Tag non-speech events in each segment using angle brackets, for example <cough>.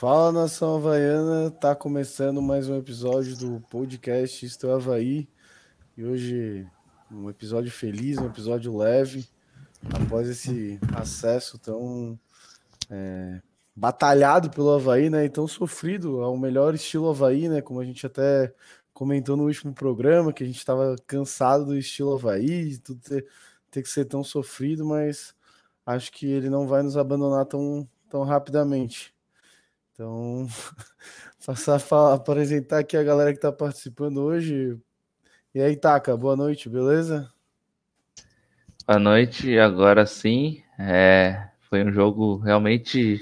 Fala nação havaiana, tá começando mais um episódio do podcast Estou Havaí. E hoje um episódio feliz, um episódio leve, após esse acesso tão é, batalhado pelo Havaí, né? E tão sofrido ao melhor estilo Havaí, né? Como a gente até comentou no último programa, que a gente estava cansado do estilo Havaí, tudo ter, ter que ser tão sofrido, mas acho que ele não vai nos abandonar tão, tão rapidamente. Então, <laughs> passar a apresentar aqui a galera que está participando hoje. E aí, Taka, boa noite, beleza? Boa noite, agora sim. É, foi um jogo realmente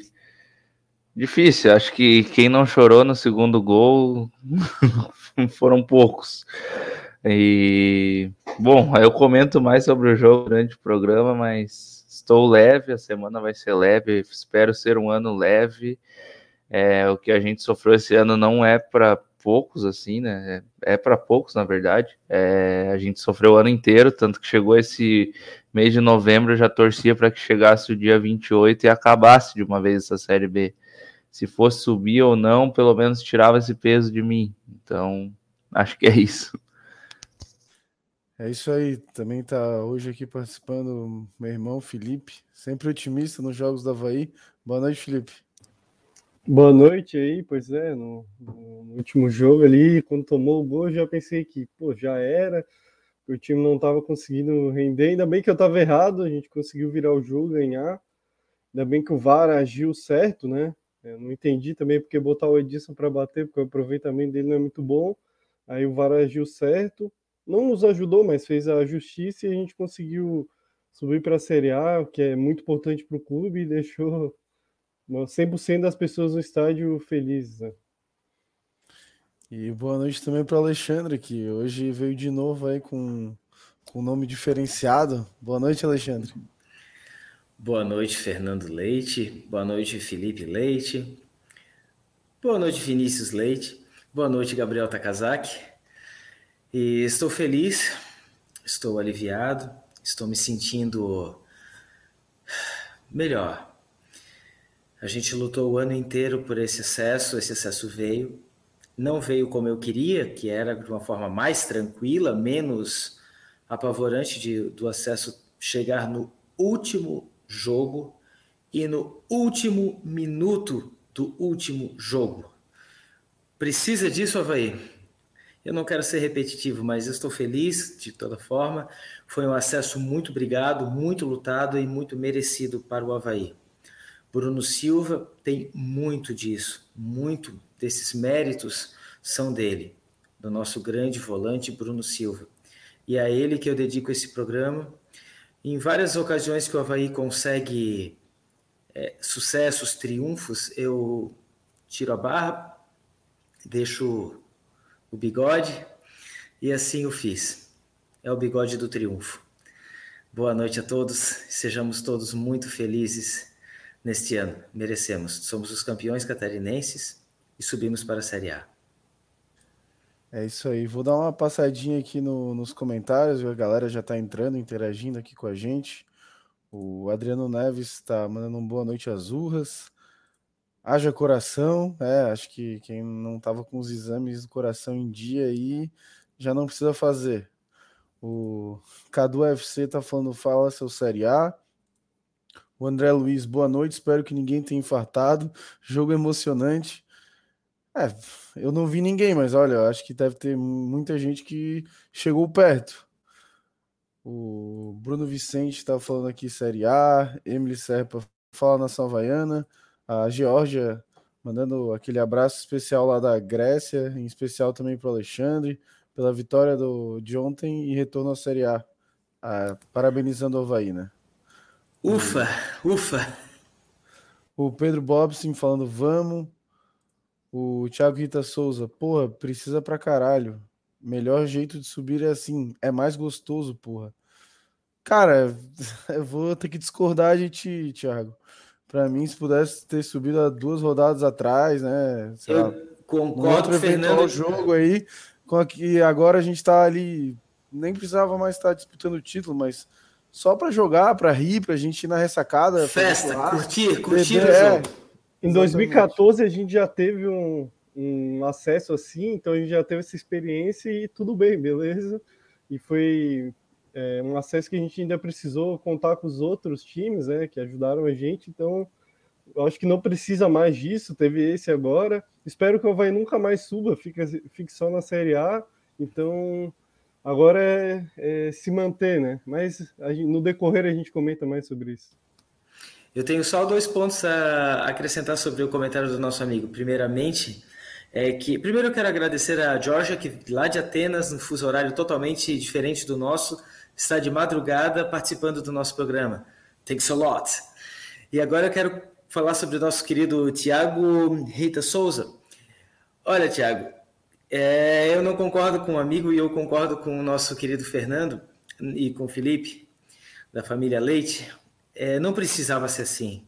difícil. Acho que quem não chorou no segundo gol <laughs> foram poucos. E bom, eu comento mais sobre o jogo durante o programa, mas estou leve, a semana vai ser leve, espero ser um ano leve. É, o que a gente sofreu esse ano não é para poucos, assim, né? É, é para poucos, na verdade. É, a gente sofreu o ano inteiro, tanto que chegou esse mês de novembro, eu já torcia para que chegasse o dia 28 e acabasse de uma vez essa Série B. Se fosse subir ou não, pelo menos tirava esse peso de mim. Então, acho que é isso. É isso aí. Também está hoje aqui participando meu irmão Felipe, sempre otimista nos Jogos da Havaí. Boa noite, Felipe. Boa noite aí, pois é, no, no, último jogo ali, quando tomou o gol, já pensei que, pô, já era, o time não estava conseguindo render, ainda bem que eu estava errado, a gente conseguiu virar o jogo, ganhar, ainda bem que o VAR agiu certo, né, eu não entendi também porque botar o Edson para bater, porque o aproveitamento dele não é muito bom, aí o VAR agiu certo, não nos ajudou, mas fez a justiça e a gente conseguiu subir para a Série A, o que é muito importante para o clube, e deixou 100% das pessoas no estádio felizes. Né? E boa noite também para o Alexandre, que hoje veio de novo aí com, com nome diferenciado. Boa noite, Alexandre. Boa noite, Fernando Leite. Boa noite, Felipe Leite. Boa noite, Vinícius Leite. Boa noite, Gabriel Takazaki. E estou feliz, estou aliviado, estou me sentindo melhor, a gente lutou o ano inteiro por esse acesso, esse acesso veio. Não veio como eu queria, que era de uma forma mais tranquila, menos apavorante de, do acesso chegar no último jogo e no último minuto do último jogo. Precisa disso, Havaí? Eu não quero ser repetitivo, mas estou feliz de toda forma. Foi um acesso muito obrigado, muito lutado e muito merecido para o Havaí. Bruno Silva tem muito disso, muito desses méritos são dele, do nosso grande volante Bruno Silva. E é a ele que eu dedico esse programa. Em várias ocasiões que o Havaí consegue é, sucessos, triunfos, eu tiro a barra, deixo o bigode e assim o fiz. É o bigode do triunfo. Boa noite a todos, sejamos todos muito felizes neste ano. Merecemos. Somos os campeões catarinenses e subimos para a Série A. É isso aí. Vou dar uma passadinha aqui no, nos comentários. A galera já está entrando, interagindo aqui com a gente. O Adriano Neves está mandando uma boa noite às urras. Haja coração. É, acho que quem não estava com os exames do coração em dia aí já não precisa fazer. O Cadu FC está falando, fala seu Série A. O André Luiz, boa noite. Espero que ninguém tenha infartado. Jogo emocionante. É, eu não vi ninguém, mas olha, acho que deve ter muita gente que chegou perto. O Bruno Vicente está falando aqui Série A. Emily Serpa fala na Salvaiana. A Georgia mandando aquele abraço especial lá da Grécia, em especial também para o Alexandre, pela vitória do, de ontem e retorno à Série A. Ah, parabenizando o Havaí, né? Ufa, ufa. O Pedro Bobson falando vamos. O Thiago Rita Souza, porra, precisa pra caralho. Melhor jeito de subir é assim, é mais gostoso, porra. Cara, <laughs> eu vou ter que discordar de ti, Thiago. Pra mim, se pudesse ter subido há duas rodadas atrás, né? Sei eu lá, concordo, um Fernando. jogo aí, com que agora a gente tá ali, nem precisava mais estar disputando o título, mas só para jogar, para rir, para a gente ir na ressacada. Festa, curtir, curtir beber, o é, jogo. Em 2014 a gente já teve um, um acesso assim, então a gente já teve essa experiência e tudo bem, beleza. E foi é, um acesso que a gente ainda precisou contar com os outros times, né, que ajudaram a gente, então eu acho que não precisa mais disso, teve esse agora. Espero que o Havaí nunca mais suba, fique só na Série A, então agora é, é se manter, né? Mas gente, no decorrer a gente comenta mais sobre isso. Eu tenho só dois pontos a acrescentar sobre o comentário do nosso amigo. Primeiramente, é que primeiro eu quero agradecer a Georgia, que lá de Atenas, no fuso horário totalmente diferente do nosso, está de madrugada participando do nosso programa. Thanks a lot. E agora eu quero falar sobre o nosso querido Tiago Rita Souza. Olha, Tiago, é, eu não concordo com o um amigo e eu concordo com o nosso querido Fernando e com o Felipe, da família Leite. É, não precisava ser assim.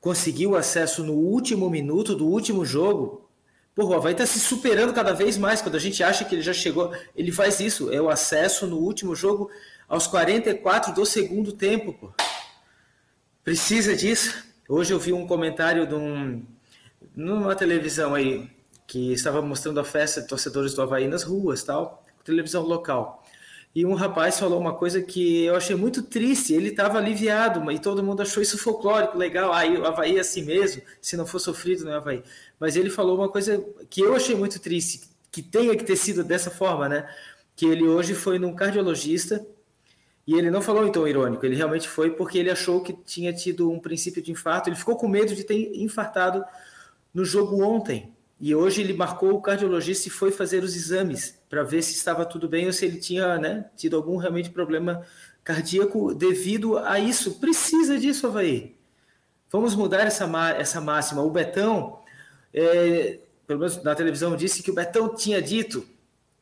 Conseguiu acesso no último minuto do último jogo. Pô, o Havaí está se superando cada vez mais. Quando a gente acha que ele já chegou, ele faz isso. É o acesso no último jogo aos 44 do segundo tempo. Pô. Precisa disso. Hoje eu vi um comentário de um, numa televisão aí que estava mostrando a festa de torcedores do Havaí nas ruas, tal, televisão local. E um rapaz falou uma coisa que eu achei muito triste. Ele estava aliviado, e todo mundo achou isso folclórico, legal. Aí o Havaí é assim mesmo, se não for sofrido, não é Havaí. Mas ele falou uma coisa que eu achei muito triste, que tenha que ter sido dessa forma, né? Que ele hoje foi num cardiologista e ele não falou tom irônico, ele realmente foi porque ele achou que tinha tido um princípio de infarto. Ele ficou com medo de ter infartado no jogo ontem. E hoje ele marcou o cardiologista e foi fazer os exames para ver se estava tudo bem ou se ele tinha né, tido algum realmente problema cardíaco devido a isso. Precisa disso, Havaí. Vamos mudar essa, essa máxima. O Betão, é, pelo menos na televisão, disse que o Betão tinha dito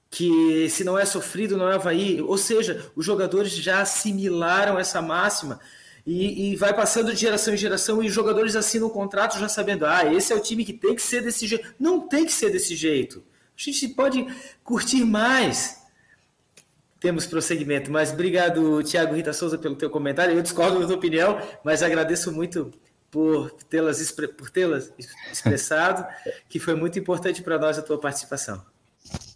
que se não é sofrido, não é Havaí. Ou seja, os jogadores já assimilaram essa máxima e, e, vai passando de geração em geração e os jogadores assinam o contrato já sabendo, ah, esse é o time que tem que ser desse jeito. Não tem que ser desse jeito. A gente pode curtir mais. Temos prosseguimento, mas obrigado, Tiago Rita Souza, pelo teu comentário. Eu discordo da tua opinião, mas agradeço muito por tê-las por tê-las expressado, que foi muito importante para nós a tua participação.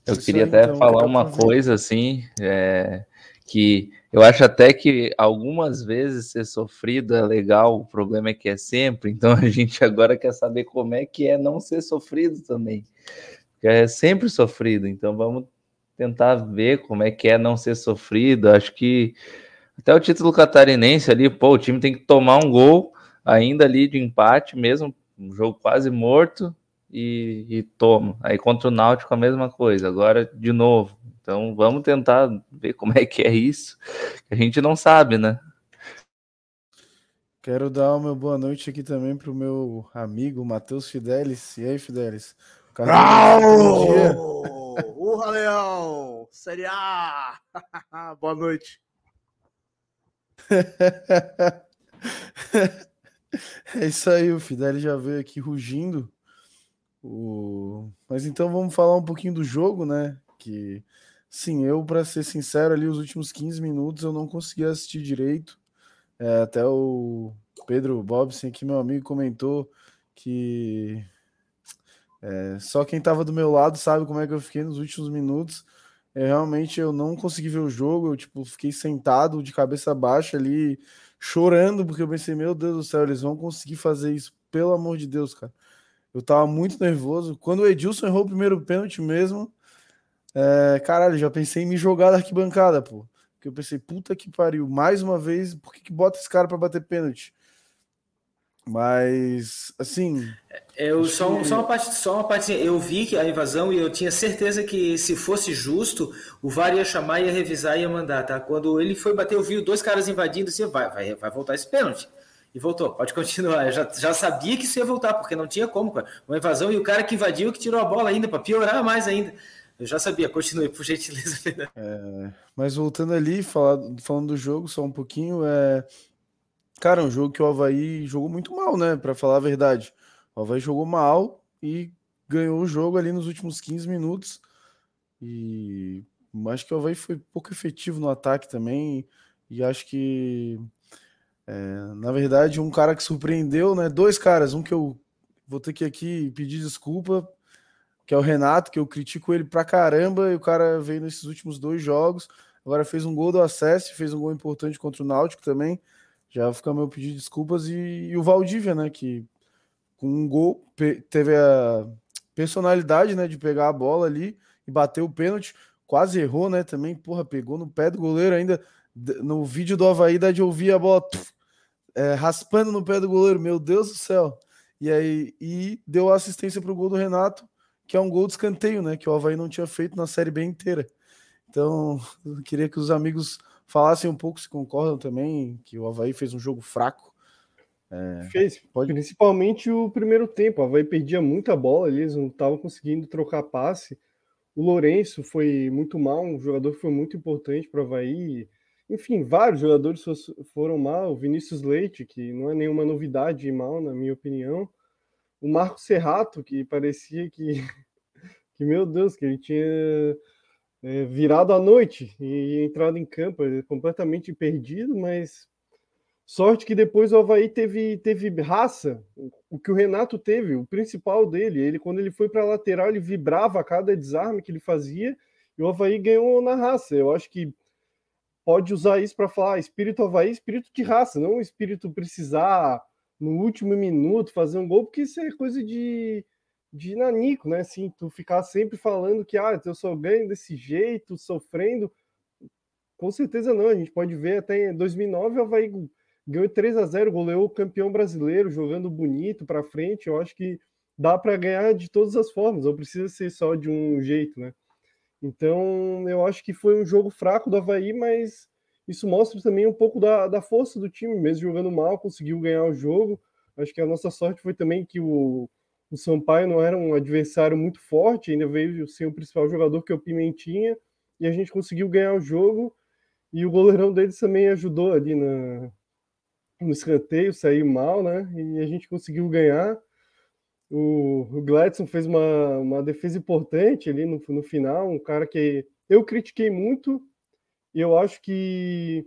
Eu queria aí, até então, falar uma coisa assim, é, que eu acho até que algumas vezes ser sofrido é legal, o problema é que é sempre, então a <laughs> gente agora quer saber como é que é não ser sofrido também. Porque é sempre sofrido, então vamos tentar ver como é que é não ser sofrido. Acho que até o título catarinense ali, pô, o time tem que tomar um gol ainda ali de empate mesmo, um jogo quase morto, e, e toma. Aí contra o Náutico a mesma coisa, agora de novo. Então vamos tentar ver como é que é isso, que a gente não sabe, né? Quero dar uma boa noite aqui também para o meu amigo Matheus Fidelis. E aí, Fidelis? Urra, Leão! Série A! <laughs> boa noite. <laughs> é isso aí, o Fidelis já veio aqui rugindo o... Mas então vamos falar um pouquinho do jogo, né? Que sim, eu, para ser sincero, ali os últimos 15 minutos eu não consegui assistir direito. É, até o Pedro Bobson, aqui, meu amigo, comentou que é, só quem estava do meu lado sabe como é que eu fiquei nos últimos minutos. É, realmente eu não consegui ver o jogo, eu tipo, fiquei sentado de cabeça baixa ali, chorando, porque eu pensei, meu Deus do céu, eles vão conseguir fazer isso, pelo amor de Deus, cara. Eu tava muito nervoso. Quando o Edilson errou o primeiro pênalti mesmo, é, caralho, já pensei em me jogar da arquibancada, pô. Porque eu pensei, puta que pariu, mais uma vez, por que, que bota esse cara para bater pênalti? Mas, assim. Eu só, que... só uma parte, só uma parte. Eu vi que a invasão e eu tinha certeza que se fosse justo, o VAR ia chamar, ia revisar e ia mandar, tá? Quando ele foi bater, eu vi dois caras invadindo, assim, vai, vai, vai voltar esse pênalti. E voltou, pode continuar. Eu já, já sabia que isso ia voltar, porque não tinha como, cara. Uma invasão e o cara que invadiu que tirou a bola ainda, para piorar mais ainda. Eu já sabia, continue, por gentileza. <laughs> É, mas voltando ali, falar, falando do jogo só um pouquinho, é. Cara, um jogo que o Havaí jogou muito mal, né? Para falar a verdade. O Havaí jogou mal e ganhou o jogo ali nos últimos 15 minutos. E acho que o Havaí foi pouco efetivo no ataque também. E acho que é, na verdade, um cara que surpreendeu, né? Dois caras, um que eu vou ter que aqui pedir desculpa, que é o Renato, que eu critico ele pra caramba, e o cara veio nesses últimos dois jogos, agora fez um gol do acesso, fez um gol importante contra o Náutico também, já fica meu pedido de desculpas, e, e o Valdívia, né, que com um gol teve a personalidade, né, de pegar a bola ali e bater o pênalti, quase errou, né, também, porra, pegou no pé do goleiro ainda, no vídeo do Havaí dá de ouvir a bola é, raspando no pé do goleiro, meu Deus do céu. E aí e deu assistência para o gol do Renato, que é um gol de escanteio, né? Que o Havaí não tinha feito na série B inteira. Então, eu queria que os amigos falassem um pouco se concordam também, que o Havaí fez um jogo fraco. É, fez, pode... principalmente o primeiro tempo. O Havaí perdia muita bola, eles não estavam conseguindo trocar passe. O Lourenço foi muito mal, um jogador que foi muito importante para o Havaí. Enfim, vários jogadores foram mal. O Vinícius Leite, que não é nenhuma novidade mal, na minha opinião. O Marco Serrato, que parecia que, <laughs> que meu Deus, que ele tinha é, virado à noite e entrado em campo completamente perdido, mas sorte que depois o Havaí teve, teve raça, o que o Renato teve, o principal dele. Ele, quando ele foi para a lateral, ele vibrava a cada desarme que ele fazia e o Havaí ganhou na raça. Eu acho que pode usar isso para falar espírito Havaí, espírito de raça, não espírito precisar no último minuto fazer um gol, porque isso é coisa de, de nanico, né? Assim, tu ficar sempre falando que ah, eu só ganho desse jeito, sofrendo. Com certeza não, a gente pode ver até em 2009 o Havaí ganhou 3 a 0 goleou o campeão brasileiro, jogando bonito para frente. Eu acho que dá para ganhar de todas as formas, não precisa ser só de um jeito, né? Então, eu acho que foi um jogo fraco do Havaí, mas isso mostra também um pouco da, da força do time, mesmo jogando mal, conseguiu ganhar o jogo. Acho que a nossa sorte foi também que o, o Sampaio não era um adversário muito forte, ainda veio ser o principal jogador que é o Pimentinha, e a gente conseguiu ganhar o jogo. E o goleirão deles também ajudou ali na, no escanteio, saiu mal, né? E a gente conseguiu ganhar. O, o Gladson fez uma, uma defesa importante ali no, no final, um cara que eu critiquei muito e eu acho que,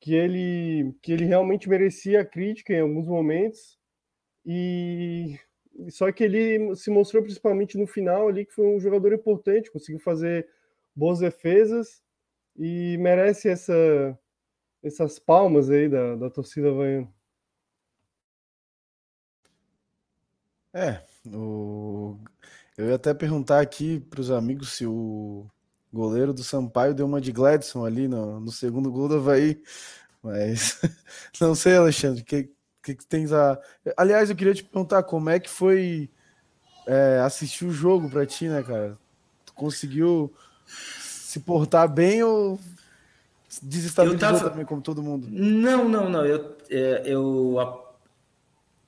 que, ele, que ele realmente merecia a crítica em alguns momentos. E só que ele se mostrou principalmente no final ali que foi um jogador importante, conseguiu fazer boas defesas e merece essa, essas palmas aí da, da torcida havaiana. É, o... eu ia até perguntar aqui para os amigos se o goleiro do Sampaio deu uma de Gladson ali no, no segundo gol do Havaí, mas <laughs> não sei, Alexandre, o que, que, que tens a. Aliás, eu queria te perguntar como é que foi é, assistir o jogo para ti, né, cara? Tu conseguiu se portar bem ou desestabilizou tava... também, como todo mundo? Não, não, não. Eu, é, eu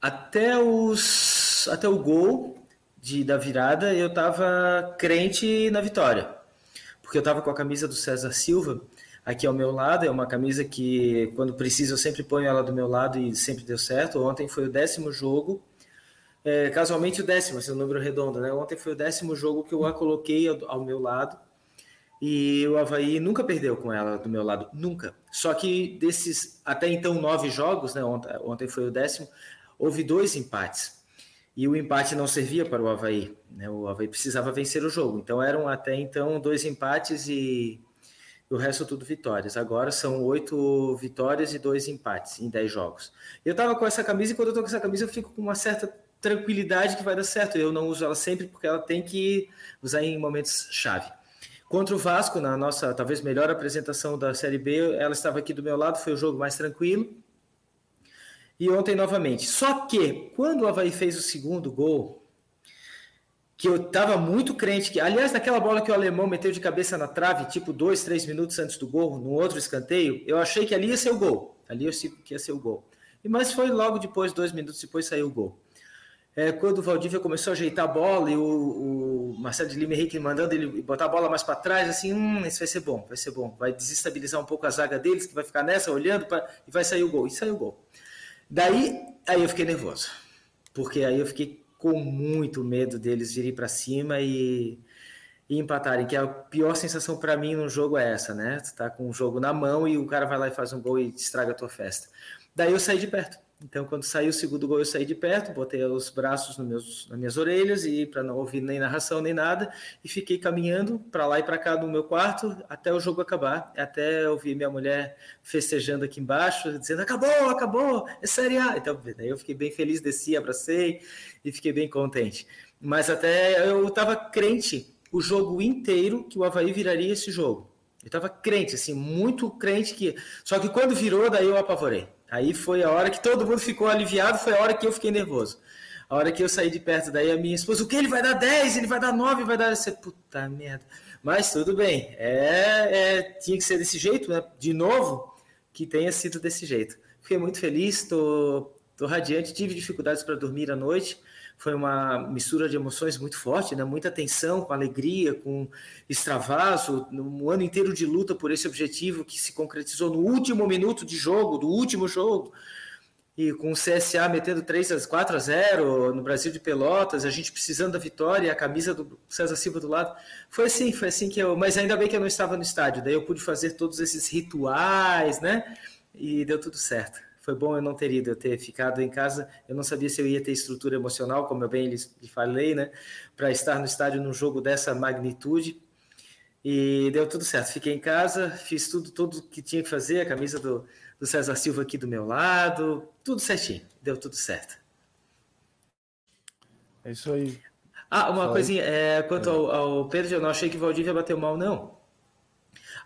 até os até o gol de, da virada, eu estava crente na vitória. Porque eu estava com a camisa do César Silva aqui ao meu lado. É uma camisa que, quando preciso, eu sempre ponho ela do meu lado e sempre deu certo. Ontem foi o décimo jogo. É, casualmente o décimo, esse é um número redondo, né? Ontem foi o décimo jogo que eu a coloquei ao, ao meu lado. E o Havaí nunca perdeu com ela do meu lado, nunca. Só que desses até então nove jogos, né? Ontem, ontem foi o décimo, houve dois empates e o empate não servia para o Havaí. Né? O Havaí precisava vencer o jogo. Então eram até então dois empates e o resto tudo vitórias. Agora são oito vitórias e dois empates em dez jogos. Eu estava com essa camisa e quando eu estou com essa camisa eu fico com uma certa tranquilidade que vai dar certo. Eu não uso ela sempre porque ela tem que usar em momentos chave. Contra o Vasco, na nossa talvez melhor apresentação da Série B, ela estava aqui do meu lado, foi o jogo mais tranquilo e ontem novamente. Só que quando o Havaí fez o segundo gol, que eu estava muito crente que, aliás, naquela bola que o alemão meteu de cabeça na trave, tipo dois, três minutos antes do gol, no outro escanteio, eu achei que ali ia ser o gol. Ali eu sei que ia ser o gol. E mas foi logo depois, dois minutos depois, saiu o gol. É, quando o Valdívia começou a ajeitar a bola e o, o Marcelo de Lima Henrique mandando ele botar a bola mais para trás, assim, hum, isso vai ser bom, vai ser bom. Vai desestabilizar um pouco a zaga deles, que vai ficar nessa olhando pra, e vai sair o gol. E saiu o gol. Daí, aí eu fiquei nervoso, porque aí eu fiquei com muito medo deles virem para cima e, e, empatarem, que a pior sensação para mim no jogo é essa, né? Tu tá com o jogo na mão e o cara vai lá e faz um gol e estraga a tua festa. Daí eu saí de perto. Então, quando saiu o segundo gol, eu saí de perto, botei os braços meus, nas minhas orelhas e para não ouvir nem narração nem nada, e fiquei caminhando para lá e para cá no meu quarto até o jogo acabar, até ouvir minha mulher festejando aqui embaixo, dizendo acabou, acabou, é Série A. Então, daí eu fiquei bem feliz, desci, abracei e fiquei bem contente. Mas até eu estava crente o jogo inteiro que o Havaí viraria esse jogo. Eu estava crente, assim, muito crente que. Só que quando virou, daí eu apavorei. Aí foi a hora que todo mundo ficou aliviado, foi a hora que eu fiquei nervoso. A hora que eu saí de perto, daí a minha esposa, o que? Ele vai dar 10, ele vai dar 9, vai dar. Você, puta merda. Mas tudo bem. É, é, tinha que ser desse jeito, né? De novo, que tenha sido desse jeito. Fiquei muito feliz, tô, tô radiante, tive dificuldades para dormir à noite foi uma mistura de emoções muito forte, né? muita tensão, com alegria, com extravaso, um ano inteiro de luta por esse objetivo que se concretizou no último minuto de jogo, do último jogo, e com o CSA metendo 3 a 4 a 0 no Brasil de Pelotas, a gente precisando da vitória, a camisa do César Silva do lado. Foi assim, foi assim que eu, mas ainda bem que eu não estava no estádio, daí eu pude fazer todos esses rituais, né? E deu tudo certo foi bom eu não ter ido, eu ter ficado em casa. Eu não sabia se eu ia ter estrutura emocional, como eu bem lhe falei, né, para estar no estádio num jogo dessa magnitude. E deu tudo certo. Fiquei em casa, fiz tudo, tudo que tinha que fazer, a camisa do, do César Silva aqui do meu lado, tudo certinho. Deu tudo certo. É isso aí. Ah, uma Só coisinha, é, quanto ao, ao Pedro, eu não achei que o Valdívia bateu mal, não.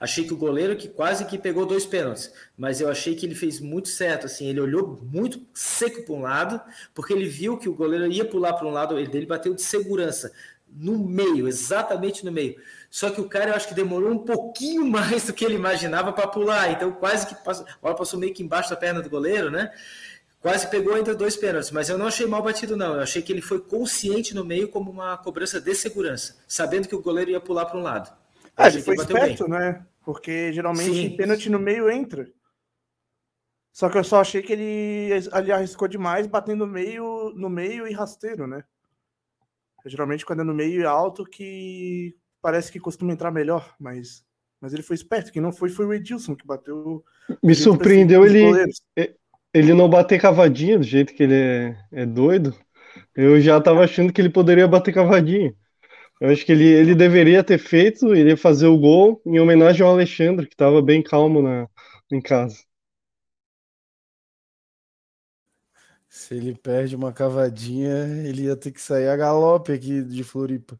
Achei que o goleiro que quase que pegou dois pênaltis, mas eu achei que ele fez muito certo, assim, ele olhou muito seco para um lado, porque ele viu que o goleiro ia pular para um lado, ele dele bateu de segurança no meio, exatamente no meio. Só que o cara eu acho que demorou um pouquinho mais do que ele imaginava para pular, então quase que passou, a bola passou meio que embaixo da perna do goleiro, né? Quase pegou ainda dois pênaltis, mas eu não achei mal batido, não. Eu achei que ele foi consciente no meio como uma cobrança de segurança, sabendo que o goleiro ia pular para um lado. Ah, ele foi esperto, bem. né? Porque geralmente Sim. pênalti no meio entra. Só que eu só achei que ele, ali arriscou demais, batendo no meio, no meio e rasteiro, né? Geralmente quando é no meio e alto que parece que costuma entrar melhor, mas mas ele foi esperto, quem não foi foi o Edilson que bateu. Me surpreendeu ele ele não bater cavadinha do jeito que ele é, é doido. Eu já tava achando que ele poderia bater cavadinha. Eu acho que ele, ele deveria ter feito, iria fazer o gol em homenagem ao Alexandre, que estava bem calmo na, em casa. Se ele perde uma cavadinha, ele ia ter que sair a galope aqui de Floripa.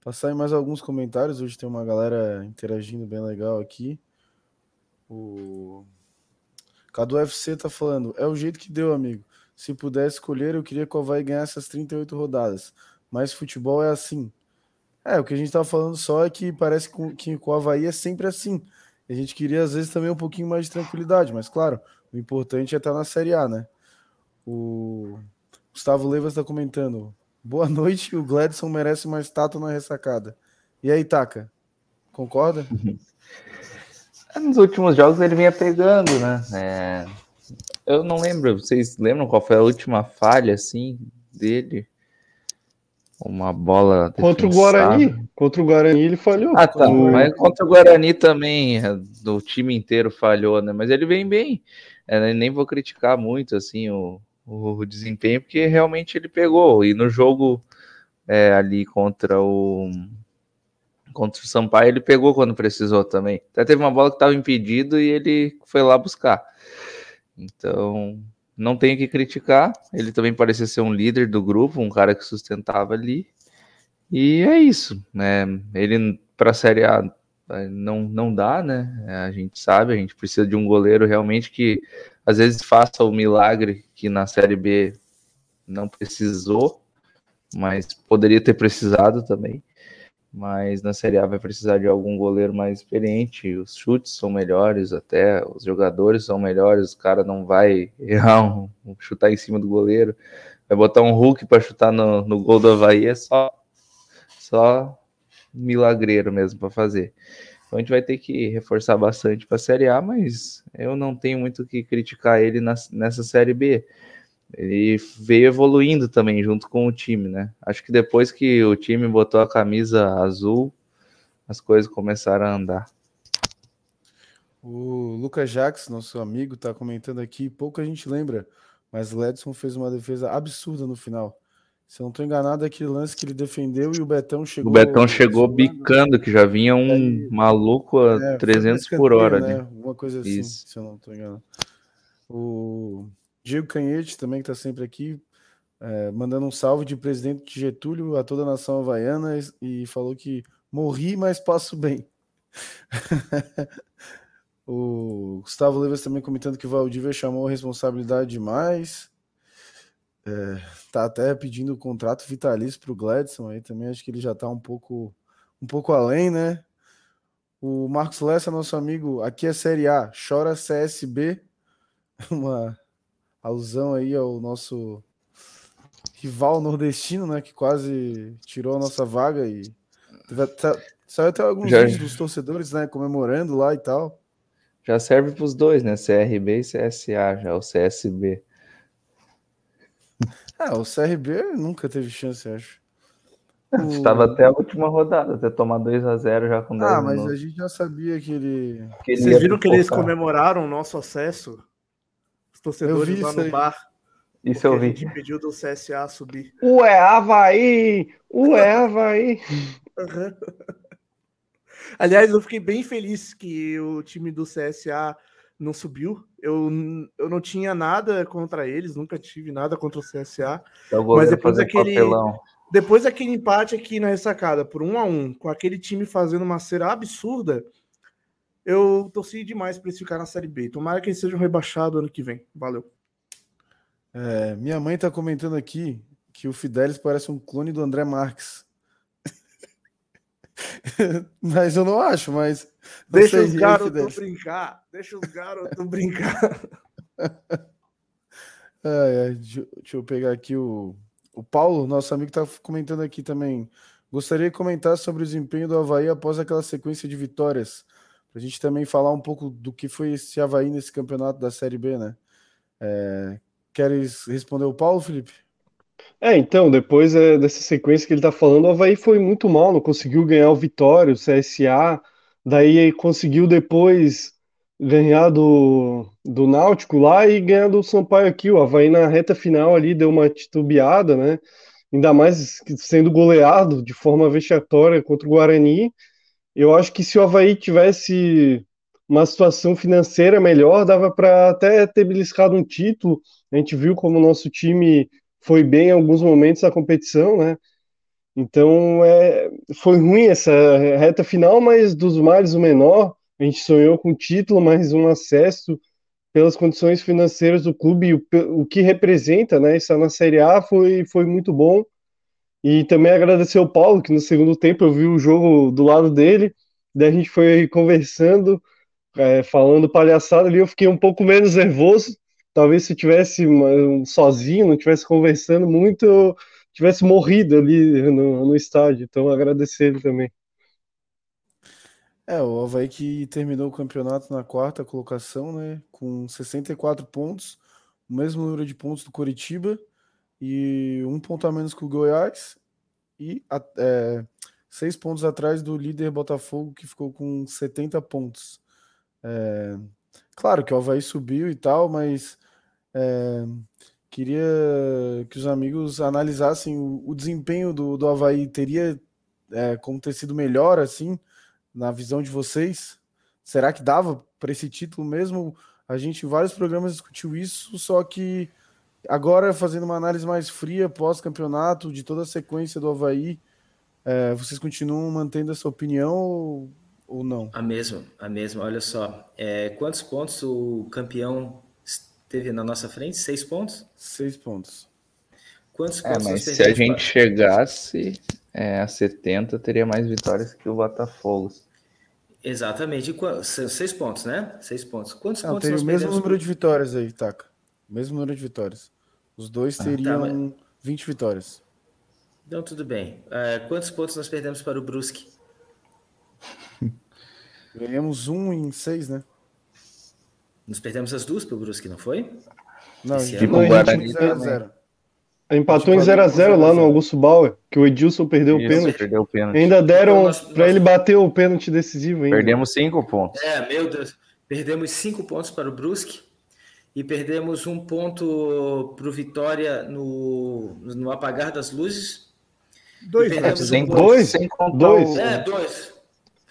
Passar em mais alguns comentários. Hoje tem uma galera interagindo bem legal aqui. O Cadu FC tá falando: é o jeito que deu, amigo. Se pudesse escolher, eu queria que o Havaí ganhasse as 38 rodadas. Mas futebol é assim. É, o que a gente estava falando só é que parece que com o Havaí é sempre assim. A gente queria, às vezes, também um pouquinho mais de tranquilidade, mas claro, o importante é estar na Série A, né? O Gustavo Levas está comentando. Boa noite, o Gladson merece uma estátua na ressacada. E aí, Taka? Concorda? <laughs> Nos últimos jogos ele vinha pegando, né? É... Eu não lembro, vocês lembram qual foi a última falha, assim, dele? Uma bola. Contra o Guarani. Contra o Guarani ele falhou. Ah, tá. Mas contra o Guarani também, o time inteiro falhou, né? Mas ele vem bem. É, nem vou criticar muito assim o, o desempenho, porque realmente ele pegou. E no jogo é, ali contra o contra o Sampaio, ele pegou quando precisou também. Até teve uma bola que estava impedido e ele foi lá buscar. Então, não tenho que criticar. Ele também parecia ser um líder do grupo, um cara que sustentava ali. E é isso, né? Ele para a Série A eh, não, não dá, né? A gente sabe, a gente precisa de um goleiro realmente que às vezes faça o milagre que na Série B não precisou, mas poderia ter precisado também mas na Série A vai precisar de algum goleiro mais experiente. Os chutes são melhores, até os jogadores são melhores. O cara não vai <laughs> errar um, chutar em cima do goleiro, vai botar um Hulk para chutar no, no gol do Havaí. É só, só milagreiro mesmo para fazer. Então a gente vai ter que reforçar bastante para a Série A, mas eu não tenho muito o que criticar ele na, nessa Série B ele veio evoluindo também junto com o time, né? Acho que depois que o time botou a camisa azul, as coisas começaram a andar. O Lucas Jax, nosso amigo, está comentando aqui. Pouco a gente lembra mas Gladson fez uma defesa absurda no final. Se eu não estou enganado, é aquele lance que ele defendeu e o Betão chegou. O Betão chegou bicando, que já vinha um aí, maluco a é, 300 por hora. Né? Uma coisa assim, Isso. se eu não estou enganado. O Diego Canhete também, que está sempre aqui, é, mandando um salve de presidente Getúlio a toda a nação havaiana e falou que morri, mas passo bem. <laughs> o Gustavo Levas também comentando que o Valdívia chamou a responsabilidade demais. É, tá até pedindo o contrato vitalício para o Gladson aí também. Acho que ele já tá um pouco, um pouco além, né? O Marcos Lessa, nosso amigo, aqui é Série A, chora CSB. <laughs> Uma alusão aí ao nosso rival nordestino, né? Que quase tirou a nossa vaga e saiu até alguns já... vídeos dos torcedores, né? Comemorando lá e tal. Já serve para os dois, né? CRB e CSA, já o CSB. É, <laughs> o CRB nunca teve chance, acho. <laughs> Estava até a última rodada, até tomar 2 a 0 já com 10 Ah, mas minutos. a gente já sabia que ele. Que ele Vocês viram que eles comemoraram o nosso acesso? Os torcedores lá no aí. bar. Isso eu vi. A gente pediu do CSA subir. Ué, Havaí! Ué, <laughs> Havaí! Uhum. Aliás, eu fiquei bem feliz que o time do CSA não subiu. Eu, eu não tinha nada contra eles, nunca tive nada contra o CSA. mas depois daquele, papelão. depois daquele empate aqui na ressacada, por um a um, com aquele time fazendo uma cera absurda, eu torci demais para eles ficar na Série B. Tomara que eles sejam rebaixados ano que vem. Valeu. É, minha mãe está comentando aqui que o Fidelis parece um clone do André Marques. <laughs> mas eu não acho, mas. Deixa os garotos brincar. Deixa os garotos <laughs> brincar. É, é, deixa, deixa eu pegar aqui o, o Paulo, nosso amigo, está comentando aqui também. Gostaria de comentar sobre o desempenho do Havaí após aquela sequência de vitórias. Para a gente também falar um pouco do que foi esse Havaí nesse campeonato da Série B, né? É, queres responder o Paulo, Felipe? É, então, depois é, dessa sequência que ele tá falando, o Havaí foi muito mal, não conseguiu ganhar o Vitória, o CSA, daí conseguiu depois ganhar do, do Náutico lá e ganhar do Sampaio aqui. O Havaí na reta final ali deu uma titubeada, né? Ainda mais sendo goleado de forma vexatória contra o Guarani. Eu acho que se o Havaí tivesse uma situação financeira melhor, dava para até ter beliscado um título. A gente viu como o nosso time foi bem em alguns momentos da competição, né? Então é, foi ruim essa reta final, mas dos males o menor. A gente sonhou com título, mas um acesso pelas condições financeiras do clube o, o que representa, né? Estar na Série A foi, foi muito bom. E também agradecer ao Paulo, que no segundo tempo eu vi o jogo do lado dele, daí a gente foi conversando, é, falando palhaçada ali, eu fiquei um pouco menos nervoso, talvez se tivesse sozinho, não tivesse conversando muito, eu tivesse morrido ali no, no estádio. Então, agradecer ele também. É, o Havaí que terminou o campeonato na quarta colocação, né, com 64 pontos, o mesmo número de pontos do Coritiba e um ponto a menos que o Goiás e é, seis pontos atrás do líder Botafogo que ficou com 70 pontos. É, claro que o Havaí subiu e tal, mas é, queria que os amigos analisassem o, o desempenho do, do Havaí. Teria é, como ter sido melhor, assim, na visão de vocês? Será que dava para esse título mesmo? A gente em vários programas discutiu isso, só que agora fazendo uma análise mais fria pós-campeonato, de toda a sequência do Havaí, é, vocês continuam mantendo essa opinião ou, ou não? A mesma, a mesma. Olha só, é, quantos pontos o campeão teve na nossa frente? Seis pontos? Seis pontos. Quantos é, pontos? É, mas se a gente chegasse é, a 70, teria mais vitórias que o Botafogo. Exatamente. Seis pontos, né? Seis pontos. Quantos Não, pontos teria o mesmo número de vitórias aí, Taca. Mesmo número de vitórias. Os dois teriam ah, tá, mas... 20 vitórias. Então, tudo bem. Uh, quantos pontos nós perdemos para o Brusque? <laughs> Ganhamos um em seis, né? Nos perdemos as duas pro Brusque, não foi? Não, Esse tipo o Guarani 0 Empatou em 0x0 lá no Augusto Bauer, que o Edilson perdeu Isso, o pênalti. Perdeu o pênalti. Ainda deram então, para ele bater o pênalti decisivo ainda. Perdemos cinco pontos. É, meu Deus. Perdemos cinco pontos para o Brusque. E perdemos um ponto para o Vitória no, no apagar das luzes. Dois, sem um dois, sem dois. É, dois.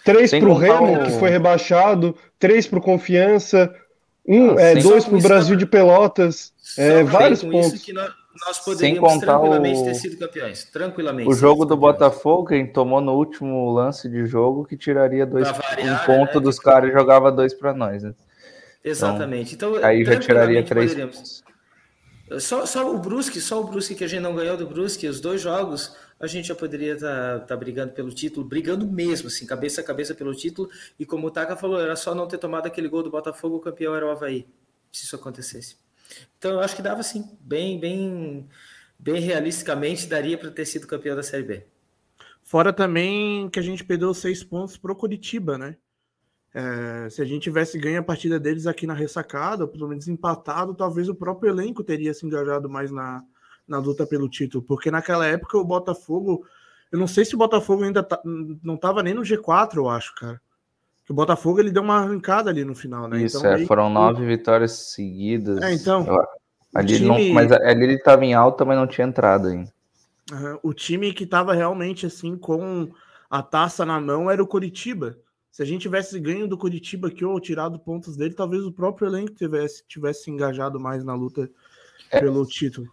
Três para o Remo, que foi rebaixado, três para o Confiança, um, ah, é, dois para o Brasil de Pelotas, é, vários pontos. que nós, nós poderíamos Sem contar tranquilamente o... ter sido campeões. Tranquilamente. O jogo do Botafogo, quem tomou no último lance de jogo, que tiraria dois, variar, um ponto né? dos caras e jogava dois para nós. Né? Exatamente. Então, aí já tiraria três pontos. Só, só o Brusque, só o Brusque que a gente não ganhou do Brusque, os dois jogos, a gente já poderia estar tá, tá brigando pelo título, brigando mesmo, assim, cabeça a cabeça pelo título. E como o Taka falou, era só não ter tomado aquele gol do Botafogo, o campeão era o Havaí, se isso acontecesse. Então eu acho que dava sim, bem, bem, bem realisticamente daria para ter sido campeão da Série B. Fora também que a gente perdeu seis pontos pro Curitiba, né? É, se a gente tivesse ganho a partida deles aqui na ressacada, ou pelo menos empatado, talvez o próprio elenco teria se engajado mais na, na luta pelo título, porque naquela época o Botafogo, eu não sei se o Botafogo ainda tá, não estava nem no G4, eu acho, cara. Que o Botafogo ele deu uma arrancada ali no final, né? Isso, então, é, foram nove vitórias seguidas. É, então. Eu, ali time... não, mas ali ele estava em alta, mas não tinha entrado ainda. Uhum, o time que estava realmente assim com a taça na mão era o Coritiba. Se a gente tivesse ganho do Curitiba aqui ou tirado pontos dele, talvez o próprio elenco tivesse, tivesse engajado mais na luta é. pelo título.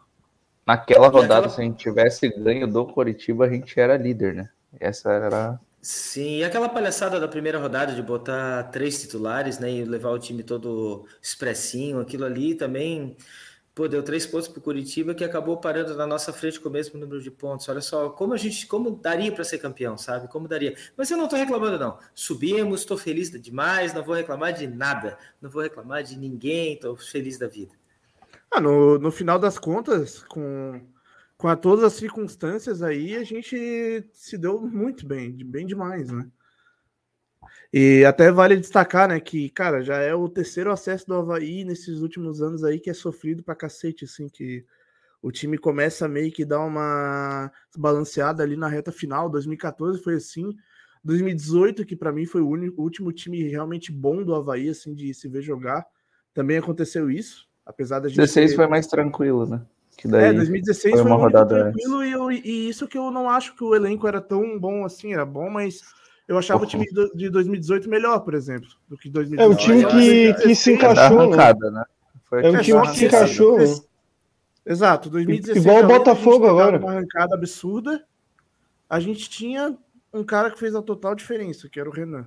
Naquela rodada, se a gente tivesse ganho do Curitiba, a gente era líder, né? Essa era. Sim, e aquela palhaçada da primeira rodada de botar três titulares, né? E levar o time todo expressinho, aquilo ali também Pô, deu três pontos para o Curitiba que acabou parando na nossa frente com o mesmo número de pontos. Olha só, como a gente, como daria para ser campeão, sabe? Como daria. Mas eu não estou reclamando, não. Subimos, estou feliz demais, não vou reclamar de nada, não vou reclamar de ninguém, estou feliz da vida. Ah, no, no final das contas, com, com a todas as circunstâncias aí, a gente se deu muito bem, bem demais, né? E até vale destacar, né, que, cara, já é o terceiro acesso do Havaí nesses últimos anos aí que é sofrido pra cacete, assim, que o time começa meio que dar uma balanceada ali na reta final. 2014 foi assim. 2018, que para mim foi o, único, o último time realmente bom do Havaí, assim, de se ver jogar, também aconteceu isso, apesar da gente. 16 ter... foi mais tranquilo, né? Que daí é, 2016 foi, uma foi rodada tranquilo e, eu, e isso que eu não acho que o elenco era tão bom assim, era bom, mas eu achava o time de 2018 melhor, por exemplo, do que 2018. É um time que, que se encaixou. Arrancada, né? é um time que se encaixou. Né? Exato, 2016. Igual o Botafogo agora. Uma arrancada absurda. A gente tinha um cara que fez a total diferença, que era o Renan.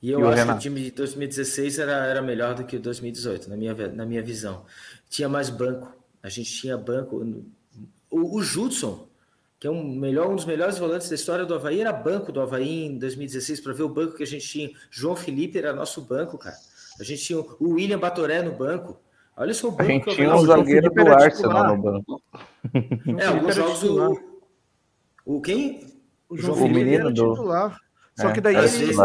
E eu e acho que o time de 2016 era, era melhor do que o 2018, na minha, na minha visão. Tinha mais banco. A gente tinha banco. O, o Judson, que é um, melhor, um dos melhores volantes da história do Havaí, era banco do Havaí em 2016, para ver o banco que a gente tinha. João Felipe era nosso banco, cara. A gente tinha o William Batoré no banco. Olha só o banco. A gente tinha um zagueiro do Arsenal no banco. <laughs> É, alguns jogos o, o quem? O João o Felipe menino era titular. Só é, que daí ele,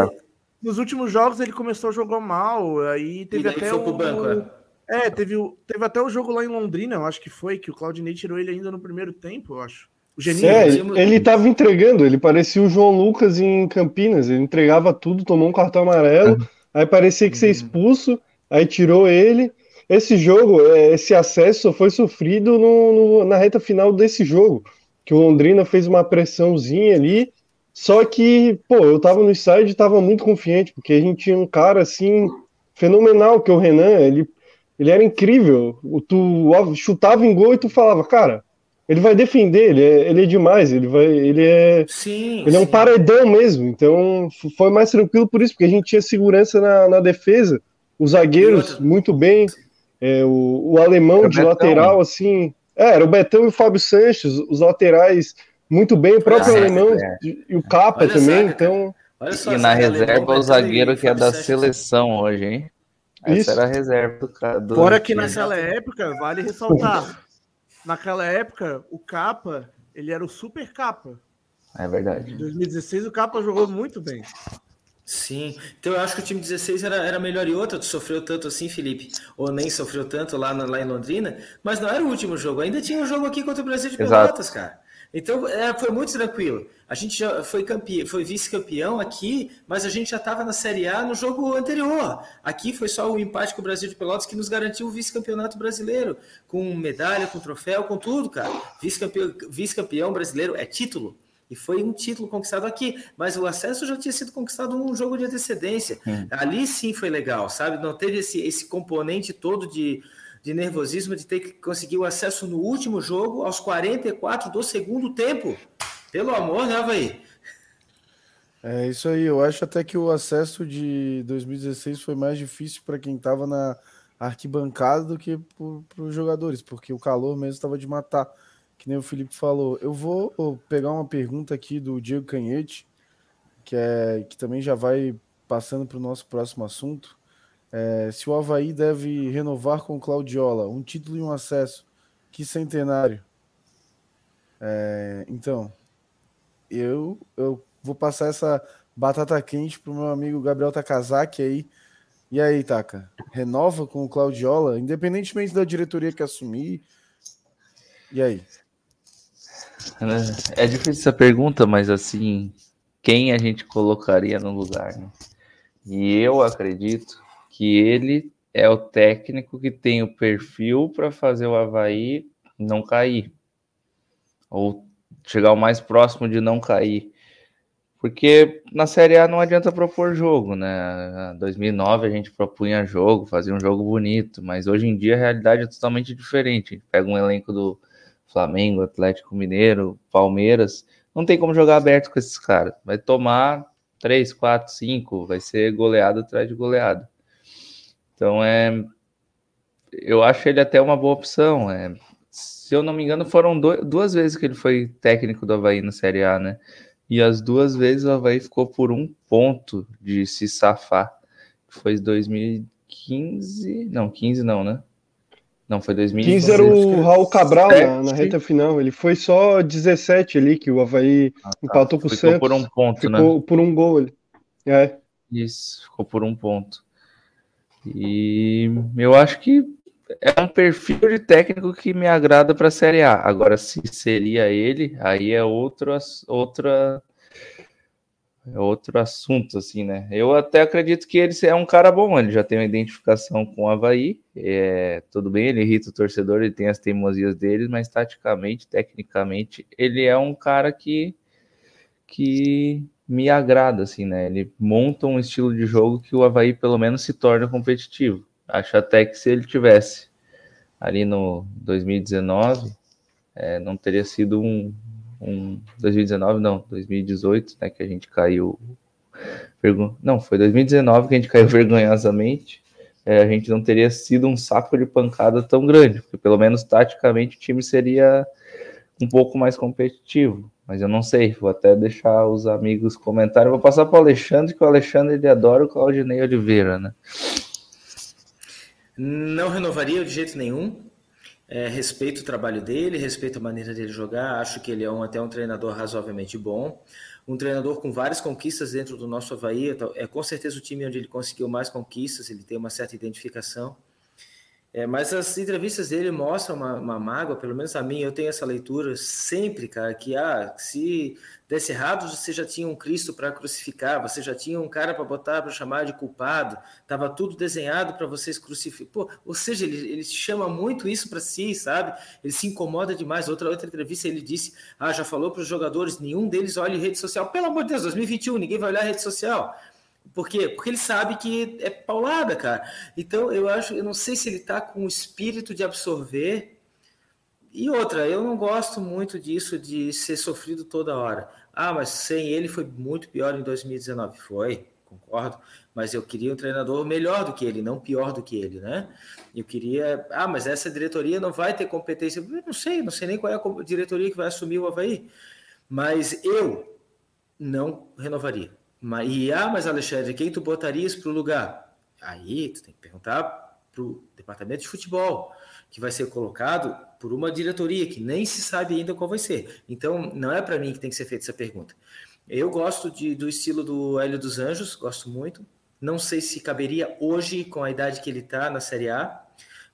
nos últimos jogos ele começou a jogar mal, aí teve até o banco, é. é, teve, teve até o jogo lá em Londrina, eu acho que foi, que o Claudinei tirou ele ainda no primeiro tempo, eu acho. O Geninho, é, ele estava entregando, ele parecia o João Lucas em Campinas, ele entregava tudo, tomou um cartão amarelo, aí parecia que ser uhum. expulso, aí tirou ele. Esse jogo, é, esse acesso foi sofrido no, no, na reta final desse jogo, que o Londrina fez uma pressãozinha ali, só que, pô, eu tava no estádio e tava muito confiante, porque a gente tinha um cara assim fenomenal, que é o Renan, ele, ele era incrível. Tu chutava em gol e tu falava, cara, ele vai defender, ele é, ele é demais, ele vai, ele é, sim, ele sim. é um paredão mesmo. Então foi mais tranquilo por isso, porque a gente tinha segurança na, na defesa, os zagueiros muito bem, é, o, o alemão de Betão. lateral assim, é, era o Betão e o Fábio Sanches, os laterais muito bem, o próprio ah, alemão é. e o Capa Olha também. então só, e na reserva o zagueiro que é da seleção hoje, hein? Essa isso. era a reserva do cara. Fora que naquela época, vale <laughs> ressaltar naquela época, o Capa, ele era o super Capa. É verdade. Em 2016, o Capa jogou muito bem. Sim, então eu acho que o time 16 era, era melhor e outra. Tu sofreu tanto assim, Felipe, ou nem sofreu tanto lá, lá em Londrina, mas não era o último jogo. Ainda tinha um jogo aqui contra o Brasil de Pelotas, cara. Então é, foi muito tranquilo. A gente já foi, campeão, foi vice-campeão aqui, mas a gente já estava na Série A no jogo anterior. Aqui foi só o empate com o Brasil de Pelotas que nos garantiu o vice-campeonato brasileiro, com medalha, com troféu, com tudo, cara. Vice-campeão vice brasileiro é título. E foi um título conquistado aqui, mas o acesso já tinha sido conquistado num jogo de antecedência. Hum. Ali sim foi legal, sabe? Não teve esse, esse componente todo de, de nervosismo de ter que conseguir o acesso no último jogo, aos 44 do segundo tempo. Pelo amor, né, Havaí? É isso aí. Eu acho até que o acesso de 2016 foi mais difícil para quem estava na arquibancada do que para os jogadores, porque o calor mesmo estava de matar que nem o Felipe falou. Eu vou pegar uma pergunta aqui do Diego Canhete, que, é, que também já vai passando para o nosso próximo assunto. É, se o Havaí deve renovar com o Claudiola, um título e um acesso, que centenário. É, então, eu, eu vou passar essa batata quente para o meu amigo Gabriel Takazaki aí. E aí, Taka? Renova com o Claudiola, independentemente da diretoria que assumir. E aí? É difícil essa pergunta, mas assim, quem a gente colocaria no lugar? Né? E eu acredito que ele é o técnico que tem o perfil para fazer o Havaí não cair. Ou chegar o mais próximo de não cair. Porque na Série A não adianta propor jogo, né? Em 2009 a gente propunha jogo, fazia um jogo bonito, mas hoje em dia a realidade é totalmente diferente. Pega um elenco do Flamengo, Atlético Mineiro, Palmeiras, não tem como jogar aberto com esses caras. Vai tomar 3, 4, 5, vai ser goleado atrás de goleado. Então é. Eu acho ele até uma boa opção. É, se eu não me engano, foram do, duas vezes que ele foi técnico do Havaí na Série A, né? E as duas vezes o Havaí ficou por um ponto de se safar. Foi 2015. Não, 15 não, né? Não, foi 2015. 15 era o Raul Cabral na, na, reta final. Ele foi só 17 ali, que o Havaí ah, tá. empatou com o Santos. por um ponto, ficou né? Ficou por um gol. ali. É. Isso, ficou por um ponto. E eu acho que é um perfil de técnico que me agrada para a Série A. Agora, se seria ele, aí é outro, outra é outro assunto, assim, né? Eu até acredito que ele é um cara bom, ele já tem uma identificação com o Havaí. É, tudo bem, ele irrita o torcedor, ele tem as teimosias dele, mas taticamente, tecnicamente, ele é um cara que, que me agrada, assim, né? Ele monta um estilo de jogo que o Havaí pelo menos se torna competitivo. Acho até que se ele tivesse ali no 2019, é, não teria sido um, um 2019, não, 2018, né, que a gente caiu. Não, foi 2019 que a gente caiu <laughs> vergonhosamente. É, a gente não teria sido um saco de pancada tão grande, porque pelo menos taticamente o time seria um pouco mais competitivo. Mas eu não sei, vou até deixar os amigos comentarem. Vou passar para o Alexandre, que o Alexandre ele adora o Claudinei Oliveira, né? Não renovaria de jeito nenhum. É, respeito o trabalho dele, respeito a maneira dele jogar. Acho que ele é um, até um treinador razoavelmente bom. Um treinador com várias conquistas dentro do nosso Havaí. É com certeza o time onde ele conseguiu mais conquistas, ele tem uma certa identificação. É, mas as entrevistas dele mostram uma, uma, mágoa, pelo menos a mim, eu tenho essa leitura sempre, cara, que ah, se desse errado, você já tinha um Cristo para crucificar, você já tinha um cara para botar, para chamar de culpado, estava tudo desenhado para vocês crucificar. ou seja, ele, ele chama muito isso para si, sabe? Ele se incomoda demais. Outra, outra entrevista ele disse: ah, já falou para os jogadores, nenhum deles olha rede social. Pelo amor de Deus, 2021, ninguém vai olhar rede social. Por quê? Porque ele sabe que é paulada, cara. Então, eu acho, eu não sei se ele tá com o espírito de absorver. E outra, eu não gosto muito disso de ser sofrido toda hora. Ah, mas sem ele foi muito pior em 2019. Foi, concordo. Mas eu queria um treinador melhor do que ele, não pior do que ele, né? Eu queria. Ah, mas essa diretoria não vai ter competência. Eu não sei, não sei nem qual é a diretoria que vai assumir o Havaí. Mas eu não renovaria. E, ah, mas Alexandre, quem tu botarias para o lugar? Aí tu tem que perguntar para o departamento de futebol, que vai ser colocado por uma diretoria que nem se sabe ainda qual vai ser. Então, não é para mim que tem que ser feita essa pergunta. Eu gosto de, do estilo do Hélio dos Anjos, gosto muito. Não sei se caberia hoje, com a idade que ele está na Série A,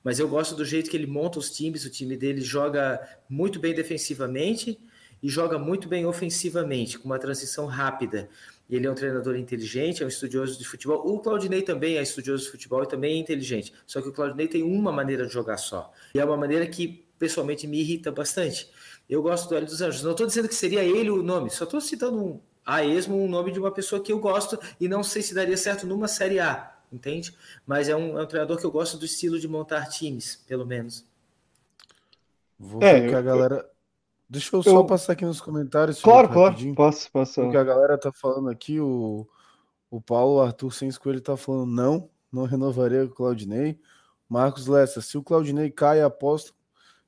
mas eu gosto do jeito que ele monta os times. O time dele joga muito bem defensivamente e joga muito bem ofensivamente, com uma transição rápida. Ele é um treinador inteligente, é um estudioso de futebol. O Claudinei também é estudioso de futebol e também é inteligente. Só que o Claudinei tem uma maneira de jogar só. E é uma maneira que pessoalmente me irrita bastante. Eu gosto do Hélio dos Anjos. Não estou dizendo que seria ele o nome, só estou citando um, a esmo um nome de uma pessoa que eu gosto e não sei se daria certo numa Série A, entende? Mas é um, é um treinador que eu gosto do estilo de montar times, pelo menos. Vou é, ver que a galera. Deixa eu, eu só passar aqui nos comentários. Claro, claro. Posso, posso. O que a galera tá falando aqui, o, o Paulo Arthur Sens Coelho tá falando não, não renovaria com o Claudinei. Marcos Lessa, se o Claudinei cai, aposto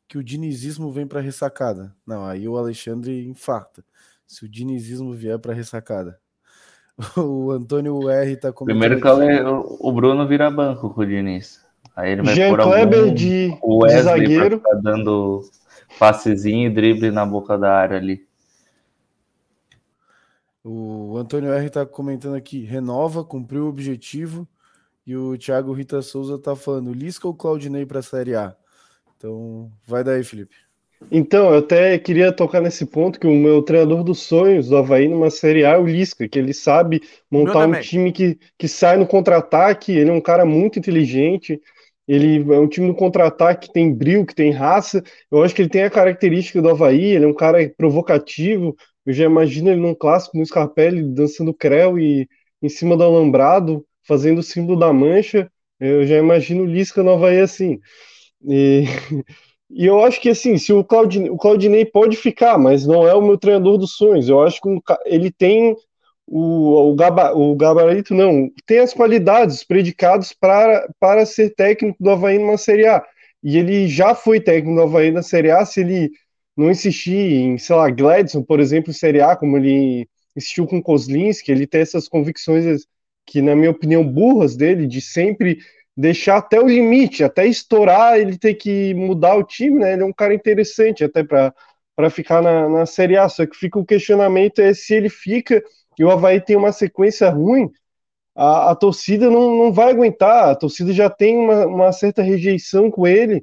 que o dinizismo vem para ressacada. Não, aí o Alexandre infarta. Se o dinizismo vier para ressacada. <laughs> O Antônio R tá comentando. Primeiro que aqui. o Bruno vira banco com o Diniz. Aí ele vai Jean por algum, de, o Wesley de zagueiro. Pra ficar dando passezinho e drible na boca da área ali. O Antônio R tá comentando aqui, renova, cumpriu o objetivo. E o Thiago Rita Souza tá falando, Lisca ou Claudinei para a Série A? Então, vai daí, Felipe. Então, eu até queria tocar nesse ponto que o meu treinador dos sonhos do Havaí numa Série A é o Lisca, que ele sabe montar um time que, que sai no contra-ataque, ele é um cara muito inteligente, ele é um time no contra-ataque que tem brilho, que tem raça, eu acho que ele tem a característica do Havaí, ele é um cara provocativo, eu já imagino ele num clássico no Scarpelli dançando creu e em cima do alambrado, fazendo o símbolo da mancha, eu já imagino o Lisca no Havaí assim. E, <laughs> e eu acho que assim, se o Claudinei, o Claudinei pode ficar, mas não é o meu treinador dos sonhos. Eu acho que ele tem o, o, gaba, o gabarito, não, tem as qualidades, os predicados para, para ser técnico do Havaí numa Série A. E ele já foi técnico do Havaí na Série A, se ele não insistir em, sei lá, Gladson, por exemplo, Série A, como ele insistiu com Kozlinski, ele tem essas convicções que, na minha opinião, burras dele, de sempre deixar até o limite, até estourar, ele ter que mudar o time, né? Ele é um cara interessante até para ficar na, na Série A. Só que fica o questionamento é se ele fica e o Havaí tem uma sequência ruim, a, a torcida não, não vai aguentar, a torcida já tem uma, uma certa rejeição com ele.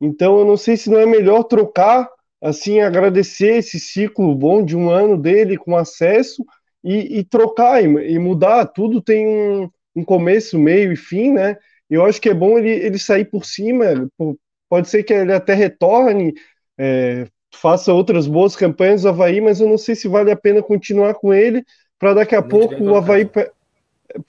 Então eu não sei se não é melhor trocar, assim, agradecer esse ciclo bom de um ano dele com acesso e, e trocar e, e, mudar. Tudo tem um, um começo, meio e fim, né? eu acho que é bom ele, ele sair por cima. Pode ser que ele até retorne, é, faça outras boas campanhas do Havaí, mas eu não sei se vale a pena continuar com ele para daqui a pouco o Havaí para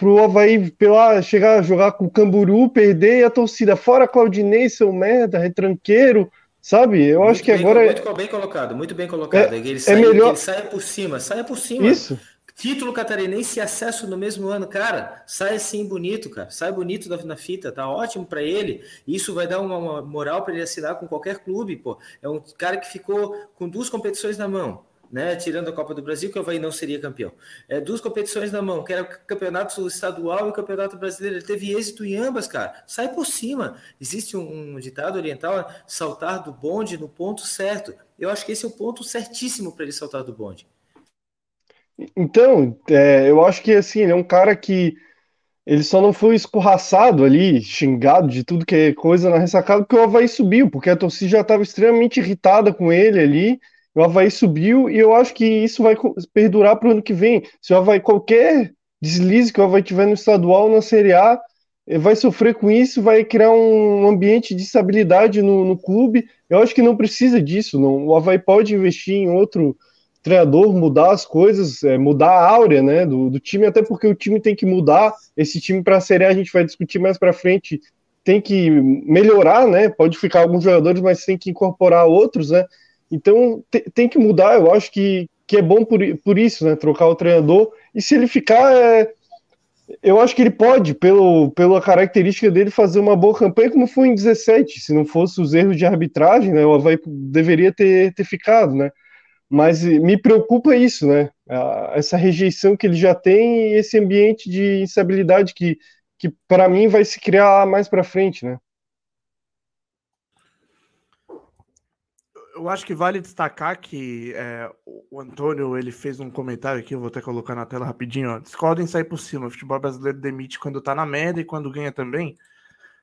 o Havaí pela, chegar a jogar com o Camburu, perder e a torcida fora Claudinei, seu merda, retranqueiro, sabe? Eu muito acho que bem, agora. É muito bem colocado, muito bem colocado. É, ele, sai, é melhor... ele saia por cima, saia por cima. Isso. Título catarinense e acesso no mesmo ano, cara, sai assim bonito, cara, sai bonito na fita, tá ótimo para ele. Isso vai dar uma, uma moral para ele assinar com qualquer clube, pô. É um cara que ficou com duas competições na mão, né? Tirando a Copa do Brasil, que o Havaí não seria campeão. É, duas competições na mão, que era o campeonato estadual e o campeonato brasileiro. Ele teve êxito em ambas, cara. Sai por cima. Existe um, um ditado oriental: saltar do bonde no ponto certo. Eu acho que esse é o ponto certíssimo para ele saltar do bonde. Então, é, eu acho que assim, ele é um cara que ele só não foi escorraçado ali, xingado de tudo que é coisa na ressacada, porque o Havaí subiu, porque a torcida já estava extremamente irritada com ele ali. O Havaí subiu e eu acho que isso vai perdurar para o ano que vem. Se o Havaí, qualquer deslize que o Havaí tiver no estadual, na Série A, vai sofrer com isso, vai criar um ambiente de estabilidade no, no clube. Eu acho que não precisa disso. Não. O Havaí pode investir em outro treinador mudar as coisas, é, mudar a áurea né, do, do, time, até porque o time tem que mudar. Esse time para a Série A a gente vai discutir mais para frente, tem que melhorar, né? Pode ficar alguns jogadores, mas tem que incorporar outros, né? Então te, tem que mudar. Eu acho que, que é bom por, por isso, né? Trocar o treinador. E se ele ficar, é, eu acho que ele pode, pelo, pela característica dele, fazer uma boa campanha, como foi em 17. Se não fosse os erros de arbitragem, né? O Havaí deveria ter, ter ficado, né? Mas me preocupa isso, né? Essa rejeição que ele já tem e esse ambiente de instabilidade que, que para mim vai se criar mais para frente, né? Eu acho que vale destacar que é, o Antônio ele fez um comentário aqui, eu vou até colocar na tela rapidinho. Discordem sair por cima. O futebol brasileiro demite quando tá na média e quando ganha também.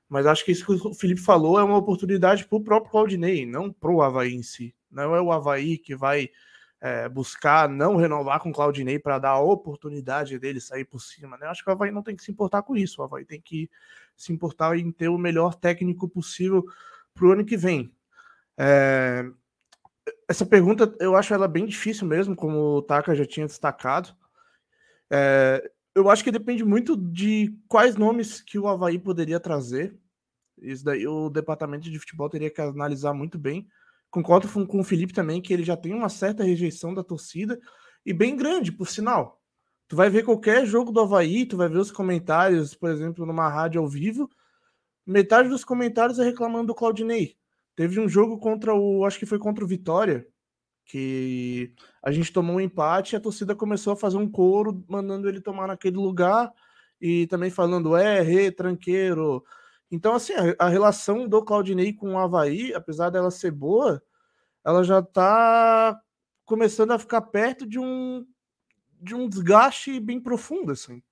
Mas acho que isso que o Felipe falou é uma oportunidade para o próprio Claudinei, não para o Havaí em si. Não é o Havaí que vai é, buscar não renovar com o Claudinei para dar a oportunidade dele sair por cima, né? Acho que o Havaí não tem que se importar com isso. O Havaí tem que se importar em ter o melhor técnico possível para o ano que vem. É... Essa pergunta eu acho ela bem difícil mesmo, como o Taka já tinha destacado. É... Eu acho que depende muito de quais nomes que o Havaí poderia trazer. Isso daí o departamento de futebol teria que analisar muito bem. Concordo com o Felipe também que ele já tem uma certa rejeição da torcida e bem grande, por sinal. Tu vai ver qualquer jogo do Havaí, tu vai ver os comentários, por exemplo, numa rádio ao vivo, metade dos comentários é reclamando do Claudinei. Teve um jogo contra o, acho que foi contra o Vitória, que a gente tomou um empate e a torcida começou a fazer um coro mandando ele tomar naquele lugar e também falando é, re, tranqueiro, então, assim, a, a relação do Claudinei com o Havaí, apesar dela ser boa, ela já está começando a ficar perto de um, de um desgaste bem profundo, assim.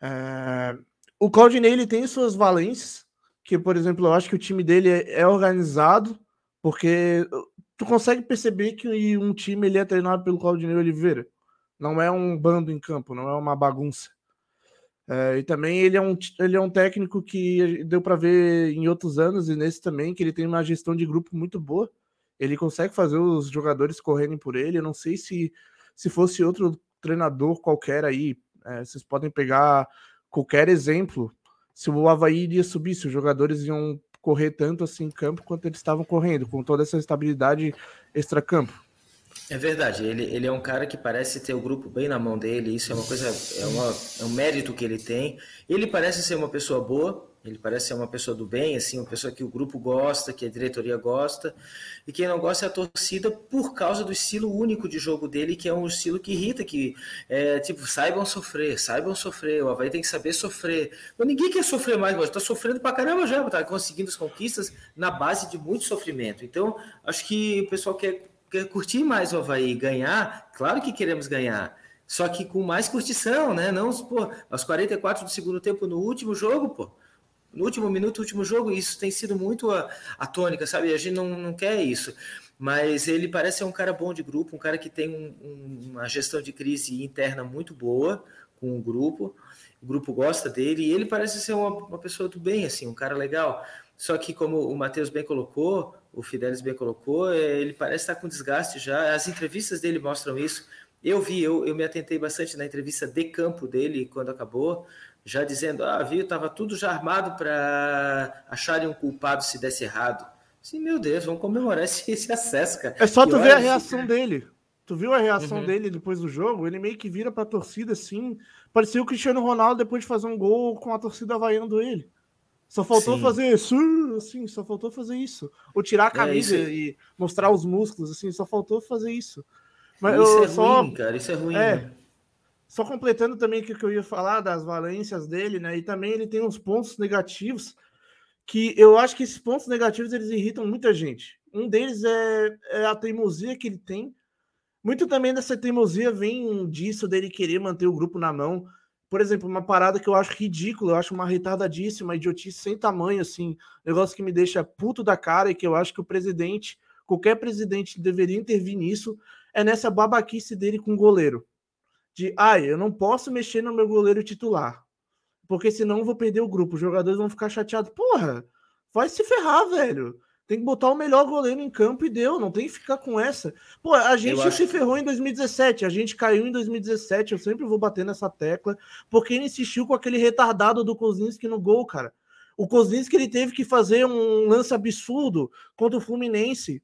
É, o Claudinei, ele tem suas valências, que, por exemplo, eu acho que o time dele é, é organizado, porque tu consegue perceber que um time ele é treinado pelo Claudinei Oliveira. Não é um bando em campo, não é uma bagunça. É, e também ele é, um, ele é um técnico que deu para ver em outros anos e nesse também que ele tem uma gestão de grupo muito boa. Ele consegue fazer os jogadores correrem por ele. Eu não sei se se fosse outro treinador qualquer aí, é, vocês podem pegar qualquer exemplo. Se o Havaí iria subir, se os jogadores iam correr tanto assim em campo quanto eles estavam correndo, com toda essa estabilidade extra-campo. É verdade, ele, ele é um cara que parece ter o grupo bem na mão dele, isso é uma coisa, é, uma, é um mérito que ele tem. Ele parece ser uma pessoa boa, ele parece ser uma pessoa do bem, assim, uma pessoa que o grupo gosta, que a diretoria gosta, e quem não gosta é a torcida por causa do estilo único de jogo dele, que é um estilo que irrita, que é tipo, saibam sofrer, saibam sofrer, o Havaí tem que saber sofrer. Mas ninguém quer sofrer mais, mas tá sofrendo pra caramba já, tá conseguindo as conquistas na base de muito sofrimento. Então, acho que o pessoal quer curtir mais o Havaí, ganhar, claro que queremos ganhar, só que com mais curtição, né? Não, pô, aos 44 do segundo tempo no último jogo, pô. No último minuto, último jogo, isso tem sido muito a, a tônica, sabe? A gente não, não quer isso. Mas ele parece ser um cara bom de grupo, um cara que tem um, um, uma gestão de crise interna muito boa com o grupo. O grupo gosta dele e ele parece ser uma, uma pessoa do bem, assim, um cara legal. Só que, como o Matheus bem colocou, o Fidelis bem colocou, é, ele parece estar com desgaste já. As entrevistas dele mostram isso. Eu vi, eu, eu me atentei bastante na entrevista de campo dele quando acabou, já dizendo: ah, viu, estava tudo já armado para acharem um culpado se desse errado. Sim, meu Deus, vamos comemorar esse, <laughs> esse acesso, cara. É só tu ver a reação dele. Tu viu a reação uhum. dele depois do jogo? Ele meio que vira pra torcida assim. Parecia o Cristiano Ronaldo depois de fazer um gol com a torcida vaiando ele. Só faltou Sim. fazer isso, assim, só faltou fazer isso. Ou tirar a é, camisa é, e mostrar os músculos, assim, só faltou fazer isso. Mas isso é só, ruim, cara, isso é ruim. É, né? Só completando também o que eu ia falar das valências dele, né? E também ele tem uns pontos negativos que eu acho que esses pontos negativos eles irritam muita gente. Um deles é, é a teimosia que ele tem. Muito também dessa teimosia vem disso dele querer manter o grupo na mão por exemplo, uma parada que eu acho ridícula, eu acho uma retardadíssima, idiotice sem tamanho, assim, negócio que me deixa puto da cara e que eu acho que o presidente, qualquer presidente deveria intervir nisso, é nessa babaquice dele com o goleiro. De, ai, eu não posso mexer no meu goleiro titular, porque senão eu vou perder o grupo, os jogadores vão ficar chateados. Porra, vai se ferrar, velho. Tem que botar o melhor goleiro em campo e deu, não tem que ficar com essa. Pô, a gente se ferrou em 2017, a gente caiu em 2017, eu sempre vou bater nessa tecla, porque ele insistiu com aquele retardado do Kozinski no gol, cara. O Kozinski ele teve que fazer um lance absurdo contra o Fluminense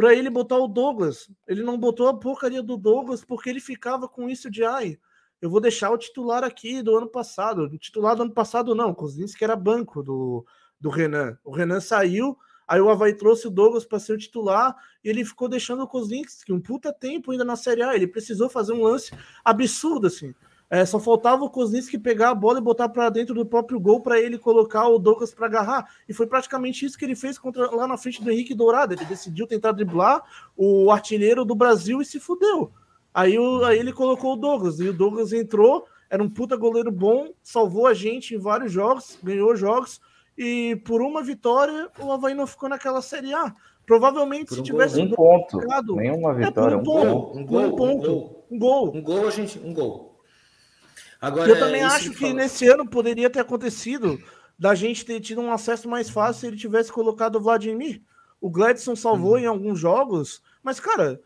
para ele botar o Douglas. Ele não botou a porcaria do Douglas porque ele ficava com isso de ai, eu vou deixar o titular aqui do ano passado. O titular do ano passado não, Kozinski era banco do, do Renan. O Renan saiu, Aí o Havaí trouxe o Douglas para ser o titular e ele ficou deixando o Kozinski um puta tempo ainda na Série A. Ele precisou fazer um lance absurdo, assim. É, só faltava o Kozinski pegar a bola e botar para dentro do próprio gol para ele colocar o Douglas para agarrar. E foi praticamente isso que ele fez contra, lá na frente do Henrique Dourado. Ele decidiu tentar driblar o artilheiro do Brasil e se fudeu. Aí, o, aí ele colocou o Douglas e o Douglas entrou. Era um puta goleiro bom, salvou a gente em vários jogos, ganhou jogos e por uma vitória o Havaí não ficou naquela Série A. Provavelmente, um se tivesse um ponto, nenhuma vitória, é um, ponto, um, gol, um, ponto, um gol, um gol, a gente, um gol. Agora, eu também acho que fala... nesse ano poderia ter acontecido da gente ter tido um acesso mais fácil se ele tivesse colocado o Vladimir. O Gladson salvou hum. em alguns jogos, mas cara,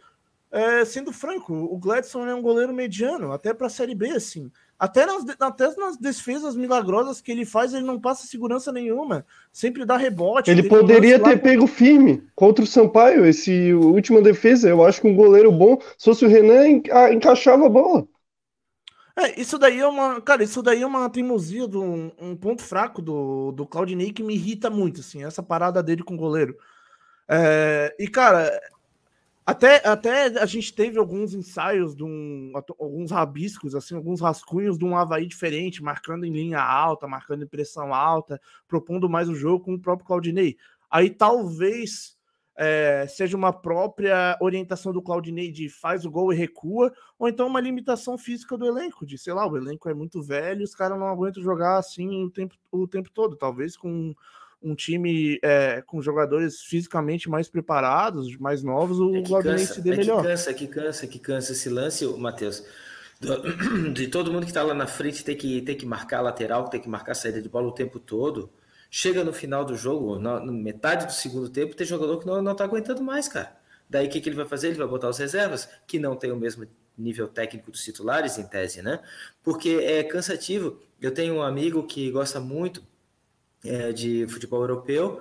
é, sendo franco, o Gladson é um goleiro mediano, até para a Série B, assim. Até nas, até nas defesas milagrosas que ele faz, ele não passa segurança nenhuma. Sempre dá rebote. Ele poderia ter pego firme contra o Sampaio, esse última defesa. Eu acho que um goleiro bom, se fosse o Renan, encaixava a bola. É, isso daí é uma. Cara, isso daí é uma teimosia, do, um ponto fraco do, do Claudinei que me irrita muito, assim, essa parada dele com o goleiro. É, e, cara, até, até a gente teve alguns ensaios de um, alguns rabiscos, assim, alguns rascunhos de um Havaí diferente, marcando em linha alta, marcando em pressão alta, propondo mais o jogo com o próprio Claudinei. Aí talvez é, seja uma própria orientação do Claudinei de faz o gol e recua, ou então uma limitação física do elenco, de sei lá, o elenco é muito velho, os caras não aguentam jogar assim o tempo, o tempo todo, talvez com um time é, com jogadores fisicamente mais preparados, mais novos, o é se dê é melhor. Que cansa, é que cansa, que cansa esse lance, Matheus. <clears throat> De todo mundo que está lá na frente ter que, ter que marcar a lateral, ter que marcar a saída de bola o tempo todo. Chega no final do jogo, na, na metade do segundo tempo, tem jogador que não, não tá aguentando mais, cara. Daí o que, que ele vai fazer? Ele vai botar os reservas, que não tem o mesmo nível técnico dos titulares, em tese, né? Porque é cansativo. Eu tenho um amigo que gosta muito é, de futebol europeu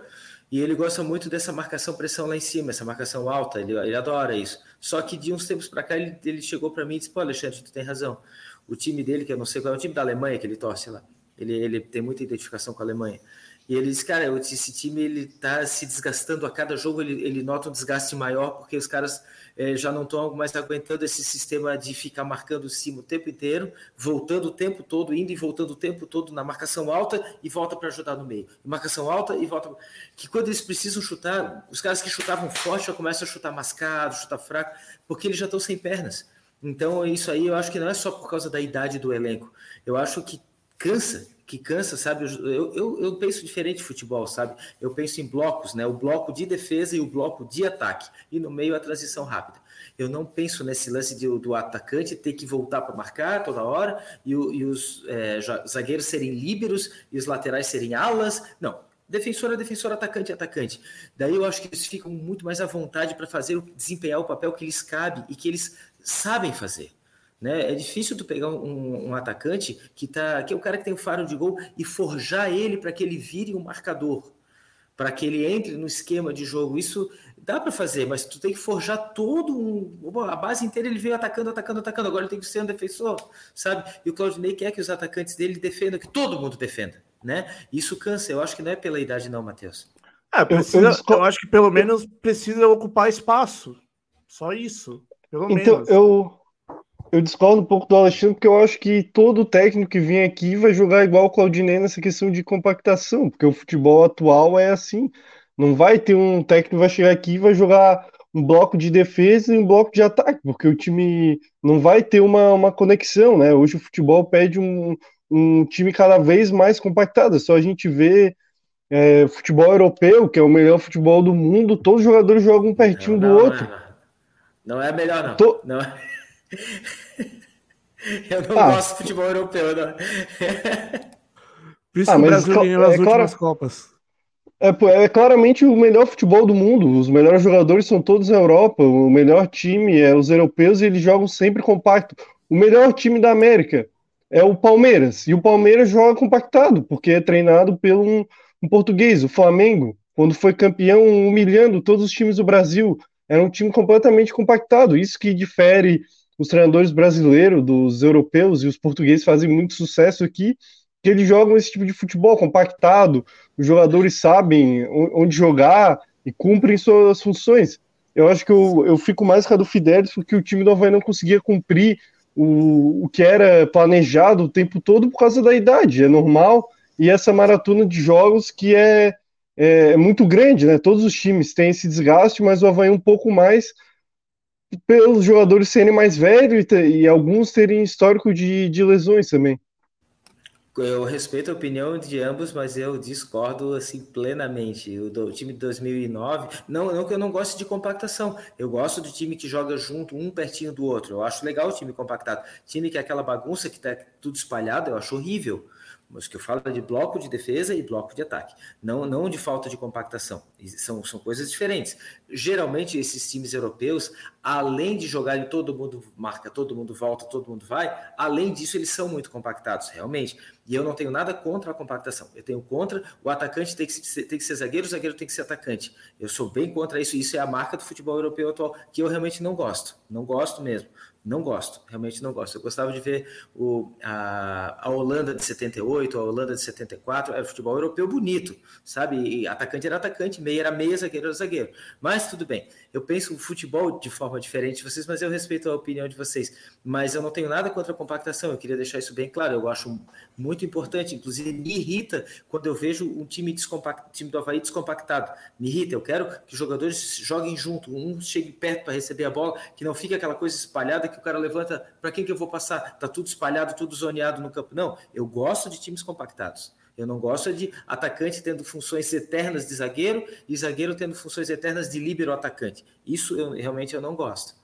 e ele gosta muito dessa marcação pressão lá em cima, essa marcação alta, ele, ele adora isso. Só que de uns tempos para cá ele, ele chegou para mim e disse: Pô, Alexandre, tu tem razão. O time dele, que eu não sei qual é o time da Alemanha que ele torce lá, ele, ele tem muita identificação com a Alemanha. E ele disse, cara, esse time ele tá se desgastando a cada jogo, ele, ele nota um desgaste maior, porque os caras é, já não estão mais aguentando esse sistema de ficar marcando cima o tempo inteiro, voltando o tempo todo, indo e voltando o tempo todo na marcação alta e volta para ajudar no meio. Marcação alta e volta. Que quando eles precisam chutar, os caras que chutavam forte já começam a chutar mascado, chutar fraco, porque eles já estão sem pernas. Então, isso aí eu acho que não é só por causa da idade do elenco. Eu acho que cansa que cansa, sabe? Eu, eu, eu, penso diferente de futebol, sabe? Eu penso em blocos, né? O bloco de defesa e o bloco de ataque. E no meio a transição rápida. Eu não penso nesse lance de, do atacante ter que voltar para marcar toda hora e, e os é, zagueiros serem líberos e os laterais serem alas. Não. Defensor é defensor, atacante é atacante. Daí eu acho que eles ficam muito mais à vontade para fazer, desempenhar o papel que lhes cabe e que eles sabem fazer. Né? É difícil tu pegar um, um, atacante que tá, que é o cara que tem o faro de gol e forjar ele para que ele vire um marcador, para que ele entre no esquema de jogo. Isso dá para fazer, mas tu tem que forjar todo um, a base inteira. Ele veio atacando, atacando, atacando. Agora ele tem que ser um defensor, sabe? E o Claudinei quer que os atacantes dele defendam, que todo mundo defenda, né? Isso cansa. Eu acho que não é pela idade, não, Matheus. É, precisa, eu, eu, eu acho que pelo menos precisa ocupar espaço. Só isso. Pelo então, menos. eu eu discordo um pouco do Alexandre, porque eu acho que todo técnico que vem aqui vai jogar igual o Claudinei nessa questão de compactação, porque o futebol atual é assim. Não vai ter um técnico que vai chegar aqui e vai jogar um bloco de defesa e um bloco de ataque, porque o time não vai ter uma, uma conexão, né? Hoje o futebol pede um, um time cada vez mais compactado. É só a gente ver é, futebol europeu, que é o melhor futebol do mundo, todos os jogadores jogam pertinho não, não, do outro. Não, não, é melhor, não. Não é... Eu não ah, gosto de futebol europeu, não. Por isso ah, que o Brasil ganhou as é últimas Copas. É, é, claramente o melhor futebol do mundo. Os melhores jogadores são todos na Europa. O melhor time é os europeus e eles jogam sempre compacto. O melhor time da América é o Palmeiras. E o Palmeiras joga compactado, porque é treinado pelo um, um português, o Flamengo. Quando foi campeão, humilhando todos os times do Brasil. Era um time completamente compactado. Isso que difere os treinadores brasileiros, dos europeus e os portugueses fazem muito sucesso aqui, que eles jogam esse tipo de futebol compactado, os jogadores sabem onde jogar e cumprem suas funções. Eu acho que eu, eu fico mais com a do Fidelis porque o time do Havaí não conseguia cumprir o, o que era planejado o tempo todo por causa da idade, é normal, e essa maratona de jogos que é, é, é muito grande, né? Todos os times têm esse desgaste, mas o Havaí um pouco mais pelos jogadores serem mais velhos e, e alguns terem histórico de, de lesões também. Eu respeito a opinião de ambos, mas eu discordo assim plenamente. O, do, o time de 2009, não, não que eu não goste de compactação, eu gosto de time que joga junto, um pertinho do outro. Eu acho legal o time compactado. Time que é aquela bagunça que tá tudo espalhado, eu acho horrível. Mas que eu falo é de bloco de defesa e bloco de ataque, não, não de falta de compactação. São, são coisas diferentes. Geralmente, esses times europeus, além de jogarem todo mundo marca, todo mundo volta, todo mundo vai, além disso, eles são muito compactados, realmente. E eu não tenho nada contra a compactação. Eu tenho contra o atacante tem que ser, tem que ser zagueiro, o zagueiro tem que ser atacante. Eu sou bem contra isso. Isso é a marca do futebol europeu atual, que eu realmente não gosto. Não gosto mesmo. Não gosto, realmente não gosto. Eu gostava de ver o, a, a Holanda de 78, a Holanda de 74, era futebol europeu bonito, sabe? E atacante era atacante, meia era meia, zagueiro era zagueiro. Mas tudo bem. Eu penso o futebol de forma diferente de vocês, mas eu respeito a opinião de vocês. Mas eu não tenho nada contra a compactação, eu queria deixar isso bem claro. Eu acho muito importante, inclusive me irrita quando eu vejo um time, descompact, time do Havaí descompactado. Me irrita, eu quero que os jogadores joguem junto, um chegue perto para receber a bola, que não fique aquela coisa espalhada que o cara levanta, para quem que eu vou passar? Tá tudo espalhado, tudo zoneado no campo. Não, eu gosto de times compactados. Eu não gosto de atacante tendo funções eternas de zagueiro e zagueiro tendo funções eternas de líbero atacante. Isso eu realmente eu não gosto.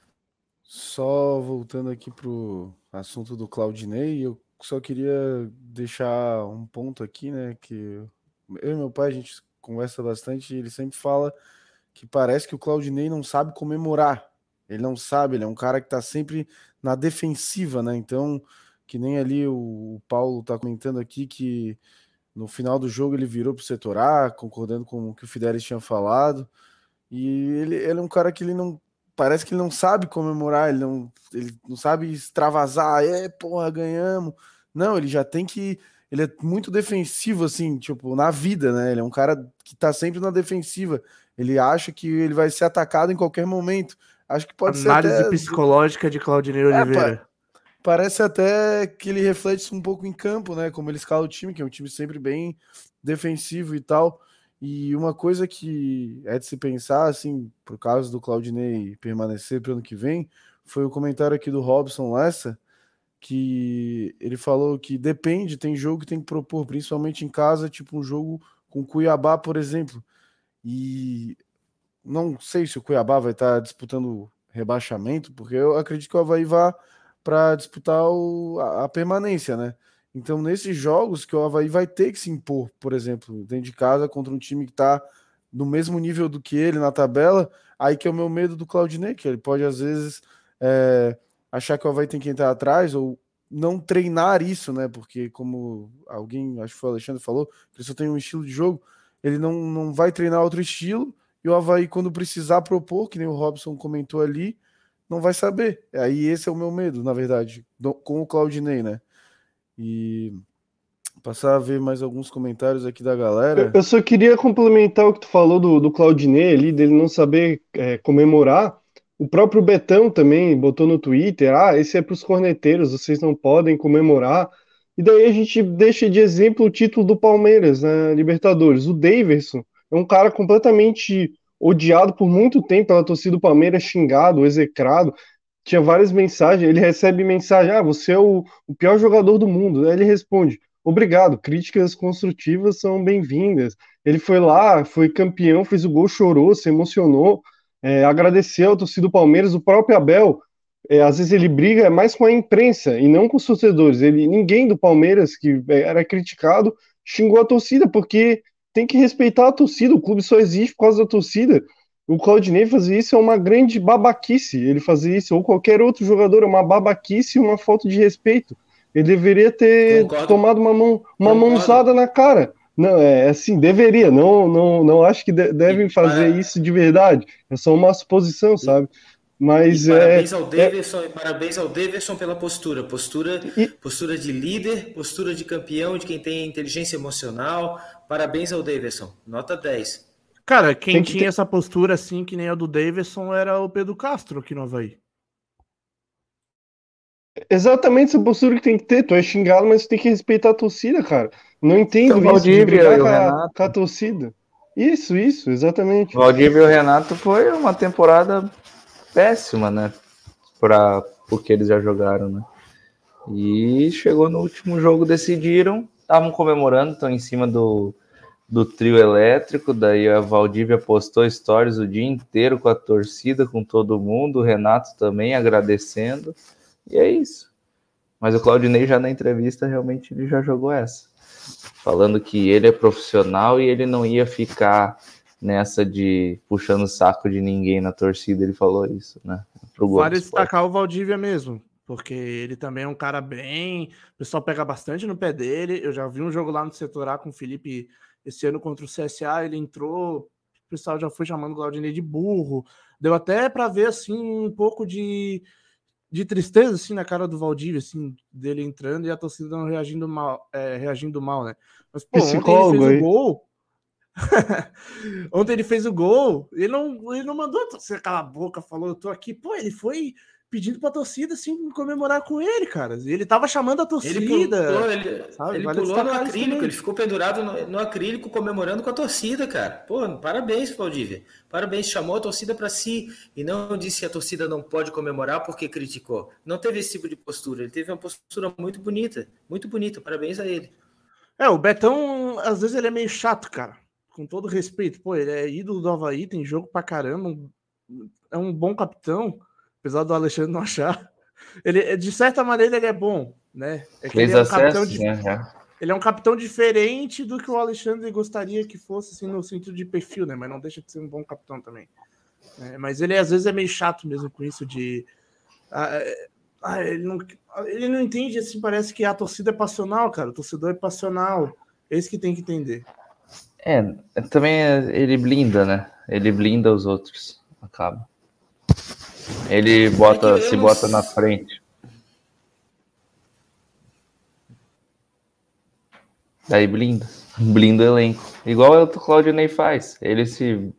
Só voltando aqui pro assunto do Claudinei, eu só queria deixar um ponto aqui, né, que eu e meu pai a gente conversa bastante e ele sempre fala que parece que o Claudinei não sabe comemorar ele não sabe, ele é um cara que está sempre na defensiva, né? Então, que nem ali o, o Paulo está comentando aqui que no final do jogo ele virou para o setor A, concordando com o que o Fidelis tinha falado. E ele, ele é um cara que ele não. Parece que ele não sabe comemorar, ele não, ele não sabe extravasar, é, porra, ganhamos. Não, ele já tem que. Ele é muito defensivo, assim, tipo, na vida, né? Ele é um cara que tá sempre na defensiva. Ele acha que ele vai ser atacado em qualquer momento. Acho que pode Análise ser. Análise psicológica de Claudinei é, Oliveira. Parece até que ele reflete um pouco em campo, né? Como ele escala o time, que é um time sempre bem defensivo e tal. E uma coisa que é de se pensar, assim, por causa do Claudinei permanecer para o ano que vem, foi o comentário aqui do Robson Lessa, que ele falou que depende, tem jogo que tem que propor, principalmente em casa, tipo um jogo com Cuiabá, por exemplo. E não sei se o Cuiabá vai estar disputando rebaixamento, porque eu acredito que o Havaí vá para disputar o, a, a, permanência, né? Então, nesses jogos que o Havaí vai ter que se impor, por exemplo, dentro de casa contra um time que está no mesmo nível do que ele na tabela, aí que é o meu medo do Claudinei, que ele pode às vezes é, achar que o Havaí tem que entrar atrás ou não treinar isso, né? Porque, como alguém, acho que foi o Alexandre falou, ele só tem um estilo de jogo, ele não, não vai treinar outro estilo e o Havaí, quando precisar propor, que nem o Robson comentou ali, não vai saber. Aí esse é o meu medo, na verdade, com o Claudinei, né? E passar a ver mais alguns comentários aqui da galera. Eu só queria complementar o que tu falou do, do Claudinei ali, dele não saber é, comemorar. O próprio Betão também botou no Twitter: ah, esse é para os corneteiros, vocês não podem comemorar. E daí a gente deixa de exemplo o título do Palmeiras na Libertadores. O Daverson é um cara completamente odiado por muito tempo pela torcida do Palmeiras, xingado, execrado. Tinha várias mensagens, ele recebe mensagem: ah, você é o, o pior jogador do mundo. Aí ele responde: obrigado, críticas construtivas são bem-vindas. Ele foi lá, foi campeão, fez o gol, chorou, se emocionou, é, agradeceu a torcida do Palmeiras, o próprio Abel. É, às vezes ele briga mais com a imprensa e não com os torcedores. Ele, ninguém do Palmeiras que era criticado xingou a torcida porque tem que respeitar a torcida. O clube só existe por causa da torcida. O Claudinei fazer isso é uma grande babaquice. Ele fazer isso, ou qualquer outro jogador, é uma babaquice e uma falta de respeito. Ele deveria ter Concordo. tomado uma, mão, uma mãozada na cara. Não, é assim, deveria. Não, não, não acho que de, devem fazer isso de verdade. É só uma suposição, sabe? Mas e parabéns é, ao Davidson, é... parabéns ao Davidson pela postura, postura, e... postura de líder, postura de campeão, de quem tem inteligência emocional. Parabéns ao Davidson, nota 10. Cara, quem que tinha ter... essa postura assim que nem a do Davidson era o Pedro Castro aqui no Havaí. Exatamente essa postura que tem que ter. Tu é xingado, mas tu tem que respeitar a torcida, cara. Não entendo então, isso de brigar com a, com a torcida. Isso, isso, exatamente. Valdívia e o Renato foi uma temporada péssima, né? Para porque eles já jogaram, né? E chegou no último jogo, decidiram estavam comemorando, estão em cima do, do trio elétrico, daí a Valdívia postou stories o dia inteiro com a torcida, com todo mundo, o Renato também agradecendo, e é isso. Mas o Claudinei já na entrevista realmente ele já jogou essa, falando que ele é profissional e ele não ia ficar nessa de puxando o saco de ninguém na torcida, ele falou isso, né? Pro vale destacar o Valdívia mesmo, porque ele também é um cara bem. O pessoal pega bastante no pé dele. Eu já vi um jogo lá no setor A com o Felipe esse ano contra o CSA, ele entrou, o pessoal já foi chamando o Claudinei de burro. Deu até para ver assim um pouco de, de tristeza assim na cara do Valdívia, assim, dele entrando e a torcida não reagindo mal, é, reagindo mal, né? Mas pô, ontem ele fez o gol. <laughs> ontem ele fez o gol, ele não, ele não mandou você calar a boca, falou, eu tô aqui. Pô, ele foi pedindo pra torcida assim comemorar com ele, cara. Ele tava chamando a torcida. Ele pulou, ele, sabe? ele vale pulou no acrílico, ele ficou pendurado no, no, acrílico comemorando com a torcida, cara. Pô, parabéns, Valdívia. Parabéns, chamou a torcida para si e não disse que a torcida não pode comemorar porque criticou. Não teve esse tipo de postura, ele teve uma postura muito bonita, muito bonita. Parabéns a ele. É, o Betão, às vezes ele é meio chato, cara. Com todo respeito, pô, ele é ídolo do Havaí, tem jogo pra caramba, é um bom capitão apesar do Alexandre não achar. <laughs> Ele, de certa maneira, ele é bom, né? É Fez ele é um de, né? Ele é um capitão diferente do que o Alexandre gostaria que fosse, assim, no sentido de perfil, né? Mas não deixa de ser um bom capitão também. É, mas ele, às vezes, é meio chato mesmo com isso de... Ah, é, ah, ele, não, ele não entende, assim, parece que a torcida é passional, cara. O torcedor é passional. É isso que tem que entender. É, também ele blinda, né? Ele blinda os outros. Acaba. Ele bota, é se bota na frente. Daí blinda. Blinda o elenco. Igual o Claudinei faz. Ele se.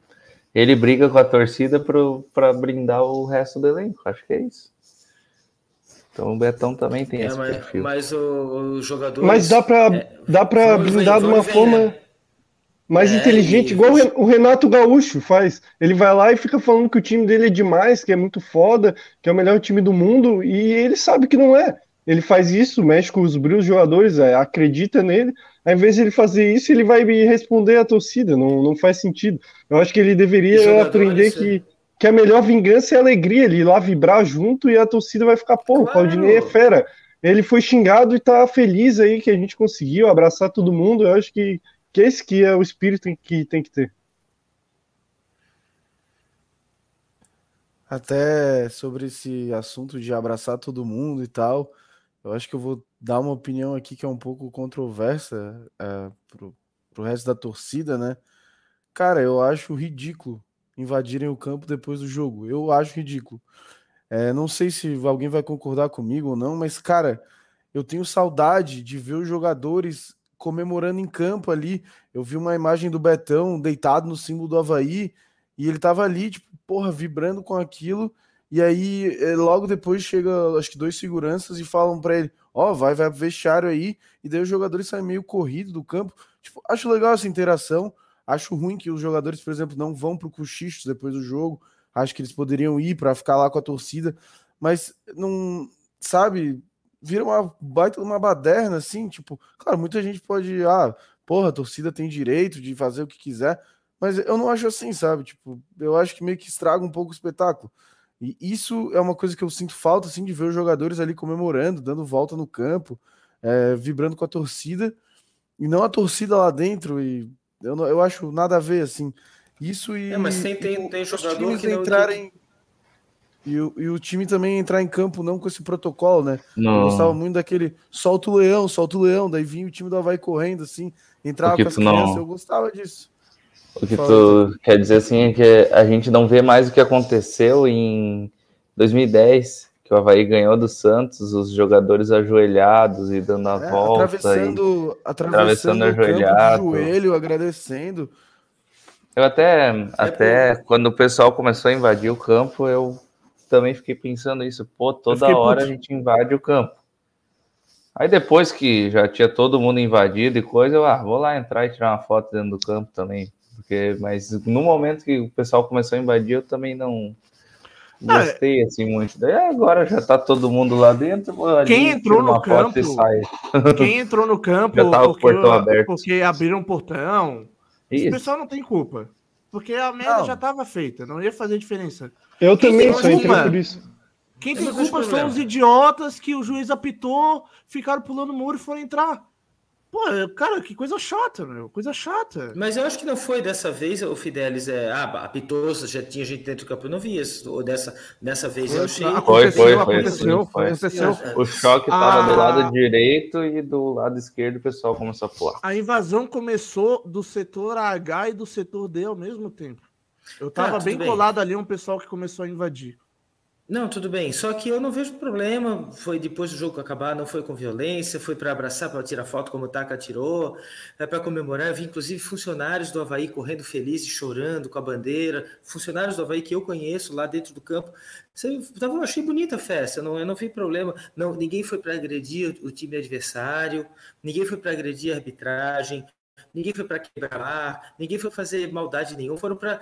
Ele briga com a torcida para blindar o resto do elenco. Acho que é isso. Então o Betão também tem é, esse mas, perfil. Mas o, o jogador. Mas dá para é, dá para blindar de uma forma. Né? Mais é, inteligente, igual o Renato Gaúcho faz. Ele vai lá e fica falando que o time dele é demais, que é muito foda, que é o melhor time do mundo, e ele sabe que não é. Ele faz isso, mexe com os brilhos jogadores, é, acredita nele. Ao invés de ele fazer isso, ele vai responder à torcida. Não, não faz sentido. Eu acho que ele deveria aprender que, que a melhor vingança é a alegria, ele ir lá vibrar junto e a torcida vai ficar, pô, claro. o Claudinei é fera. Ele foi xingado e tá feliz aí que a gente conseguiu abraçar todo mundo. Eu acho que que esse que é o espírito que tem que ter. Até sobre esse assunto de abraçar todo mundo e tal, eu acho que eu vou dar uma opinião aqui que é um pouco controversa é, pro, pro resto da torcida, né? Cara, eu acho ridículo invadirem o campo depois do jogo. Eu acho ridículo. É, não sei se alguém vai concordar comigo ou não, mas, cara, eu tenho saudade de ver os jogadores comemorando em campo ali. Eu vi uma imagem do Betão deitado no símbolo do Havaí e ele tava ali, tipo, porra, vibrando com aquilo. E aí, eh, logo depois chega, acho que dois seguranças e falam para ele: Ó, oh, vai, vai pro vestiário aí. E daí os jogadores saem meio corrido do campo. Tipo, acho legal essa interação. Acho ruim que os jogadores, por exemplo, não vão pro cochicho depois do jogo. Acho que eles poderiam ir para ficar lá com a torcida. Mas não, sabe, vira uma baita uma baderna, assim, tipo, claro, muita gente pode, ah, porra, a torcida tem direito de fazer o que quiser, mas eu não acho assim, sabe? Tipo, eu acho que meio que estraga um pouco o espetáculo. E isso é uma coisa que eu sinto falta, assim, de ver os jogadores ali comemorando, dando volta no campo, é, vibrando com a torcida, e não a torcida lá dentro, e eu, não, eu acho nada a ver, assim. Isso e. É, mas tem, tem, tem jogador que não, entrarem. E o, e o time também entrar em campo não com esse protocolo, né? Não. Eu gostava muito daquele solta o leão, solta o leão, daí vinha o time do Havaí correndo assim, entrava com as crianças, não... eu gostava disso. O que tu quer dizer assim é que a gente não vê mais o que aconteceu em 2010, que o Havaí ganhou do Santos, os jogadores ajoelhados e dando a é, volta. Atravessando, e... atravessando, atravessando ajoelhado. joelho, agradecendo. Eu até, é até quando o pessoal começou a invadir o campo, eu também fiquei pensando isso. Pô, toda hora puto. a gente invade o campo. Aí depois que já tinha todo mundo invadido e coisa, eu ah, vou lá entrar e tirar uma foto dentro do campo também. Porque, mas no momento que o pessoal começou a invadir, eu também não. gostei assim muito. Daí agora já tá todo mundo lá dentro. Quem entrou no campo? <laughs> Quem entrou no campo já tava porque, o portão aberto. porque abriram o portão. Isso. O pessoal não tem culpa. Porque a merda não. já estava feita, não ia fazer diferença. Eu Quem também só entrei por isso. Quem tem culpa são os idiotas que o juiz apitou, ficaram pulando o muro e foram entrar. Pô, cara, que coisa chata, meu. Coisa chata. Mas eu acho que não foi dessa vez, o Fidelis é. Ah, apitou, já tinha gente dentro do campo. Eu não vi isso. Ou dessa, dessa vez eu achei. Foi, foi, foi. Aconteceu, foi. aconteceu. O choque estava ah, do lado direito e do lado esquerdo o pessoal começou a pular. A invasão começou do setor H e do setor D ao mesmo tempo. Eu tava ah, bem, bem colado ali, um pessoal que começou a invadir. Não, tudo bem. Só que eu não vejo problema. Foi depois do jogo acabar, não foi com violência, foi para abraçar, para tirar foto como o Taka tirou, é para comemorar. Eu vi inclusive funcionários do Havaí correndo felizes, chorando com a bandeira. Funcionários do Havaí que eu conheço lá dentro do campo. Eu achei bonita a festa, não, eu não vi problema. Não, ninguém foi para agredir o, time adversário, ninguém foi para agredir a arbitragem, ninguém foi para quebrar, ninguém foi fazer maldade nenhuma. Foram para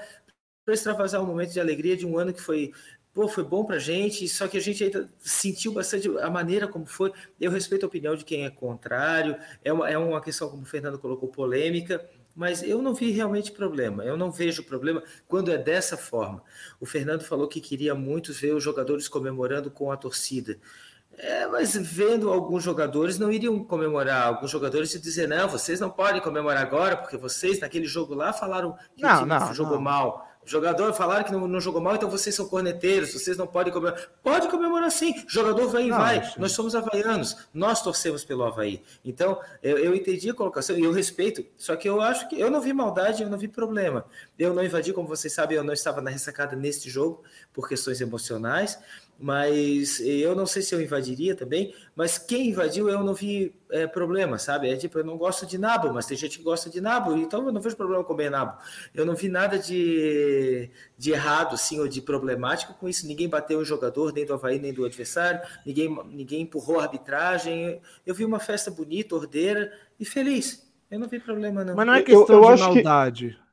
para extravasar um momento de alegria de um ano que foi pô, foi bom pra gente, só que a gente ainda sentiu bastante a maneira como foi. Eu respeito a opinião de quem é contrário, é uma, é uma questão, como o Fernando colocou, polêmica, mas eu não vi realmente problema. Eu não vejo problema quando é dessa forma. O Fernando falou que queria muito ver os jogadores comemorando com a torcida. É, mas vendo alguns jogadores não iriam comemorar, alguns jogadores e dizer, não, vocês não podem comemorar agora, porque vocês naquele jogo lá falaram que não, o time não, jogou não. mal. Jogador falaram que não, não, jogou mal, então vocês são corneteiros, vocês não podem comemorar. Pode comemorar sim. Jogador vai e vai. Acho. Nós somos havaianos, nós torcemos pelo Havaí. Então, eu, eu entendi a colocação e eu respeito. Só que eu acho que eu não vi maldade, eu não vi problema. Eu não invadi, como vocês sabem, eu não estava na ressacada neste jogo por questões emocionais mas eu não sei se eu invadiria também, mas quem invadiu eu não vi é, problema, sabe? É tipo, eu não gosto de nabo, mas tem gente que gosta de nabo, então eu não vejo problema comer nabo. Eu não vi nada de, de errado, assim, ou de problemático com isso. Ninguém bateu o jogador, nem do Havaí, nem do adversário, ninguém, ninguém empurrou a arbitragem. Eu vi uma festa bonita, ordeira e feliz. Eu não vi problema, não. Mas não é questão eu, eu de maldade. Que...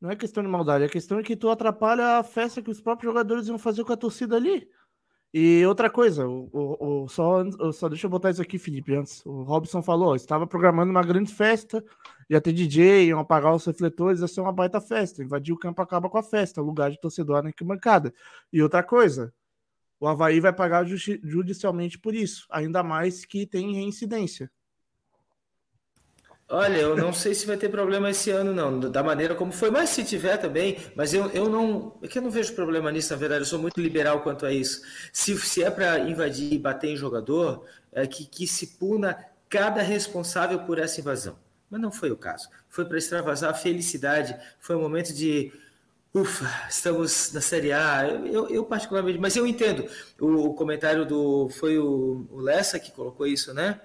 Não é questão de maldade, é questão de que tu atrapalha a festa que os próprios jogadores iam fazer com a torcida ali. E outra coisa, o, o, o só, só deixa eu botar isso aqui, Felipe, antes. O Robson falou, estava programando uma grande festa, ia ter DJ, iam apagar os refletores, ia ser uma baita festa. Invadir o campo acaba com a festa, lugar de torcedor na arquibancada. E outra coisa, o Havaí vai pagar judicialmente por isso, ainda mais que tem reincidência. Olha, eu não sei se vai ter problema esse ano, não, da maneira como foi, mas se tiver também, mas eu, eu não. É que eu não vejo problema nisso, na verdade, eu sou muito liberal quanto a isso. Se, se é para invadir e bater em jogador, é que, que se puna cada responsável por essa invasão. Mas não foi o caso. Foi para extravasar a felicidade, foi um momento de. Ufa, estamos na Série A. Eu, eu particularmente, mas eu entendo. O, o comentário do. Foi o, o Lessa que colocou isso, né?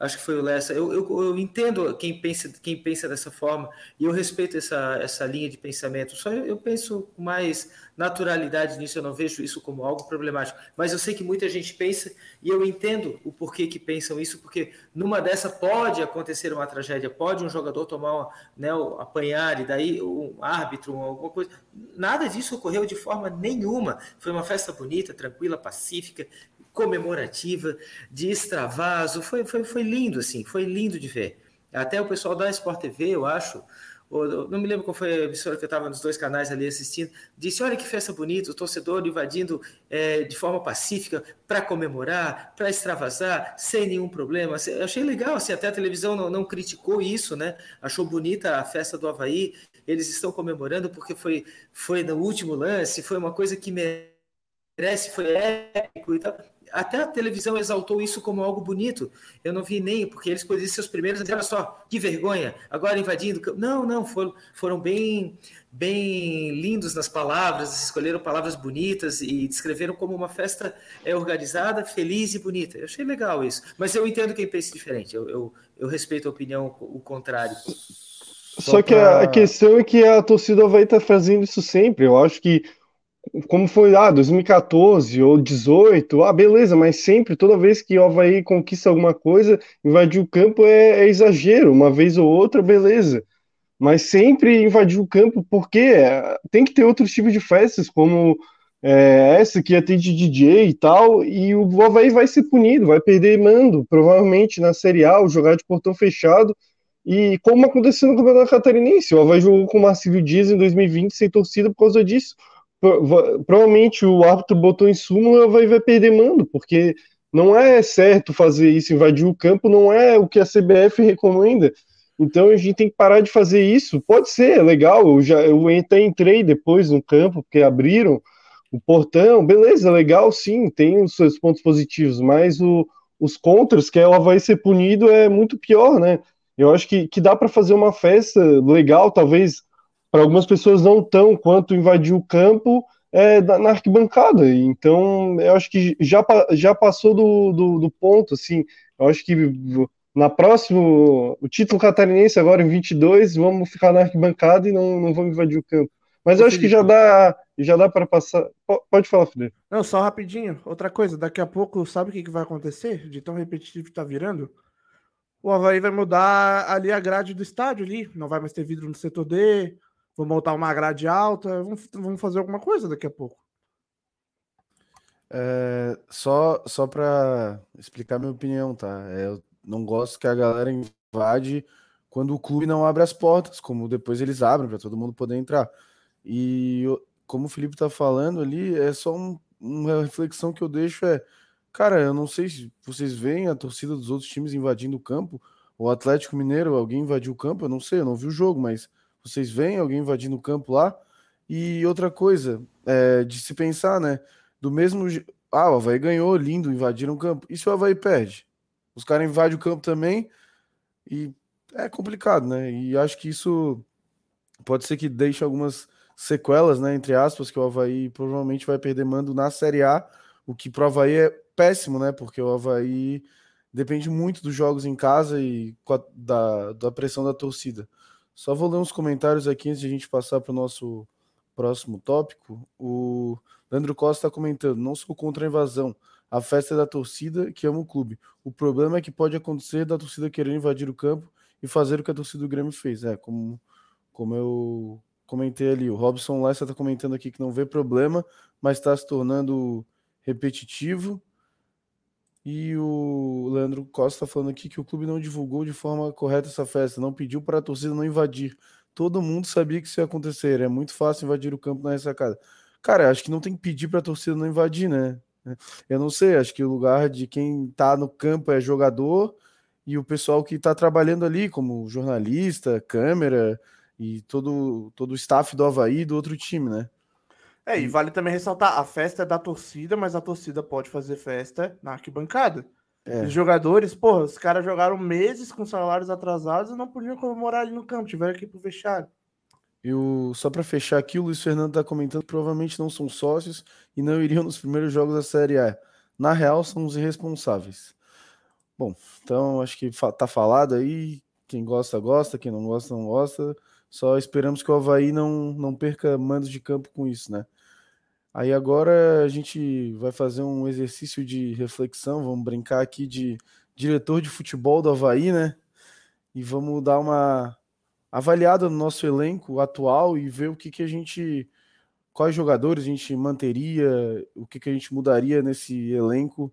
Acho que foi o Lessa. Eu, eu, eu, entendo quem pensa, quem pensa dessa forma e eu respeito essa, essa linha de pensamento. Só eu, eu, penso com mais naturalidade nisso, eu não vejo isso como algo problemático. Mas eu sei que muita gente pensa e eu entendo o porquê que pensam isso, porque numa dessa pode acontecer uma tragédia, pode um jogador tomar, uma, né, apanhar e daí um árbitro, alguma coisa. Nada disso ocorreu de forma nenhuma. Foi uma festa bonita, tranquila, pacífica comemorativa, de extravaso, foi, foi, foi lindo, assim, foi lindo de ver. Até o pessoal da Sport TV, eu acho, ou, não me lembro qual foi a emissora que eu estava nos dois canais ali assistindo, disse: Olha que festa bonita, o torcedor invadindo é, de forma pacífica para comemorar, para extravasar, sem nenhum problema. Eu achei legal, assim, até a televisão não, não, criticou isso, né? Achou bonita a festa do Havaí. Eles estão comemorando porque foi, foi no último lance, foi uma coisa que merece, foi épico e tal até a televisão exaltou isso como algo bonito. Eu não vi nem, porque eles poderiam ser os primeiros olha só, que vergonha, agora invadindo. Não, não, foram, foram bem, bem lindos nas palavras, escolheram palavras bonitas e descreveram como uma festa é, organizada, feliz e bonita. Eu achei legal isso. Mas eu entendo quem pensa diferente, eu, eu, eu respeito a opinião, o contrário. Só, Só que pra... a questão é que a torcida vai estar fazendo isso sempre. Eu acho que como foi, ah, 2014 ou 18, ah, beleza, mas sempre, toda vez que o Havaí conquista alguma coisa, invadir o campo é, é exagero, uma vez ou outra, beleza. Mas sempre invadir o campo, porque tem que ter outros tipos de festas, como é, essa que ia ter de DJ e tal, e o Havaí vai ser punido, vai perder mando, provavelmente na Série A, jogar de portão fechado, e como aconteceu no Campeonato Catarinense, o Havaí jogou com o Marcílio Dias em 2020 sem torcida por causa disso. Provavelmente o árbitro botou em súmula Havaí vai perder mando, porque não é certo fazer isso, invadir o campo, não é o que a CBF recomenda. Então a gente tem que parar de fazer isso. Pode ser, é legal. Eu já eu até entrei depois no campo, porque abriram, o portão, beleza, legal, sim, tem os seus pontos positivos, mas o, os contras, que ela vai ser punido, é muito pior, né? Eu acho que, que dá para fazer uma festa legal, talvez para algumas pessoas não tão quanto invadir o campo é, na arquibancada. Então, eu acho que já, já passou do, do, do ponto, assim. Eu acho que na próxima, o título catarinense agora em 22, vamos ficar na arquibancada e não, não vamos invadir o campo. Mas eu acho que já dá, já dá para passar. Pode falar, Felipe. Não, só rapidinho. Outra coisa, daqui a pouco, sabe o que, que vai acontecer? De tão repetitivo que tá virando? O Havaí vai mudar ali a grade do estádio ali. Não vai mais ter vidro no setor D. Vão montar uma grade alta. Vamos, vamos fazer alguma coisa daqui a pouco. É, só só para explicar minha opinião, tá? É, eu não gosto que a galera invade quando o clube não abre as portas, como depois eles abrem para todo mundo poder entrar. E como o Felipe tá falando ali, é só um, uma reflexão que eu deixo é, cara, eu não sei se vocês veem a torcida dos outros times invadindo o campo, o Atlético Mineiro, alguém invadiu o campo, eu não sei, eu não vi o jogo, mas vocês veem alguém invadindo o campo lá? E outra coisa, é, de se pensar, né? Do mesmo. Ah, o Havaí ganhou, lindo, invadiram o campo. E se o Havaí perde? Os caras invadem o campo também e é complicado, né? E acho que isso pode ser que deixe algumas sequelas, né, entre aspas, que o Havaí provavelmente vai perder mando na Série A, o que pro Havaí é péssimo, né, porque o Havaí depende muito dos jogos em casa e da, da pressão da torcida. Só vou ler uns comentários aqui antes de a gente passar para o nosso próximo tópico. O Leandro Costa está comentando: não sou contra a invasão. A festa é da torcida que ama o clube. O problema é que pode acontecer da torcida querer invadir o campo e fazer o que a torcida do Grêmio fez. É, como, como eu comentei ali, o Robson Lessa está comentando aqui que não vê problema, mas está se tornando repetitivo. E o Leandro Costa está falando aqui que o clube não divulgou de forma correta essa festa, não pediu para a torcida não invadir. Todo mundo sabia que isso ia acontecer, é muito fácil invadir o campo na ressacada. Cara, acho que não tem que pedir para a torcida não invadir, né? Eu não sei, acho que o lugar de quem está no campo é jogador e o pessoal que está trabalhando ali, como jornalista, câmera, e todo, todo o staff do Havaí do outro time, né? É, e vale também ressaltar, a festa é da torcida, mas a torcida pode fazer festa na arquibancada. É. Os jogadores, porra, os caras jogaram meses com salários atrasados e não podiam comemorar ali no campo, tiveram que ir pro vestiário. E o, só para fechar aqui, o Luiz Fernando tá comentando que provavelmente não são sócios e não iriam nos primeiros jogos da Série A. Na real, são os irresponsáveis. Bom, então acho que tá falado aí. Quem gosta, gosta. Quem não gosta, não gosta. Só esperamos que o Havaí não, não perca mandos de campo com isso, né? Aí agora a gente vai fazer um exercício de reflexão, vamos brincar aqui de diretor de futebol do Havaí, né? E vamos dar uma avaliada no nosso elenco atual e ver o que, que a gente. Quais jogadores a gente manteria, o que, que a gente mudaria nesse elenco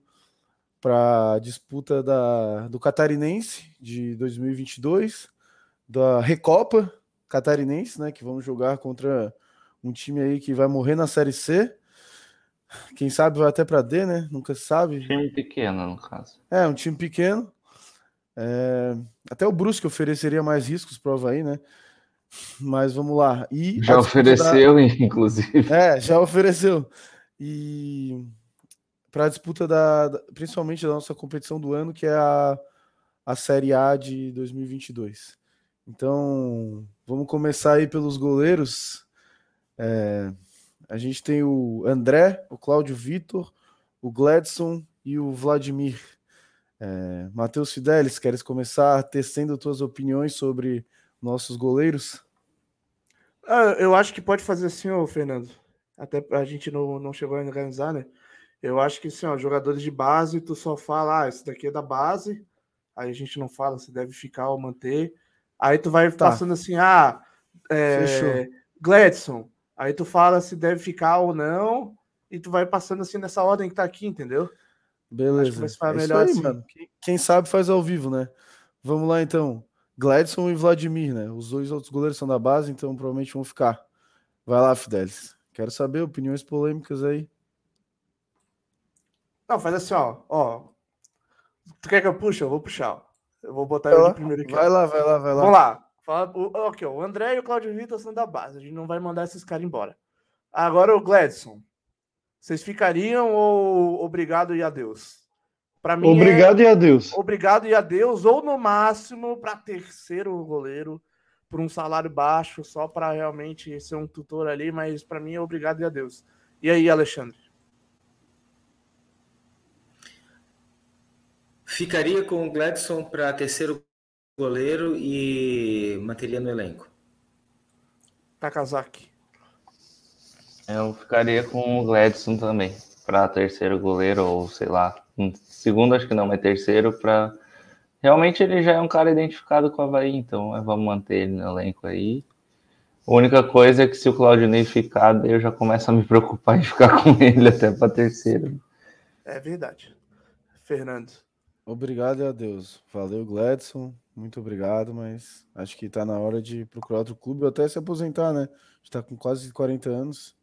para a disputa da, do Catarinense de 2022, da Recopa catarinense, né? Que vamos jogar contra um time aí que vai morrer na Série C. Quem sabe vai até para D, né? Nunca se sabe. Time pequeno, no caso. É, um time pequeno. É... Até o Brusque ofereceria mais riscos para o Havaí, né? Mas vamos lá. E já ofereceu, da... inclusive. É, já ofereceu. E para a disputa da, principalmente da nossa competição do ano, que é a, a Série A de 2022. Então, vamos começar aí pelos goleiros. É, a gente tem o André, o Cláudio Vitor, o Gladson e o Vladimir. É, Matheus Fidelis, queres começar tecendo tuas opiniões sobre nossos goleiros? Ah, eu acho que pode fazer assim, ô Fernando. Até a gente não, não chegou a organizar, né? Eu acho que assim, ó, jogadores de base, tu só fala, ah, esse daqui é da base, aí a gente não fala se deve ficar ou manter. Aí tu vai tá. passando assim, ah, é, Gladson. Aí tu fala se deve ficar ou não. e tu vai passando assim nessa ordem que tá aqui, entendeu? Beleza. É melhor aí, assim. mano. Quem sabe faz ao vivo, né? Vamos lá então. Gladson e Vladimir, né? Os dois outros goleiros são da base, então provavelmente vão ficar. Vai lá, Fidelis. Quero saber opiniões polêmicas aí. Não, faz assim, ó. ó. Tu quer que eu puxe? Eu vou puxar. Eu vou botar ele primeiro aqui. Vai lá, vai lá, vai lá. Vamos lá. Fala, o, okay, o André e o Claudio Vitor são da base. A gente não vai mandar esses caras embora. Agora o Gladson. Vocês ficariam ou obrigado e adeus? Para mim Obrigado é... e adeus. Obrigado e adeus, ou no máximo para terceiro goleiro por um salário baixo, só para realmente ser um tutor ali, mas para mim é obrigado e adeus. E aí, Alexandre? Ficaria com o Gladson para terceiro goleiro e manteria no elenco. Takazaki. Eu ficaria com o Gladson também, para terceiro goleiro, ou sei lá, segundo acho que não, mas terceiro para. Realmente ele já é um cara identificado com o Havaí, então é, vamos manter ele no elenco aí. A única coisa é que se o Claudinei ficar, daí eu já começo a me preocupar em ficar <laughs> com ele até para terceiro. É verdade. Fernando. Obrigado a Deus. Valeu, Gladson. Muito obrigado, mas acho que tá na hora de procurar outro clube ou até se aposentar, né? Está com quase 40 anos.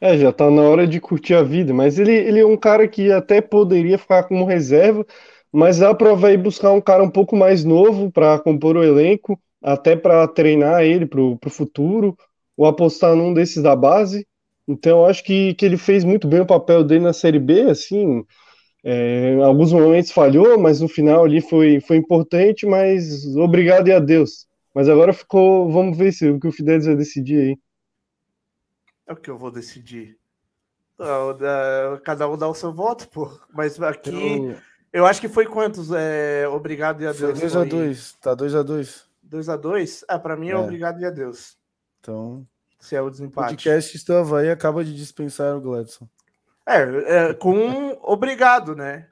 É, já tá na hora de curtir a vida, mas ele, ele é um cara que até poderia ficar como reserva, mas dá para vai buscar um cara um pouco mais novo para compor o elenco, até para treinar ele pro, pro futuro, ou apostar num desses da base. Então, acho que, que ele fez muito bem o papel dele na Série B, assim, é, em alguns momentos falhou, mas no final ali foi, foi importante, mas obrigado e adeus. Mas agora ficou, vamos ver se o que o Fidelis vai decidir aí. É o que eu vou decidir. É, cada um dá o seu voto, pô. Mas aqui. Eu, eu acho que foi quantos? É, obrigado e adeus. 2x2. Tá 2x2. 2x2? Ah, pra mim é, é obrigado e adeus. Então. Se é o desempate. O podcast estava aí acaba de dispensar o Gladson. É, é com obrigado, né?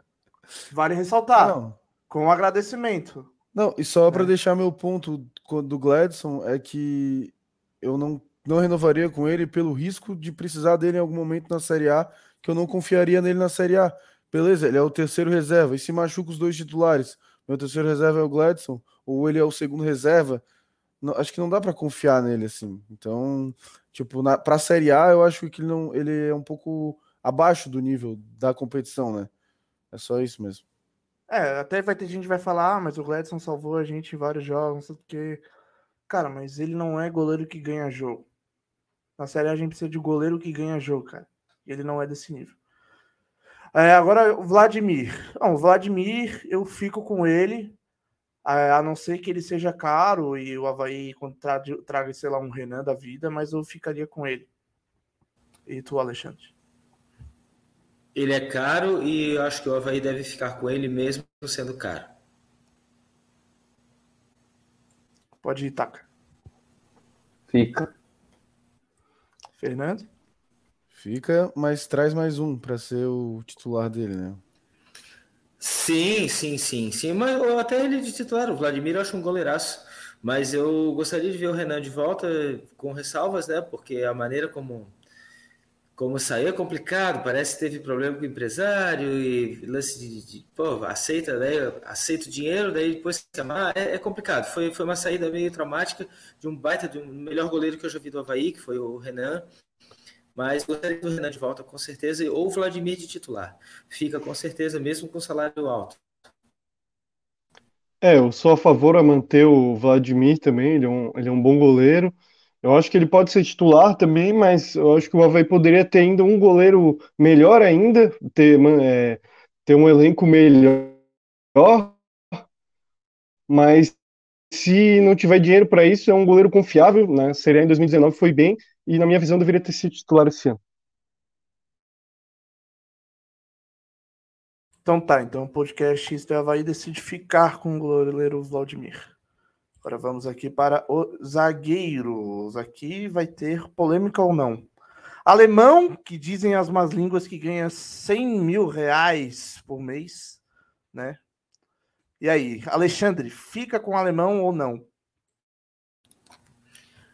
Vale ressaltar. Não. Com agradecimento. Não, e só para né? deixar meu ponto do Gladson é que eu não não renovaria com ele pelo risco de precisar dele em algum momento na Série A, que eu não confiaria nele na Série A. Beleza, ele é o terceiro reserva, e se machuca os dois titulares, meu terceiro reserva é o Gladson, ou ele é o segundo reserva, não, acho que não dá para confiar nele assim. Então, tipo, na, pra Série A, eu acho que ele, não, ele é um pouco abaixo do nível da competição, né? É só isso mesmo. É, até vai ter gente que vai falar, ah, mas o Gladson salvou a gente em vários jogos, porque. Cara, mas ele não é goleiro que ganha jogo. Na Série A, gente precisa de goleiro que ganha jogo, cara. Ele não é desse nível. É, agora, o Vladimir. Não, o Vladimir, eu fico com ele, a não ser que ele seja caro e o Havaí traga, sei lá, um Renan da vida, mas eu ficaria com ele. E tu, Alexandre? Ele é caro e eu acho que o Havaí deve ficar com ele mesmo sendo caro. Pode ir, Taca. Fica. Fernando? Fica, mas traz mais um para ser o titular dele, né? Sim, sim, sim, sim. Mas até ele de titular, o Vladimir eu acho um goleiraço. Mas eu gostaria de ver o Renan de volta com ressalvas, né? Porque a maneira como como saiu é complicado, parece que teve problema com o empresário e lance de, de pô, aceita, né, aceita o dinheiro, daí depois chamar, é, é, complicado. Foi, foi uma saída meio traumática de um baita, de um melhor goleiro que eu já vi do Havaí, que foi o Renan, mas gostaria do Renan de volta com certeza, ou o Vladimir de titular. Fica com certeza, mesmo com salário alto. É, eu sou a favor a manter o Vladimir também, ele é um, ele é um bom goleiro, eu acho que ele pode ser titular também, mas eu acho que o Havaí poderia ter ainda um goleiro melhor ainda, ter, é, ter um elenco melhor, mas se não tiver dinheiro para isso, é um goleiro confiável, né? Seria em 2019 foi bem, e na minha visão deveria ter sido titular esse ano. Então tá, então o podcast do Havaí decide ficar com o goleiro Vladimir. Agora vamos aqui para os zagueiros. Aqui vai ter polêmica ou não. Alemão, que dizem as más línguas que ganha 100 mil reais por mês, né? E aí, Alexandre, fica com o alemão ou não?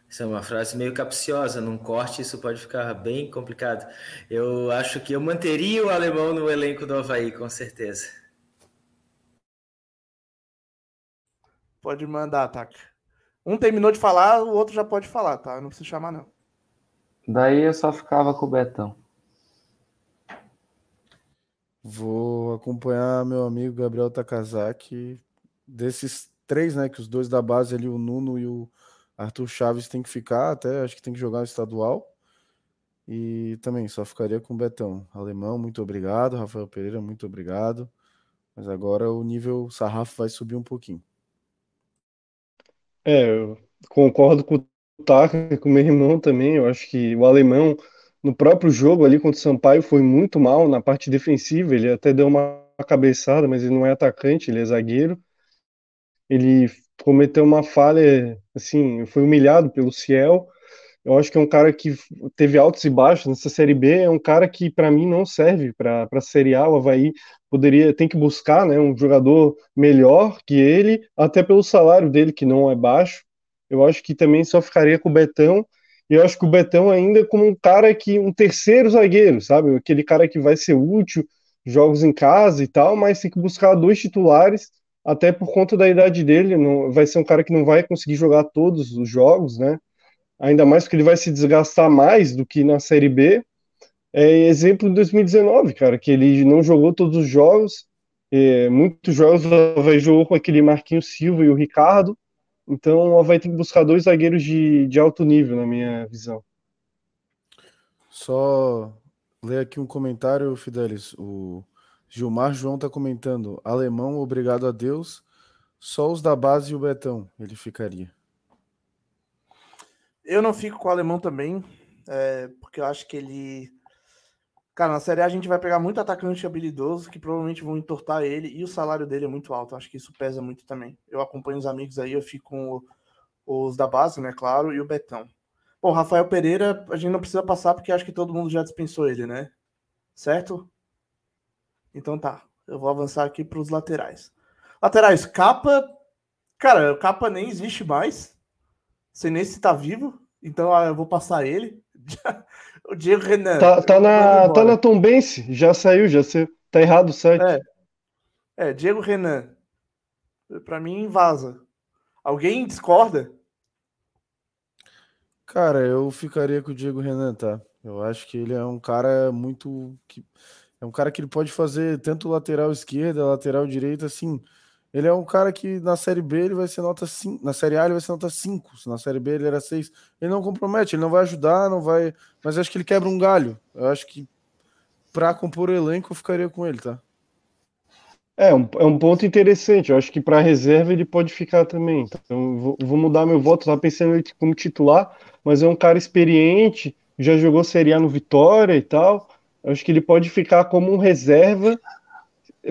Isso é uma frase meio capciosa, num corte isso pode ficar bem complicado. Eu acho que eu manteria o alemão no elenco do Havaí, com certeza. Pode mandar, Taka. Um terminou de falar, o outro já pode falar, tá? Não precisa chamar, não. Daí eu só ficava com o Betão. Vou acompanhar meu amigo Gabriel Takazaki. Desses três, né? Que os dois da base ali, o Nuno e o Arthur Chaves tem que ficar, até acho que tem que jogar no estadual. E também só ficaria com o Betão. Alemão, muito obrigado. Rafael Pereira, muito obrigado. Mas agora o nível sarrafo vai subir um pouquinho. É, eu concordo com o Taka, com o meu irmão também. Eu acho que o alemão, no próprio jogo ali contra o Sampaio, foi muito mal na parte defensiva. Ele até deu uma cabeçada, mas ele não é atacante, ele é zagueiro. Ele cometeu uma falha, assim, foi humilhado pelo Ciel. Eu acho que é um cara que teve altos e baixos nessa Série B, é um cara que para mim não serve para a Série A. O Havaí poderia, tem que buscar né, um jogador melhor que ele, até pelo salário dele, que não é baixo. Eu acho que também só ficaria com o Betão. E eu acho que o Betão ainda como um cara que, um terceiro zagueiro, sabe? Aquele cara que vai ser útil, jogos em casa e tal, mas tem que buscar dois titulares até por conta da idade dele, não, vai ser um cara que não vai conseguir jogar todos os jogos, né? Ainda mais porque ele vai se desgastar mais do que na Série B. É exemplo de 2019, cara, que ele não jogou todos os jogos, é, muitos jogos vai jogou com aquele Marquinhos Silva e o Ricardo, então vai ter que buscar dois zagueiros de, de alto nível, na minha visão. Só ler aqui um comentário, Fidelis. O Gilmar João está comentando: alemão, obrigado a Deus. Só os da base e o Betão ele ficaria. Eu não fico com o alemão também, é, porque eu acho que ele. Cara, na Série A a gente vai pegar muito atacante habilidoso que provavelmente vão entortar ele e o salário dele é muito alto. Acho que isso pesa muito também. Eu acompanho os amigos aí, eu fico com os da base, né? Claro, e o Betão. Bom, Rafael Pereira, a gente não precisa passar porque acho que todo mundo já dispensou ele, né? Certo? Então tá, eu vou avançar aqui para os laterais. Laterais, capa. Cara, capa nem existe mais. Sei nem se tá vivo. Então ah, eu vou passar ele. <laughs> o Diego Renan. Tá, tá na, tá na Tombense, já saiu, já saiu. Tá errado o site. É, é Diego Renan. Para mim, vaza. Alguém discorda? Cara, eu ficaria com o Diego Renan, tá? Eu acho que ele é um cara muito. É um cara que ele pode fazer tanto lateral esquerda, lateral direita, assim. Ele é um cara que na Série B ele vai ser nota 5, na Série A ele vai ser nota 5, se na Série B ele era 6. Ele não compromete, ele não vai ajudar, não vai. Mas acho que ele quebra um galho. Eu acho que para compor o elenco eu ficaria com ele, tá? É um, é um ponto interessante. Eu acho que para reserva ele pode ficar também. Então vou, vou mudar meu voto. Estava pensando ele como titular, mas é um cara experiente, já jogou Série A no Vitória e tal. Eu acho que ele pode ficar como um reserva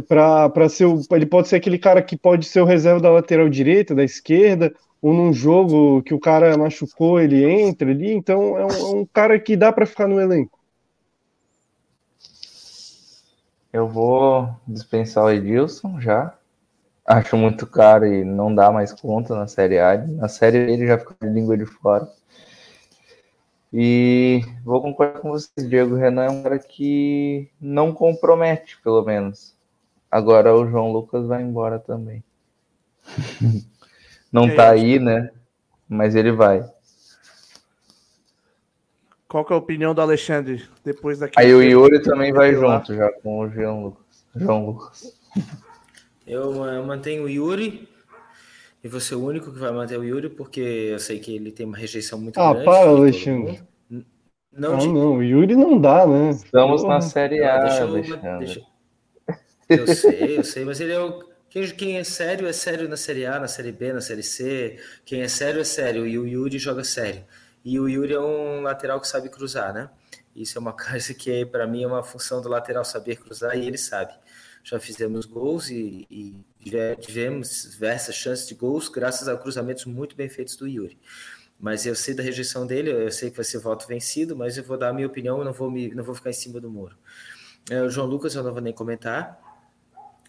para ser o, ele pode ser aquele cara que pode ser o reserva da lateral direita, da esquerda, ou num jogo que o cara machucou, ele entra ali, então é um, é um cara que dá para ficar no elenco. Eu vou dispensar o Edilson já. Acho muito caro e não dá mais conta na Série A. Na Série B ele já fica de língua de fora. E vou concordar com você, Diego Renan é um cara que não compromete, pelo menos. Agora o João Lucas vai embora também. <laughs> não tá aí, né? Mas ele vai. Qual que é a opinião do Alexandre depois daqui? Aí o Yuri também vai junto já com o João Lucas. João Lucas. Eu, eu mantenho o Yuri e você é o único que vai manter o Yuri, porque eu sei que ele tem uma rejeição muito ah, grande. Ah, para, Alexandre. Não, ah, não, o Yuri não dá, né? Estamos na Série A, deixa eu, deixa... eu sei, eu sei, mas ele é o... Quem, quem é sério é sério na Série A, na Série B, na Série C. Quem é sério é sério, e o Yuri joga sério. E o Yuri é um lateral que sabe cruzar, né? Isso é uma <laughs> coisa que, para mim, é uma função do lateral saber cruzar, e ele sabe já fizemos gols e, e tivemos diversas chances de gols graças a cruzamentos muito bem feitos do Yuri. Mas eu sei da rejeição dele, eu sei que vai ser voto vencido, mas eu vou dar a minha opinião, não vou, me, não vou ficar em cima do muro. É, o João Lucas eu não vou nem comentar,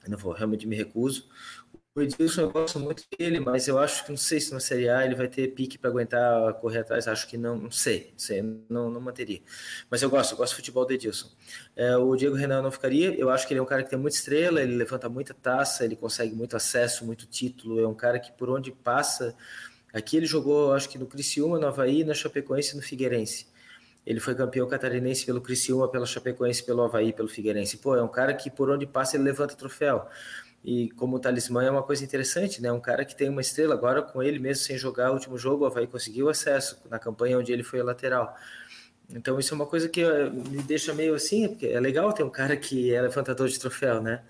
não vou, realmente me recuso. O Edilson, eu gosto muito dele, mas eu acho que não sei se na Série A ele vai ter pique para aguentar correr atrás. Acho que não, não sei, não sei, não, não manteria. Mas eu gosto, eu gosto do futebol do Edilson. É, o Diego Renan não ficaria. Eu acho que ele é um cara que tem muita estrela, ele levanta muita taça, ele consegue muito acesso, muito título. É um cara que por onde passa. Aqui ele jogou, acho que no Criciúma, no Havaí, na Chapecoense e no Figueirense. Ele foi campeão catarinense pelo Criciúma, pela Chapecoense, pelo Havaí, pelo Figueirense. Pô, é um cara que por onde passa ele levanta troféu. E como talismã é uma coisa interessante, né? Um cara que tem uma estrela, agora com ele mesmo sem jogar o último jogo, o Havaí conseguiu acesso na campanha onde ele foi lateral. Então isso é uma coisa que eh, me deixa meio assim, porque é legal ter um cara que é levantador de troféu, né?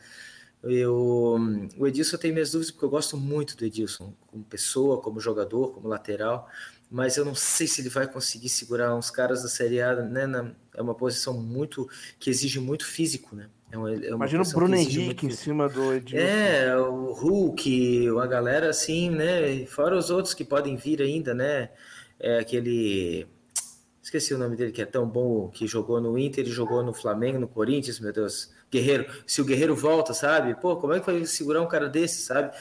Eu, o Edilson tem minhas dúvidas porque eu gosto muito do Edilson como pessoa, como jogador, como lateral, mas eu não sei se ele vai conseguir segurar uns caras da Série A, né? Na, é uma posição muito que exige muito físico, né? É uma, é uma Imagina o Bruno Henrique em cima do Edilson. É, o Hulk, a galera assim, né? Fora os outros que podem vir ainda, né? É aquele. Esqueci o nome dele, que é tão bom, que jogou no Inter e jogou no Flamengo, no Corinthians, meu Deus. Guerreiro. Se o Guerreiro volta, sabe? Pô, como é que vai segurar um cara desse, sabe?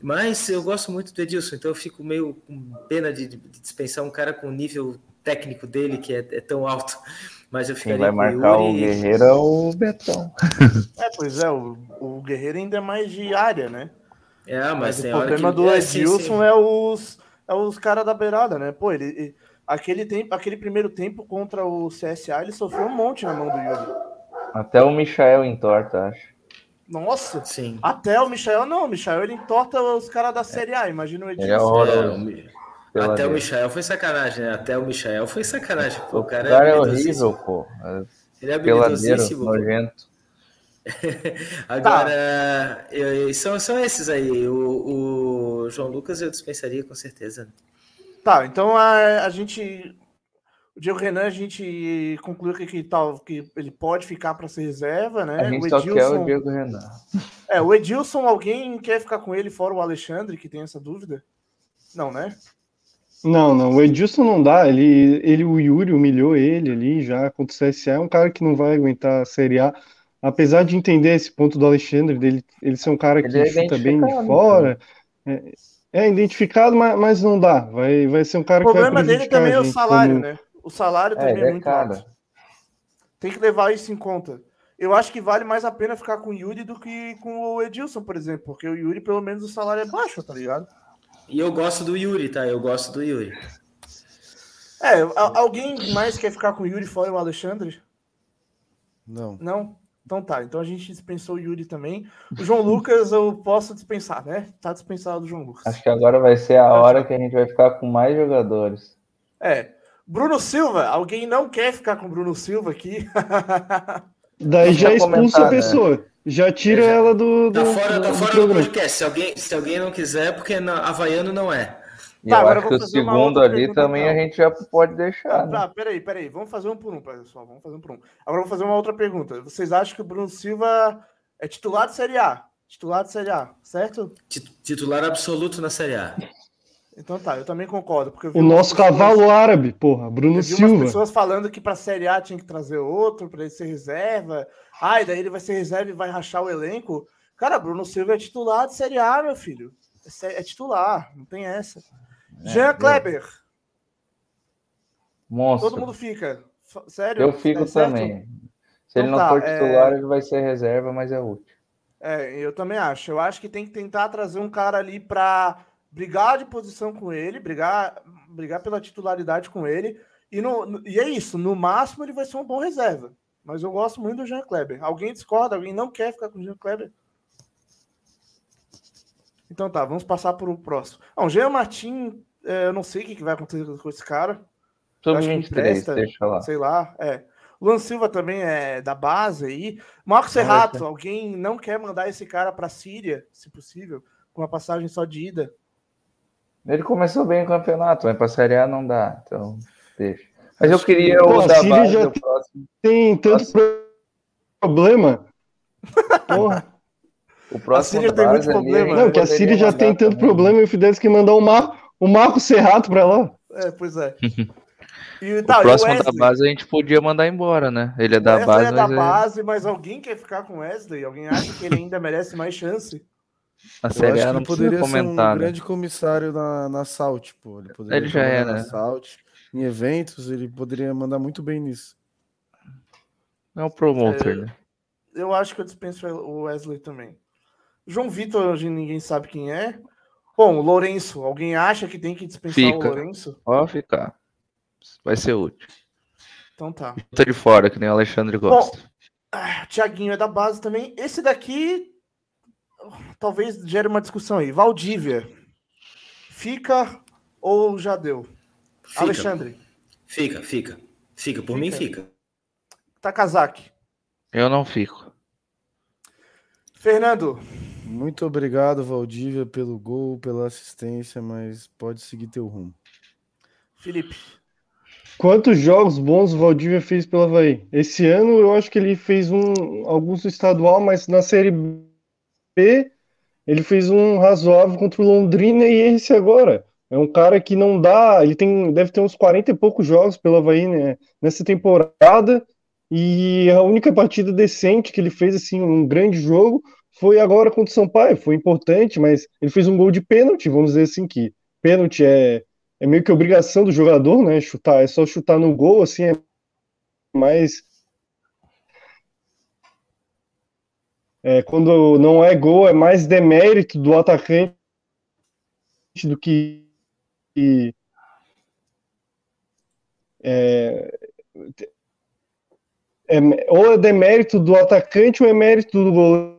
Mas eu gosto muito do Edilson, então eu fico meio com pena de, de dispensar um cara com o nível técnico dele, que é, é tão alto. Mas eu ficaria Quem vai marcar o, Yuri... o Guerreiro é o Betão. <laughs> É, pois é, o, o Guerreiro ainda é mais de área, né? É, mas, mas o problema que... do é, Edilson sim, sim. é os, é os caras da beirada, né? Pô, ele, ele, aquele, tempo, aquele primeiro tempo contra o CSA, ele sofreu um monte na mão do Yuri. Até o Michael entorta, acho. Nossa, sim. Até o Michael, não, o Michael ele entorta os caras da Série A, imagina o Edilson. é. É, até o Michael foi sacanagem, né? Até o Michael foi sacanagem. Pô, o cara, o cara é, é horrível, pô. Ele é habilidosíssimo. nojento. <laughs> Agora, tá. eu, são, são esses aí. O, o, João Lucas eu dispensaria com certeza. Tá, então a, a gente. O Diego Renan, a gente concluiu que, que, tal, que ele pode ficar para ser reserva, né? A gente o Edilson, só quer o Diego Renan. É, o Edilson, alguém quer ficar com ele fora o Alexandre, que tem essa dúvida? Não, né? Não, não, o Edilson não dá. Ele, ele, o Yuri humilhou ele ali já contra o CSA. É um cara que não vai aguentar a Série A. Apesar de entender esse ponto do Alexandre, dele, ele ser um cara que é chuta bem de fora. É, é, identificado, mas, mas não dá. Vai, vai ser um cara que vai O problema dele também é o salário, como... né? O salário também é, é, é muito alto. Tem que levar isso em conta. Eu acho que vale mais a pena ficar com o Yuri do que com o Edilson, por exemplo, porque o Yuri, pelo menos, o salário é baixo, tá ligado? E eu gosto do Yuri, tá? Eu gosto do Yuri. É, alguém mais quer ficar com o Yuri fora o Alexandre? Não. Não? Então tá, então a gente dispensou o Yuri também. O João Lucas eu posso dispensar, né? Tá dispensado o João Lucas. Acho que agora vai ser a hora que a gente vai ficar com mais jogadores. É. Bruno Silva, alguém não quer ficar com o Bruno Silva aqui? <laughs> Daí já expulsa a né? pessoa. Né? Já tira já, ela do, tá do. Tá fora, do, tá fora do, do podcast. Se alguém, se alguém não quiser, porque na, Havaiano não é. E tá, eu acho que o segundo ali também então. a gente já pode deixar. Né? Tá, peraí, peraí. Vamos fazer um por um, pessoal. Vamos fazer um por um. Agora vou fazer uma outra pergunta. Vocês acham que o Bruno Silva é titular de Série A? Titular de Série A, certo? Titular absoluto na Série A. Então tá, eu também concordo. Porque o nosso pessoas, cavalo árabe, porra, Bruno eu vi Silva. umas pessoas falando que para Série A tinha que trazer outro, para ele ser reserva. Ai, daí ele vai ser reserva e vai rachar o elenco. Cara, Bruno Silva é titular de Série A, meu filho. É, é titular, não tem essa. É, Jean Kleber. Monstro. Todo mundo fica. Sério? Eu fico é também. Se então ele não tá, for titular, é... ele vai ser reserva, mas é útil. É, eu também acho. Eu acho que tem que tentar trazer um cara ali para brigar de posição com ele, brigar, brigar pela titularidade com ele. E, no, e é isso, no máximo ele vai ser um bom reserva. Mas eu gosto muito do Jean Kleber. Alguém discorda? Alguém não quer ficar com o Jean Kleber? Então tá, vamos passar para o próximo. Ah, o Jean Martin, é, eu não sei o que vai acontecer com esse cara. Sobre 23, deixa lá. Sei lá, é. Luan Silva também é da base aí. Marcos Serrato, alguém não quer mandar esse cara para a Síria, se possível, com uma passagem só de ida? Ele começou bem o campeonato, mas para Série A não dá, então deixa. Mas eu queria o da base já próximo. Tem tanto problema. <laughs> Porra. O próximo a Síria tem muito problema. Não, que a Síria já tem tanto também. problema e o Fidesz que mandar o Marco, o Marco Serrato para lá. É, pois é. <laughs> E, tá, o próximo o da base a gente podia mandar embora, né? Ele é da base. é da mas base, é... mas alguém quer ficar com o Wesley? Alguém acha que ele ainda merece mais chance? A Série A não poderia comentar, ser um né? grande comissário na, na Salt, tipo, ele poderia ele já é, na né? Salt, em eventos, ele poderia mandar muito bem nisso. É um promoter, É, né? Eu acho que eu dispenso o Wesley também. João Vitor, hoje ninguém sabe quem é. Bom, o Lourenço, alguém acha que tem que dispensar o Fica. Lourenço? Pode ficar. Vai ser útil. Então tá. Tá de fora, que nem o Alexandre gosta. Ah, Tiaguinho é da base também. Esse daqui talvez gere uma discussão aí. Valdívia, fica ou já deu? Fica, Alexandre, fica, fica. Fica, por mim fica. Takazaki. Eu não fico. Fernando, Muito obrigado, Valdívia, pelo gol, pela assistência, mas pode seguir teu rumo. Felipe. Quantos jogos bons o Valdívia fez pelo Havaí? Esse ano eu acho que ele fez um, alguns estadual, mas na Série B ele fez um razoável contra o Londrina e esse agora. É um cara que não dá. Ele tem, deve ter uns 40 e poucos jogos pelo Havaí né, nessa temporada. E a única partida decente que ele fez, assim, um grande jogo, foi agora contra o Sampaio. Foi importante, mas ele fez um gol de pênalti, vamos dizer assim, que pênalti é, é meio que obrigação do jogador, né? Chutar, é só chutar no gol, assim, é mais. É, quando não é gol, é mais demérito do atacante do que. É, é, ou é demérito do atacante ou é mérito do goleiro,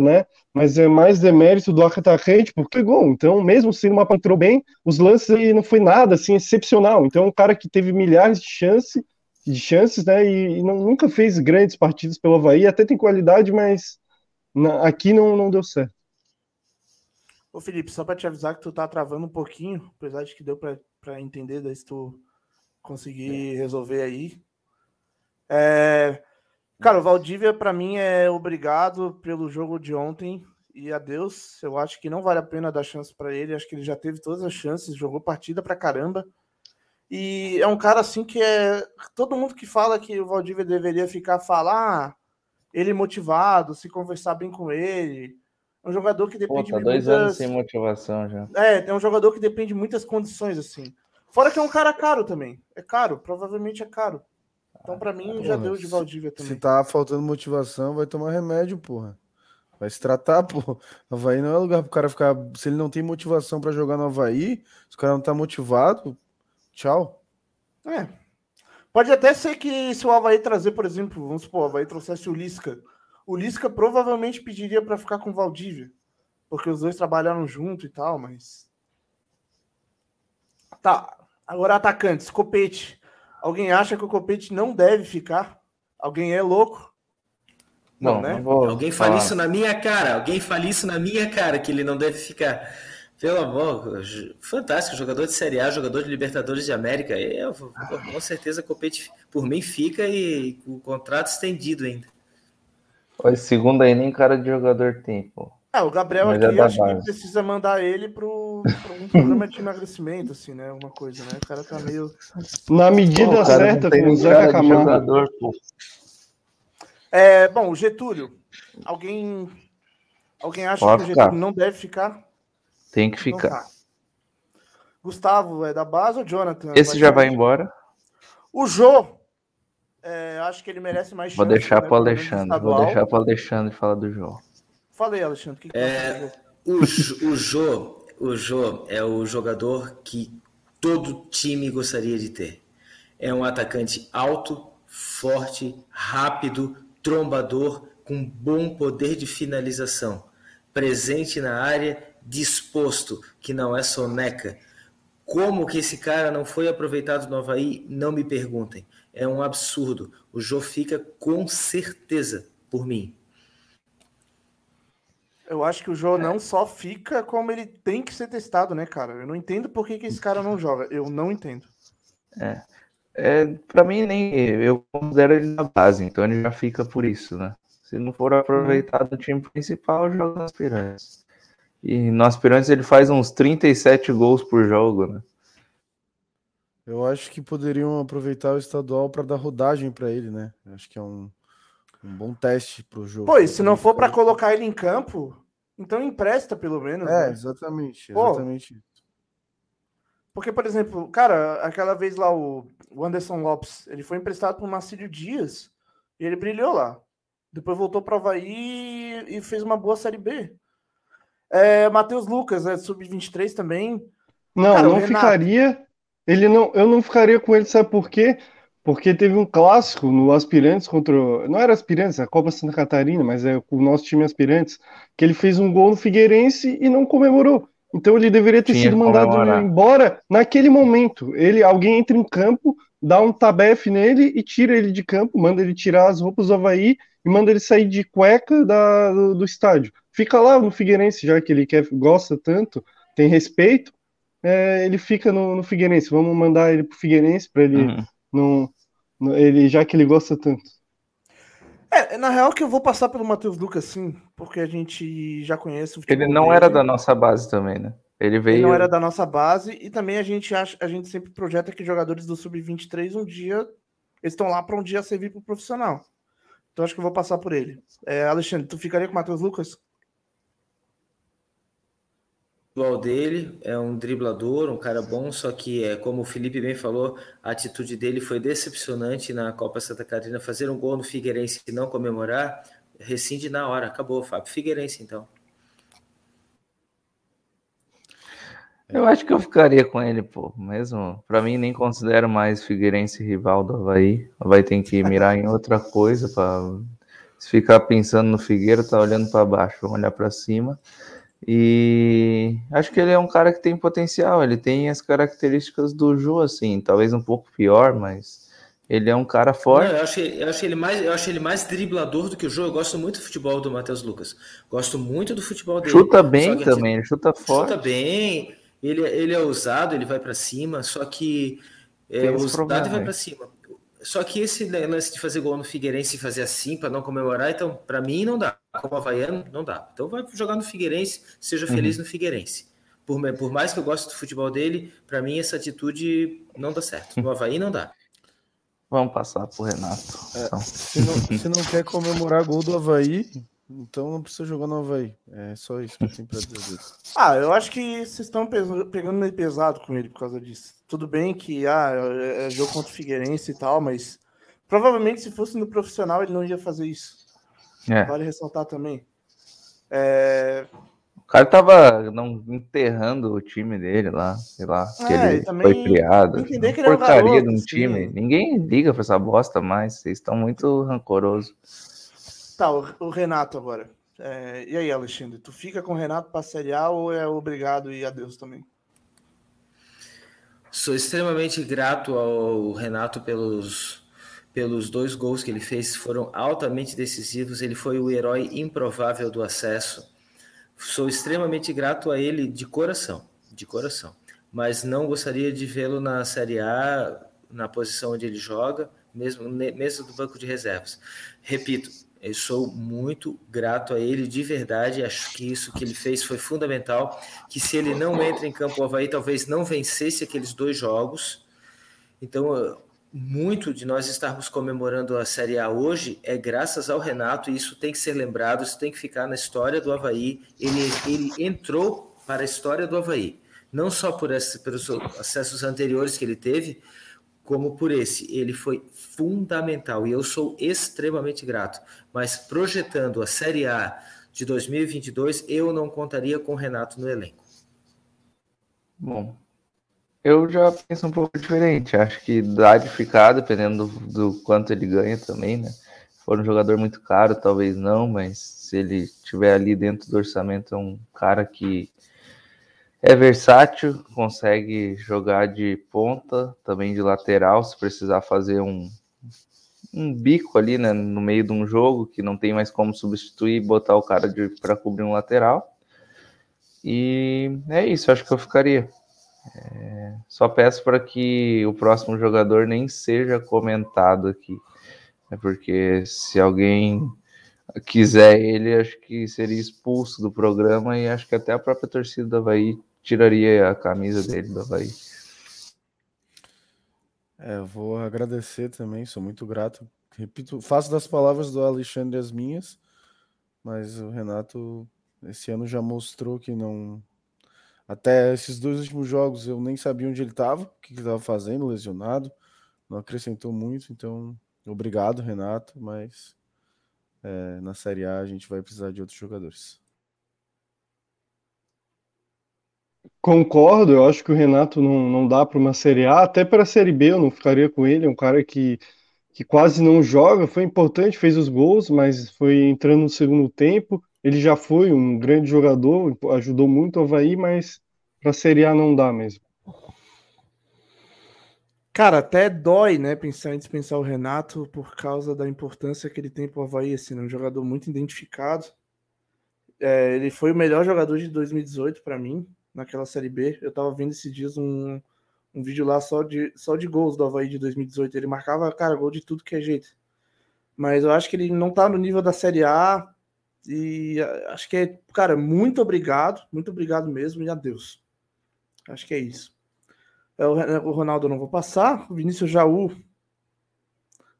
né? Mas é mais demérito do atacante porque é gol. Então, mesmo sendo uma entrou bem, os lances aí não foi nada assim excepcional. Então, um cara que teve milhares de chances, de chances, né? E, e não, nunca fez grandes partidas pelo Havaí, até tem qualidade, mas na, aqui não, não deu certo. Ô Felipe, só para te avisar que tu tá travando um pouquinho, apesar de que deu para entender, daí se tu conseguir resolver aí. É... Cara, o Valdívia, para mim, é obrigado pelo jogo de ontem e adeus. Eu acho que não vale a pena dar chance para ele. Acho que ele já teve todas as chances, jogou partida pra caramba. E é um cara assim que é. Todo mundo que fala que o Valdívia deveria ficar falar, ele motivado, se conversar bem com ele. É um jogador que Pô, depende tá de dois muitas... anos sem motivação já. É, é um jogador que depende de muitas condições, assim. Fora que é um cara caro também. É caro, provavelmente é caro. Então, para mim, já Porra, deu de Valdívia também. Se tá faltando motivação, vai tomar remédio, porra. Vai se tratar, <laughs> porra. Havaí não é lugar pro cara ficar. Se ele não tem motivação para jogar no Havaí, se o cara não tá motivado, tchau. É. Pode até ser que se o Havaí trazer, por exemplo, vamos supor, o Havaí trouxesse o Lisca. O Lisca provavelmente pediria para ficar com o Valdívia. Porque os dois trabalharam junto e tal, mas. Tá. Agora, atacantes, Copete. Alguém acha que o Copete não deve ficar? Alguém é louco? Não, Bom, né? não vou Alguém fala isso na minha cara, alguém fala isso na minha cara, que ele não deve ficar. Pelo amor, fantástico, jogador de Série A, jogador de Libertadores de América. Eu, com certeza, Copete, por mim, fica e o contrato estendido ainda. Esse segundo aí nem cara de jogador tem, pô. É, o Gabriel Mas é aqui da acho que base. precisa mandar ele pro, pro um programa de emagrecimento, assim, né? Alguma coisa, né? O cara tá meio. Na medida Pô, o cara certa, com o Zeca de Camargo. É, bom, o Getúlio. Alguém. Alguém acha Pode que o ficar. Getúlio não deve ficar? Tem que Então ficar. tá. Gustavo é da base ou Jonathan? Esse já vai embora. O Jô. é, acho que ele merece mais Vou chance, deixar né, menos no Alexandre. Vou deixar pro Alexandre falar do jogo. Falei, Alexandre. O que, que É? O, o Jô, o Jô é o jogador que todo time gostaria de ter. É um atacante alto, forte, rápido, trombador, com bom poder de finalização, presente na área, disposto, que não é soneca. Como que esse cara não foi aproveitado no Havaí, não me perguntem. É um absurdo. O Jô fica com certeza por mim. Eu acho que o Jô não só fica como ele tem que ser testado, né, cara? Eu não entendo por que, que esse cara não joga. Eu não entendo. É, pra mim, nem eu considero ele na base, então ele já fica por isso, né? Se não for aproveitado no time principal, joga no aspirantes. E no aspirantes ele faz uns 37 gols por jogo, né? Eu acho que poderiam aproveitar o estadual para dar rodagem para ele, né? Eu Acho que é um, um bom teste pro jogo. Pô, e se não for para colocar ele em campo, Então empresta pelo menos. É, né? exatamente, exatamente. Pô, porque, por exemplo, cara, aquela vez lá o Anderson Lopes, ele foi emprestado por Marcílio Dias e ele brilhou lá. Depois voltou para o Havaí e fez uma boa Série B. É, Matheus Lucas, é sub-23 também. Não, cara, não Renato... ficaria. Ele não, eu não ficaria com ele, sabe por quê? Porque teve um clássico no Aspirantes contra. Não era Aspirantes, a Copa Santa Catarina, mas é o nosso time Aspirantes, que ele fez um gol no Figueirense e não comemorou. Então ele deveria ter Tinha sido mandado embora naquele momento. Ele, alguém entra em campo, dá um tabefe nele e tira ele de campo, manda ele tirar as roupas do Havaí e manda ele sair de cueca da, do, do estádio. Fica lá no Figueirense, já que ele quer, gosta tanto, tem respeito, é, ele fica no, no, Figueirense. Vamos mandar ele pro Figueirense para ele uhum. Não, não, ele já que ele gosta tanto. É, na real que eu vou passar pelo Matheus Lucas, sim, porque a gente já conhece o Ele não dele. era da nossa base também, né? Ele veio. Ele não era da nossa base e também a gente acha, a gente sempre projeta que jogadores do sub-23 um dia eles estão lá para um dia servir para o profissional. Então acho que eu vou passar por ele. É, Alexandre, tu ficaria com o Matheus Lucas? Dele, é um driblador, um cara bom, só que é como o Felipe bem falou, a atitude dele foi decepcionante na Copa Santa Catarina, fazer um gol no Figueirense e não comemorar, rescinde na hora, acabou, Fábio Figueirense então. Eu acho que eu ficaria com ele, pô, mesmo. Para mim, nem considero mais Figueirense rival do Havaí. Havaí tem que mirar em outra coisa para se ficar pensando no Figueiro, tá olhando para baixo, vamos olhar para cima. E acho que ele é um cara que tem potencial, ele tem as características do Ju, assim, talvez um pouco pior, mas ele é um cara forte. Não, eu, acho, eu, acho ele mais, eu acho ele mais driblador do que o Ju. Eu gosto muito do futebol do Matheus Lucas. Gosto muito do futebol dele. Chuta bem também, ele chuta forte. Chuta bem, ele, ele é ousado, ele vai para cima, só que é, ousado e vai para cima. Só que esse lance de fazer gol no Figueirense e fazer assim para não comemorar, então, para mim não dá. Como havaiano, não dá. Então vai jogar no Figueirense, seja uhum. feliz no Figueirense. Por, por mais que eu goste do futebol dele, para mim essa atitude não dá certo. No Havaí não dá. Vamos passar pro Renato. É, se, não, se não quer comemorar gol do Havaí, então não precisa jogar no Havaí. É só isso que eu tenho pra dizer. <laughs> ah, eu acho que vocês estão pegando meio pesado com ele por causa disso. Tudo bem que ah, é, é jogo contra o Figueirense e tal, mas provavelmente se fosse no profissional ele não ia fazer isso. É. Vale ressaltar também. É... O cara tava não, enterrando o time dele lá, sei lá, que é, ele foi criado. Que ele porcaria garoto, de um time. Sim. Ninguém liga pra essa bosta mais, vocês estão muito rancorosos. Tá, o, o Renato agora. É, e aí, Alexandre, tu fica com o Renato para Série A ou é obrigado e adeus também? Sou extremamente grato ao Renato pelos, pelos dois gols que ele fez, foram altamente decisivos. Ele foi o herói improvável do acesso. Sou extremamente grato a ele de coração, de coração. Mas não gostaria de vê-lo na Série A, na posição onde ele joga, mesmo, mesmo do banco de reservas. Repito, eu sou muito grato a ele de verdade. Acho que isso que ele fez foi fundamental. Que se ele não entra em campo, o Havaí talvez não vencesse aqueles dois jogos. Então, muito de nós estarmos comemorando a Série A hoje é graças ao Renato, e isso tem que ser lembrado, isso tem que ficar na história do Havaí. Ele, ele entrou para a história do Havaí, não só por esse, pelos acessos anteriores que ele teve, como por esse. Ele foi fundamental e eu sou extremamente grato. Mas projetando a Série A de 2022, eu não contaria com o Renato no elenco. Bom, eu já penso um pouco diferente. Acho que dá de ficar, dependendo do, do quanto ele ganha também, né? Se for um jogador muito caro, talvez não, mas se ele estiver ali dentro do orçamento, é um cara que é versátil, consegue jogar de ponta, também de lateral, se precisar fazer um, um bico ali né, no meio de um jogo que não tem mais como substituir, botar o cara para cobrir um lateral. E é isso, acho que eu ficaria. É, só peço para que o próximo jogador nem seja comentado aqui. É porque se alguém quiser ele, acho que seria expulso do programa e acho que até a própria torcida da Havaí tiraria a camisa dele do Havaí. É, eu vou agradecer também, sou muito grato. Repito, faço das palavras do Alexandre as minhas, mas o Renato esse ano já mostrou que não. Até esses dois últimos jogos eu nem sabia onde ele estava, o que ele estava fazendo, lesionado. Não acrescentou muito, então obrigado, Renato, mas é, na Série A a gente vai precisar de outros jogadores. Concordo, eu acho que o Renato não, não dá para uma Série A, até para a Série B eu não ficaria com ele, é um cara que, que quase não joga, foi importante, fez os gols, mas foi entrando no segundo tempo, ele já foi um grande jogador, ajudou muito o Havaí, mas para a Série A não dá mesmo. Cara, até dói, né, pensar em dispensar o Renato por causa da importância que ele tem para o Havaí, assim, né, um jogador muito identificado. É, ele foi o melhor jogador de 2018 para mim, naquela Série B. Eu tava vendo esses dias um, um vídeo lá só de, só de gols do Havaí de 2018. Ele marcava, cara, gol de tudo que é jeito. Mas eu acho que ele não tá no nível da Série A. E acho que é, cara, muito obrigado, muito obrigado mesmo e adeus. Acho que é isso. É, o Ronaldo não vou passar. O Vinícius Jaú.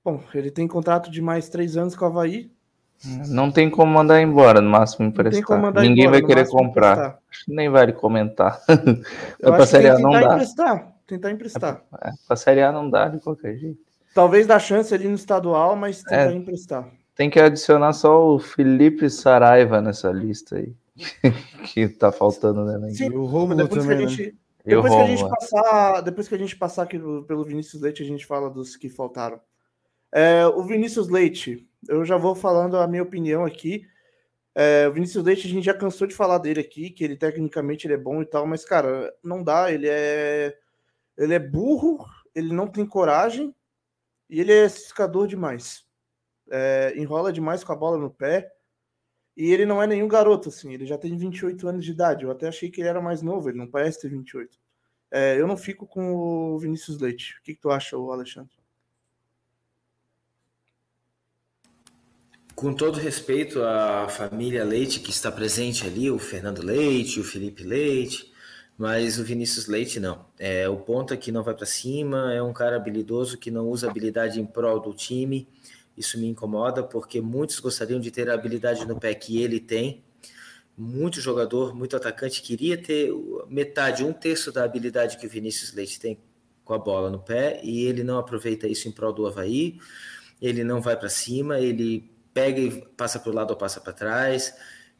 Bom, ele tem contrato de mais três anos com o Havaí. Não tem como mandar embora, no máximo emprestar. Ninguém embora, vai querer comprar. Nem vale comentar. <laughs> pra Série A não dá. Emprestar, tentar emprestar. É, pra Série A não dá de qualquer jeito. Talvez dá chance ali no estadual, mas tentar é, emprestar. Tem que adicionar só o Felipe Saraiva nessa lista aí. <laughs> que tá faltando, né? Sim, e o Romulo depois também, que a né? gente, né? Depois, que a gente passar, depois que a gente passar aqui pelo Vinícius Leite, a gente fala dos que faltaram. É, o Vinícius Leite, eu já vou falando a minha opinião aqui. É, o Vinícius Leite, a gente já cansou de falar dele aqui, que ele tecnicamente ele é bom e tal, mas, cara, não dá. Ele é, ele é burro, ele não tem coragem e ele é ciscador demais. É, enrola demais com a bola no pé. E ele não é nenhum garoto, assim, ele já tem 28 anos de idade. Eu até achei que ele era mais novo, ele não parece ter 28. É, eu não fico com o Vinícius Leite. O que, que tu acha, Alexandre? Com todo respeito à família Leite que está presente ali, o Fernando Leite, o Felipe Leite, mas o Vinícius Leite não. É o ponta que não vai para cima, é um cara habilidoso que não usa habilidade em prol do time. Isso me incomoda porque muitos gostariam de ter a habilidade no pé que ele tem. Muito jogador, muito atacante queria ter metade, um terço da habilidade que o Vinícius Leite tem com a bola no pé e ele não aproveita isso em prol do Havaí. Ele não vai para cima, ele pega e passa para o lado ou passa para trás.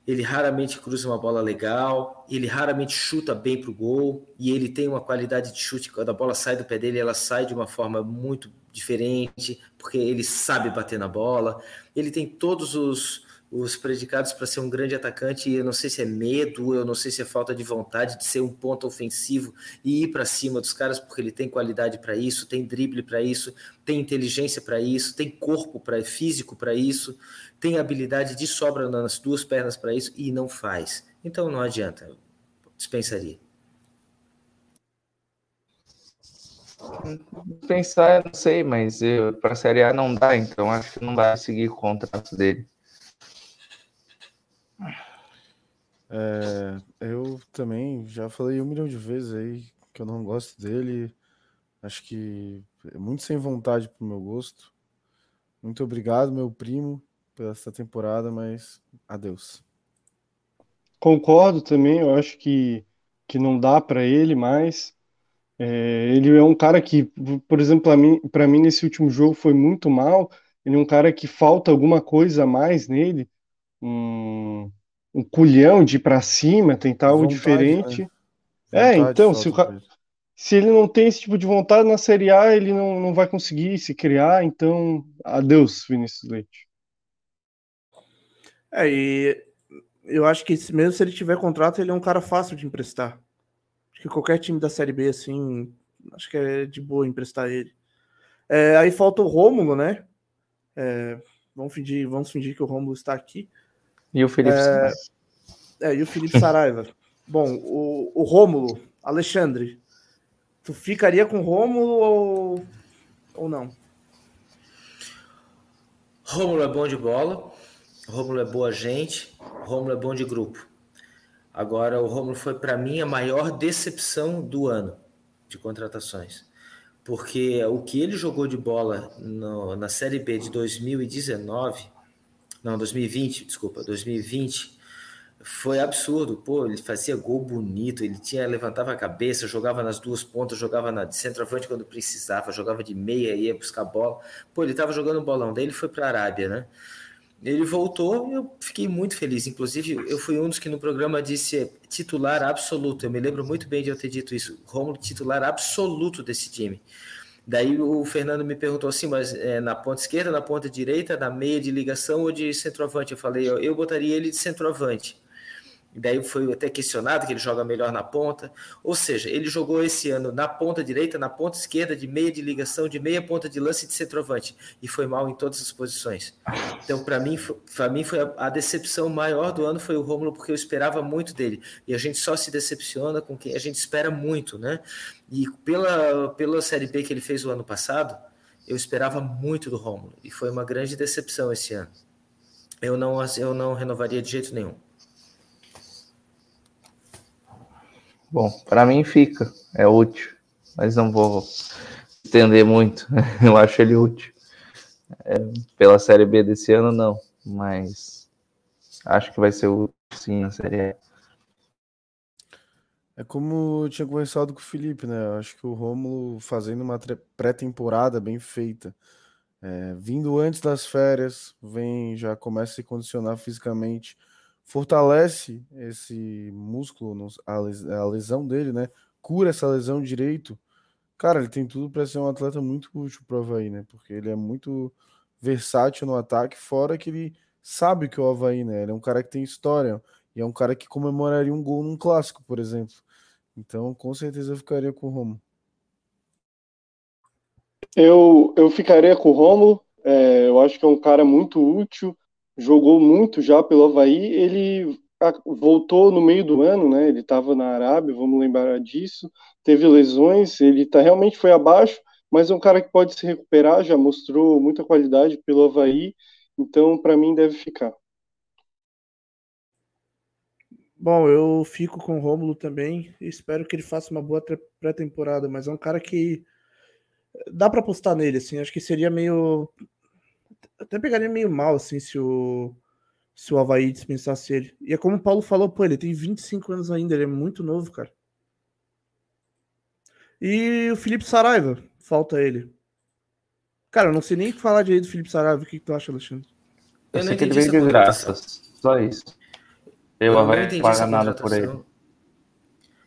Ele raramente cruza uma bola legal, ele raramente chuta bem para o gol, e ele tem uma qualidade de chute, quando a bola sai do pé dele, ela sai de uma forma muito diferente, porque ele sabe bater na bola. Ele tem todos os, os predicados para ser um grande atacante. Eu não sei se é medo, eu não sei se é falta de vontade de ser um ponto ofensivo e ir para cima dos caras, porque ele tem qualidade para isso, tem drible para isso, tem inteligência para isso, tem corpo para físico para isso, tem habilidade de sobra nas duas pernas para isso e não faz. Então não adianta, dispensaria. Pensar, não sei, mas para a Série A não dá, então acho que não vai seguir o contrato dele. É, eu também já falei um milhão de vezes aí que eu não gosto dele. Acho que é muito sem vontade pro meu gosto. Muito obrigado, meu primo, pela essa temporada, mas adeus. Concordo também, eu acho que, que não dá para ele mais. É, ele é um cara que, por exemplo, para mim, mim nesse último jogo foi muito mal. Ele é um cara que falta alguma coisa a mais nele. Um, um culhão de ir para cima, tentar algo vontade, diferente. Né? É, então, se, o, se ele não tem esse tipo de vontade na Série A, ele não, não vai conseguir se criar, então, adeus, Vinícius Leite. É, e eu acho que mesmo se ele tiver contrato, ele é um cara fácil de emprestar. Acho que qualquer time da Série B, assim, acho que é de boa emprestar ele. É, aí falta o Rômulo, né? É, vamos, fingir, vamos fingir que o Rômulo está aqui. E o Felipe é, é, e o Felipe Saraiva. <laughs> Bom, o, o Rômulo, Alexandre, tu ficaria com o Rômulo ou, ou não? Rômulo é bom de bola, Rômulo é boa gente, Rômulo é bom de grupo. Agora, o Rômulo foi para mim a maior decepção do ano de contratações. Porque o que ele jogou de bola no, na Série B de 2019 não, 2020, desculpa, 2020, foi absurdo. Pô, ele fazia gol bonito, ele tinha levantava a cabeça, jogava nas duas pontas, jogava na de centroavante quando precisava, jogava de meia, ia buscar bola. Pô, ele estava jogando bolão, daí ele foi para a Arábia, né? Ele voltou, eu fiquei muito feliz. Inclusive, eu fui um dos que no programa disse titular absoluto. Eu me lembro muito bem de eu ter dito isso. Romulo titular absoluto desse time. Daí o Fernando me perguntou assim, mas é, na ponta esquerda, na ponta direita, na meia de ligação ou de centroavante? Eu falei, eu, eu botaria ele de centroavante daí foi até questionado que ele joga melhor na ponta. Ou seja, ele jogou esse ano na ponta direita, na ponta esquerda, de meia de ligação, de meia ponta de lance de centroavante e foi mal em todas as posições. Então, para mim, para mim foi a, a, decepção maior do ano foi o Rômulo porque eu esperava muito dele. E a gente só se decepciona com quem a gente espera muito, né? E pela pela série B que ele fez o ano passado, eu esperava muito do Rômulo e foi uma grande decepção esse ano. Eu não eu não renovaria de jeito nenhum. Bom, para mim fica, é útil, mas não vou estender muito. <laughs> Eu acho ele útil. É, pela Série B desse ano, não, mas acho que vai ser útil sim na Série A. É como eu tinha conversado com o Felipe, né? Eu acho que o Rômulo fazendo uma pré-temporada bem feita, é, vindo antes das férias, vem já começa a se condicionar fisicamente fortalece esse músculo, a lesão dele, né? Cura essa lesão direito. Cara, ele tem tudo para ser um atleta muito útil para o Havaí, né? Porque ele é muito versátil no ataque, fora que ele sabe que é o Havaí, né? Ele é um cara que tem história e é um cara que comemoraria um gol num clássico, por exemplo. Então, com certeza eu ficaria com o Romo. Eu, eu ficaria com o Romo. É, eu acho que é um cara muito útil jogou muito já pelo Havaí, ele voltou no meio do ano, né? Ele estava na Arábia, vamos lembrar disso. Teve lesões, ele tá, realmente foi abaixo, mas é um cara que pode se recuperar, já mostrou muita qualidade pelo Havaí, então para mim deve ficar. Bom, eu fico com o Rômulo também. Espero que ele faça uma boa pré-temporada, mas é um cara que dá para apostar nele, assim. Acho que seria meio até pegaria meio mal, assim, se o, se o Havaí dispensasse ele. E é como o Paulo falou, pô, ele tem 25 anos ainda, ele é muito novo, cara. E o Felipe Saraiva, falta ele. Cara, eu não sei nem falar direito do Felipe Saraiva. O que, que tu acha, Alexandre? Eu, eu sei que ele veio de graça. Só isso. Eu, eu não paga nada por ele.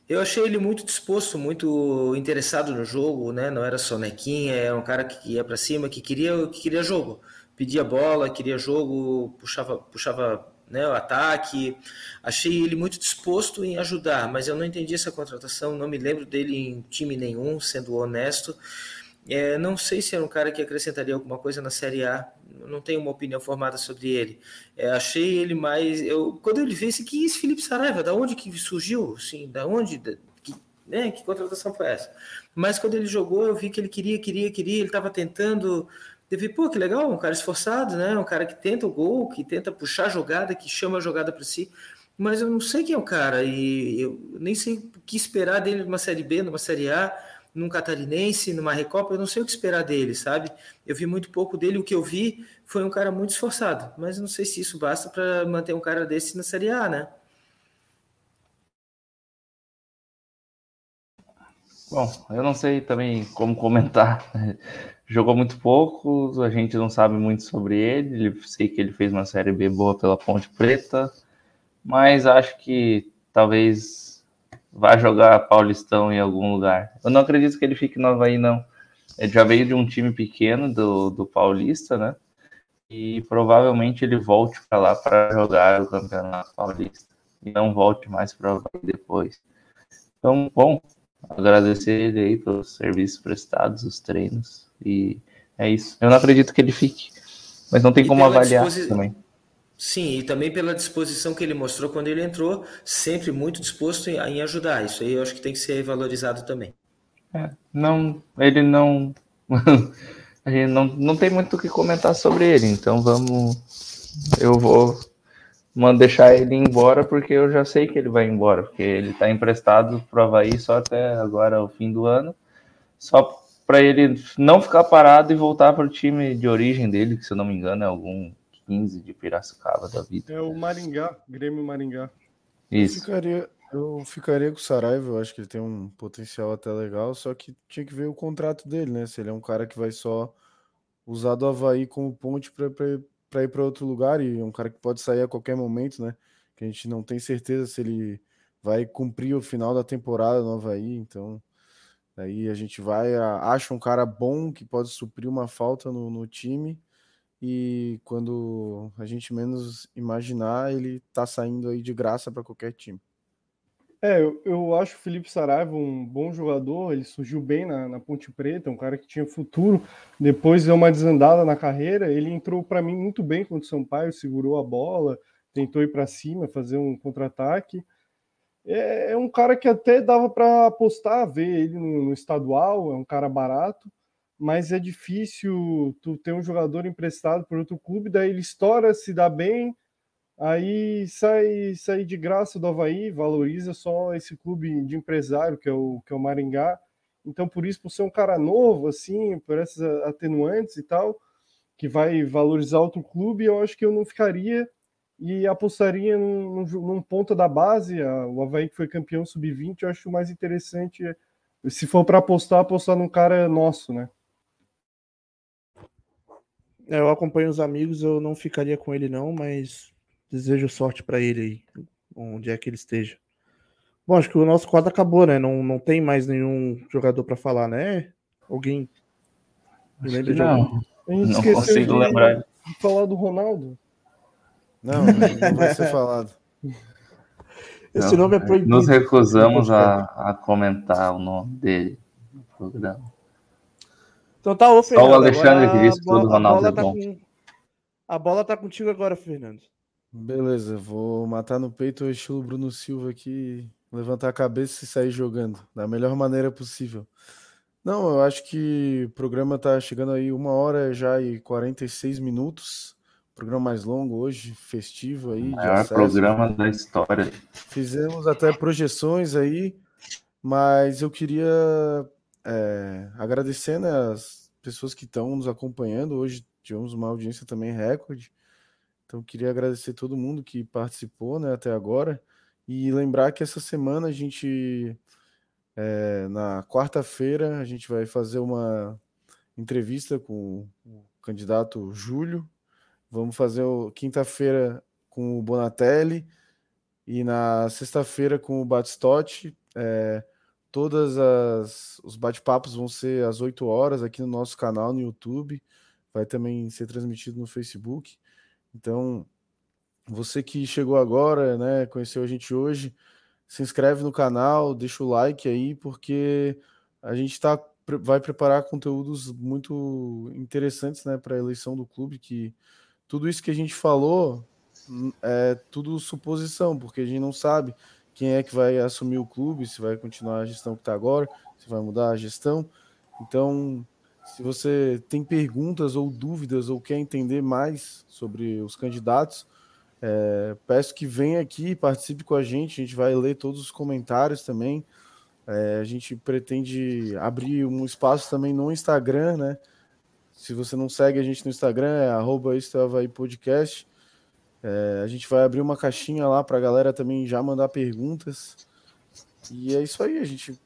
Eu achei ele muito disposto, muito interessado no jogo, né? Não era só nequinha, é um cara que ia para cima, que queria, que queria jogo pedia bola, queria jogo, puxava, puxava né, o ataque. Achei ele muito disposto em ajudar, mas eu não entendi essa contratação, não me lembro dele em time nenhum, sendo honesto. É, não sei se era um cara que acrescentaria alguma coisa na Série A, não tenho uma opinião formada sobre ele. É, achei ele mais. Eu, quando ele veio, assim, que esse Felipe Saraiva, da onde que surgiu? Assim, da onde? Que, né, que contratação foi essa? Mas quando ele jogou, eu vi que ele queria, queria, queria, ele estava tentando Teve, pô, que legal, um cara esforçado, né? Um cara que tenta o gol, que tenta puxar a jogada, que chama a jogada para si. Mas eu não sei quem é o cara e eu nem sei o que esperar dele numa Série B, numa Série A, num Catarinense, numa Recopa. Eu não sei o que esperar dele, sabe? Eu vi muito pouco dele. O que eu vi foi um cara muito esforçado, mas não sei se isso basta para manter um cara desse na Série A, né? Bom, eu não sei também como comentar jogou muito pouco, a gente não sabe muito sobre ele. ele. Sei que ele fez uma série B boa pela Ponte Preta, mas acho que talvez vá jogar Paulistão em algum lugar. Eu não acredito que ele fique no Havaí, não. Ele já veio de um time pequeno do, do Paulista, né? E provavelmente ele volte para lá para jogar o Campeonato Paulista. E não volte mais para o Havaí depois. Então, bom, agradecer ele aí pelos serviços prestados, os treinos. E é isso. Eu não acredito que ele fique. Mas não tem e como avaliar disposi... também. Sim, e também pela disposição que ele mostrou quando ele entrou, sempre muito disposto em, ajudar. Isso aí eu acho que tem que ser valorizado também. É, não, ele não. <laughs> a gente não, não tem muito o que comentar sobre ele, então vamos. Eu vou deixar ele embora porque eu já sei que ele vai embora, porque ele está emprestado para o Havaí só até agora o fim do ano, só para ele não ficar parado e voltar para o time de origem dele, que se eu não me engano é algum 15 de Piracicaba da vida. É o Maringá, Grêmio Maringá. Isso. Eu ficaria, eu ficaria com o Saraiva, eu acho que ele tem um potencial até legal, só que tinha que ver o contrato dele, né? Se ele é um cara que vai só usar do Havaí como ponte para ir para outro lugar e é um cara que pode sair a qualquer momento, né? Que a gente não tem certeza se ele vai cumprir o final da temporada no Havaí, então aí a gente vai, acha um cara bom que pode suprir uma falta no, no time e quando a gente menos imaginar, ele tá saindo aí de graça para qualquer time. É, eu, eu acho o Felipe Saraiva um bom jogador, ele surgiu bem na, na Ponte Preta, um cara que tinha futuro, depois deu uma desandada na carreira, ele entrou para mim muito bem contra o Sampaio, segurou a bola, tentou ir para cima, fazer um contra-ataque, é, é, um cara que até dava para apostar, ver ele no, estadual, é um cara barato, mas é difícil tu ter um jogador emprestado por outro clube, daí ele estoura, se dá bem, aí sai, sai de graça do Havaí, valoriza só esse clube de empresário que é o, que é o Maringá. Então, por isso, por ser um cara novo, assim, por essas atenuantes e tal, que vai valorizar outro clube, eu acho que eu não ficaria e apostaria num, num ponta da base. o Havaí que foi campeão sub-20, eu acho mais interessante, se for para apostar, apostar num cara nosso, né? É, eu acompanho os amigos, eu não ficaria com ele não, mas desejo sorte para ele aí, onde é que ele esteja. Bom, acho que o nosso quadro acabou, né? Não, não tem mais nenhum jogador para falar, né? Alguém lembra não, A não consigo de, lembrar. De falar do Ronaldo. <laughs> Não, não vai ser falado. Esse não, nome é proibido. Nos recusamos a, a comentar o nome dele no programa. Então tá, ô Fernando. Só o Alexandre que disse tudo, Ronaldo é tá bom. Com... A bola tá contigo agora, Fernando. Beleza, vou matar no peito o estilo Bruno Silva aqui, levantar a cabeça e sair jogando da melhor maneira possível. Não, eu acho que o programa tá chegando aí uma hora já e 46 minutos. Programa mais longo hoje, festivo aí. Maior programa da história. Fizemos até projeções aí, mas eu queria é, agradecendo as pessoas que estão nos acompanhando. Hoje tivemos uma audiência também recorde. Então, queria agradecer todo mundo que participou né, até agora. E lembrar que essa semana a gente, é, na quarta-feira, a gente vai fazer uma entrevista com o candidato Júlio. Vamos fazer quinta-feira com o Bonatelli e na sexta-feira com o Batistotti. É, Todas as os bate-papos vão ser às 8 horas aqui no nosso canal no YouTube. Vai também ser transmitido no Facebook. Então, você que chegou agora, né, conheceu a gente hoje, se inscreve no canal, deixa o like aí, porque a gente tá, vai preparar conteúdos muito interessantes né, para a eleição do clube, que tudo isso que a gente falou hum, é tudo suposição, porque a gente não sabe quem é que vai assumir o clube, se vai continuar a gestão que está agora, se vai mudar a gestão. Então, se você tem perguntas ou dúvidas ou quer entender mais sobre os candidatos, é, peço que venha aqui, participe com a gente, a gente vai ler todos os comentários também. É, a gente pretende abrir um espaço também no Instagram, né? Se você não segue a gente no Instagram, é arroba podcast. É, a gente vai abrir uma caixinha lá para a galera também já mandar perguntas. E é isso aí, a gente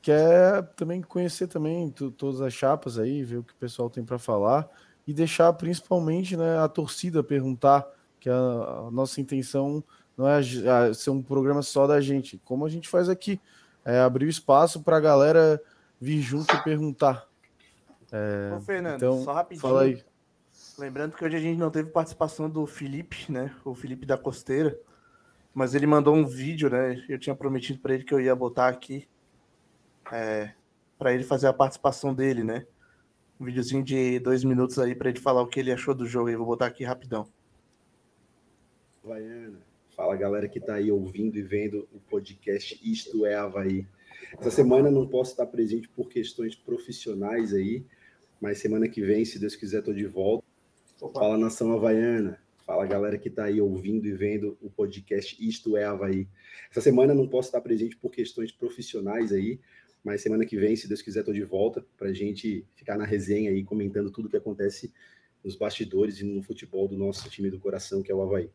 quer também conhecer também todas as chapas aí, ver o que o pessoal tem para falar e deixar principalmente né, a torcida perguntar, que a, a nossa intenção não é a, a ser um programa só da gente, como a gente faz aqui, é abrir espaço para a galera vir junto e perguntar. É, Ô, Fernando, então, só rapidinho. Fala aí. Lembrando que hoje a gente não teve participação do Felipe, né? O Felipe da Costeira. Mas ele mandou um vídeo, né? Eu tinha prometido para ele que eu ia botar aqui é, para ele fazer a participação dele, né? Um videozinho de dois minutos aí para ele falar o que ele achou do jogo. Eu vou botar aqui rapidão. Havaiana. Fala galera que está aí ouvindo e vendo o podcast Isto é Havaí. Essa semana não posso estar presente por questões profissionais aí, mas semana que vem, se Deus quiser, estou de volta. Opa. Fala nação havaiana. Fala galera que está aí ouvindo e vendo o podcast Isto é Havaí. Essa semana não posso estar presente por questões profissionais aí, mas semana que vem, se Deus quiser, estou de volta para a gente ficar na resenha aí, comentando tudo que acontece nos bastidores e no futebol do nosso time do coração, que é o Havaí.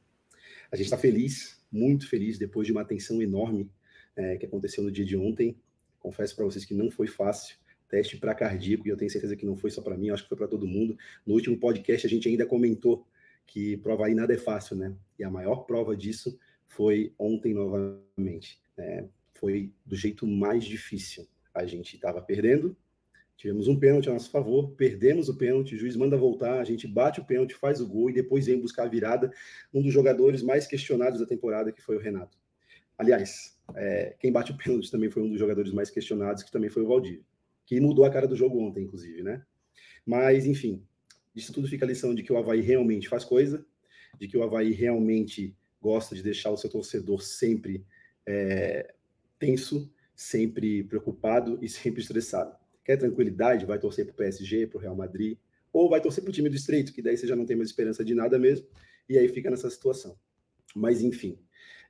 A gente está feliz, muito feliz, depois de uma tensão enorme é, que aconteceu no dia de ontem. Confesso para vocês que não foi fácil. Teste para cardíaco, e eu tenho certeza que não foi só para mim, acho que foi para todo mundo. No último podcast, a gente ainda comentou que prova aí nada é fácil, né? E a maior prova disso foi ontem novamente. Né? Foi do jeito mais difícil. A gente estava perdendo, tivemos um pênalti a nosso favor, perdemos o pênalti, o juiz manda voltar, a gente bate o pênalti, faz o gol e depois vem buscar a virada. Um dos jogadores mais questionados da temporada, que foi o Renato. Aliás, é, quem bate o pênalti também foi um dos jogadores mais questionados, que também foi o Valdívia, que mudou a cara do jogo ontem, inclusive, né? Mas, enfim, disso tudo fica a lição de que o Havaí realmente faz coisa, de que o Havaí realmente gosta de deixar o seu torcedor sempre é, tenso, sempre preocupado e sempre estressado. Quer tranquilidade? Vai torcer para o PSG, para o Real Madrid, ou vai torcer para o time do Estreito, que daí você já não tem mais esperança de nada mesmo, e aí fica nessa situação. Mas, enfim,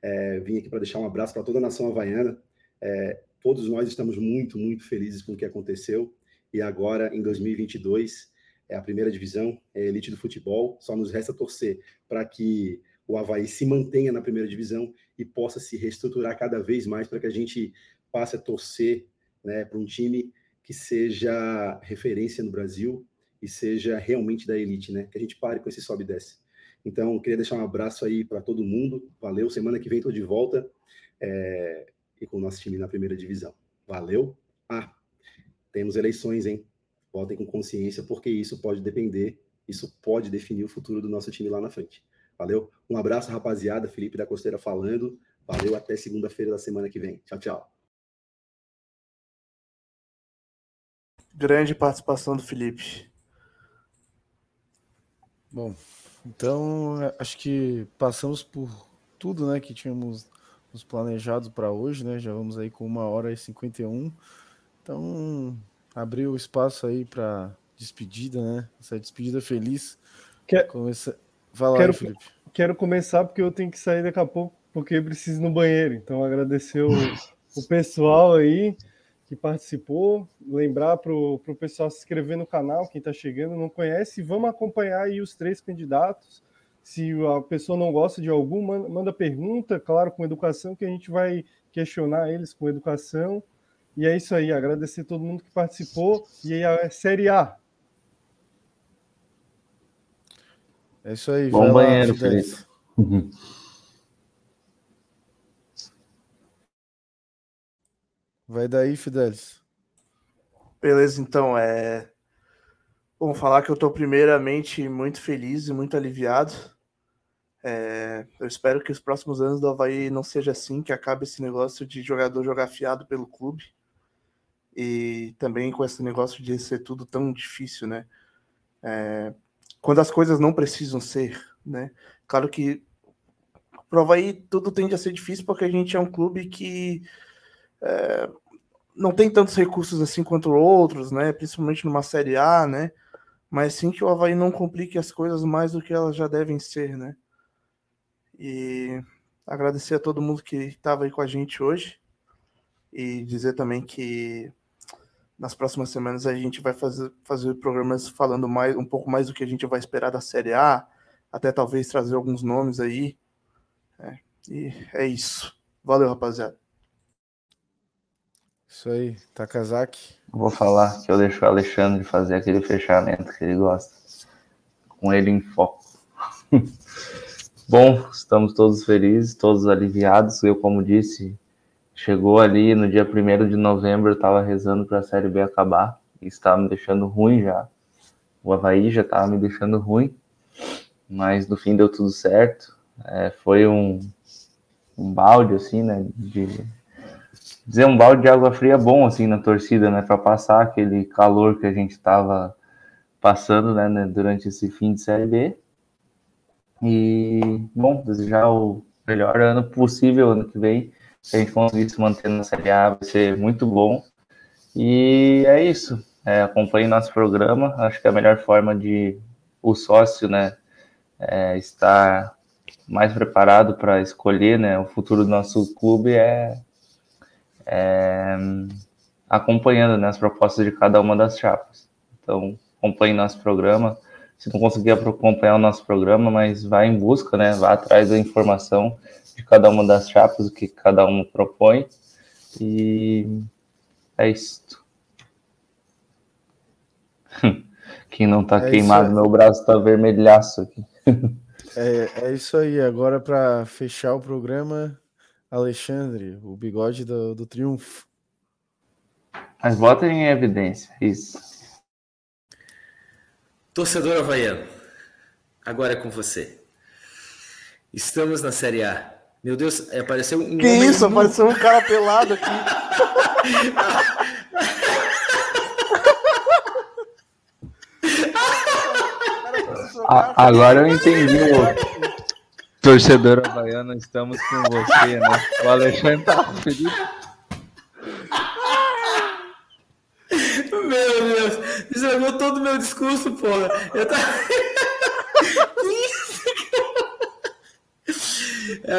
é, vim aqui para deixar um abraço para toda a nação havaiana. É, todos nós estamos muito, muito felizes com o que aconteceu. E agora, em 2022, é a primeira divisão, é a elite do futebol. Só nos resta torcer para que o Havaí se mantenha na primeira divisão e possa se reestruturar cada vez mais para que a gente passe a torcer né, para um time que seja referência no Brasil e seja realmente da elite, né? Que a gente pare com esse sobe e desce. Então, queria deixar um abraço aí para todo mundo. Valeu. Semana que vem estou de volta é, e com o nosso time na primeira divisão. Valeu. Ah, temos eleições, hein? Votem com consciência, porque isso pode depender, isso pode definir o futuro do nosso time lá na frente. Valeu. Um abraço, rapaziada. Felipe da Costeira falando. Valeu. Até segunda-feira da semana que vem. Tchau, tchau. Grande participação do Felipe. Bom, então, acho que passamos por tudo, né, que tínhamos nos planejado para hoje, né? Já vamos aí com uma hora e 51. Então, abriu o espaço aí para despedida, né? Essa despedida feliz. Quer... Começa... Fala quero, aí, Felipe. Quero começar porque eu tenho que sair daqui a pouco, porque preciso ir no banheiro. Então, agradecer o, o pessoal aí que participou. Lembrar para o pessoal se inscrever no canal, quem está chegando não conhece. Vamos acompanhar aí os três candidatos. Se a pessoa não gosta de algum, manda pergunta, claro, com educação, que a gente vai questionar eles com educação. E é isso aí, agradecer todo mundo que participou. E aí a Série A. É isso aí, Bom banheiro, Felipe. Vai daí, Fidelis. Beleza, então, é. Vamos falar que eu estou primeiramente muito feliz e muito aliviado. É... Eu espero que os próximos anos do Havaí não seja assim, que acabe esse negócio de jogador jogar fiado pelo clube. E também com esse negócio de ser tudo tão difícil, né? É... Quando as coisas não precisam ser, né? Claro que pro Havaí tudo tende a ser difícil porque a gente é um clube que é, não tem tantos recursos assim quanto outros, né? Principalmente numa Série A, né? Mas sim que o Havaí não complique as coisas mais do que elas já devem ser, né? E agradecer a todo mundo que estava aí com a gente hoje e dizer também que nas próximas semanas a gente vai fazer, fazer programas falando mais um pouco mais do que a gente vai esperar da Série A, até talvez trazer alguns nomes aí. É, e é isso. Valeu, rapaziada. Isso aí, Takazaki. Vou falar que eu deixo o Alexandre fazer aquele fechamento que ele gosta. Com ele em foco. <laughs> Bom, estamos todos felizes, todos aliviados. Eu, como disse, chegou ali no dia 1 de novembro, estava rezando para a Série B acabar. E estava me deixando ruim já. O Havaí já estava me deixando ruim. Mas no fim deu tudo certo. É, foi um, um balde, assim, né? De, dizer um balde de água fria bom assim na torcida, né, para passar aquele calor que a gente estava passando, né, né, durante esse fim de série B. E bom, desejar o melhor ano possível ano que vem. Se a gente conseguir se manter na série A, vai ser muito bom. E é isso. É, acompanhe nosso programa. Acho que é a melhor forma de o sócio, né, é, estar mais preparado para escolher, né, o futuro do nosso clube é é, acompanhando né, as propostas de cada uma das chapas. Então, acompanhe nosso programa, se não conseguir acompanhar o nosso programa, mas vá em busca, né? Vá atrás da informação de cada uma das chapas, o que cada uma propõe. E é isso. <laughs> Quem não tá é queimado, meu braço tá vermelhaço aqui. É, é isso aí. Agora, para fechar o programa, Alexandre, o bigode do, do triunfo. Mas bota em evidência, isso. Torcedor havaiano, agora é com você. Estamos na Série A. Meu Deus, é, apareceu um. Que isso? Apareceu um cara pelado aqui. A, agora eu entendi o torcedor havaiano, estamos com você, né? O Alexandre tá feliz. Meu Deus, estragou todo o meu discurso, porra. Eu tava...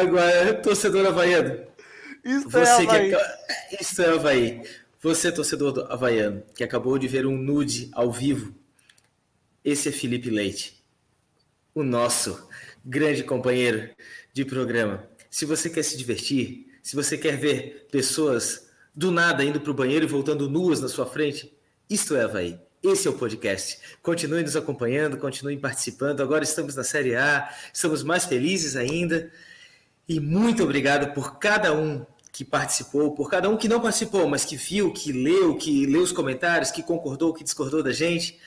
Agora, torcedor havaiano. Isso é você é Havaí. Que... Isso é Havaí. Você, torcedor havaiano, que acabou de ver um nude ao vivo, esse é Felipe Leite o nosso grande companheiro de programa. Se você quer se divertir, se você quer ver pessoas do nada indo para o banheiro e voltando nuas na sua frente, isto é Havaí. Esse é o podcast. Continue nos acompanhando, continue participando. Agora estamos na Série A, estamos mais felizes ainda. E muito obrigado por cada um que participou, por cada um que não participou, mas que viu, que leu, que leu os comentários, que concordou, que discordou da gente.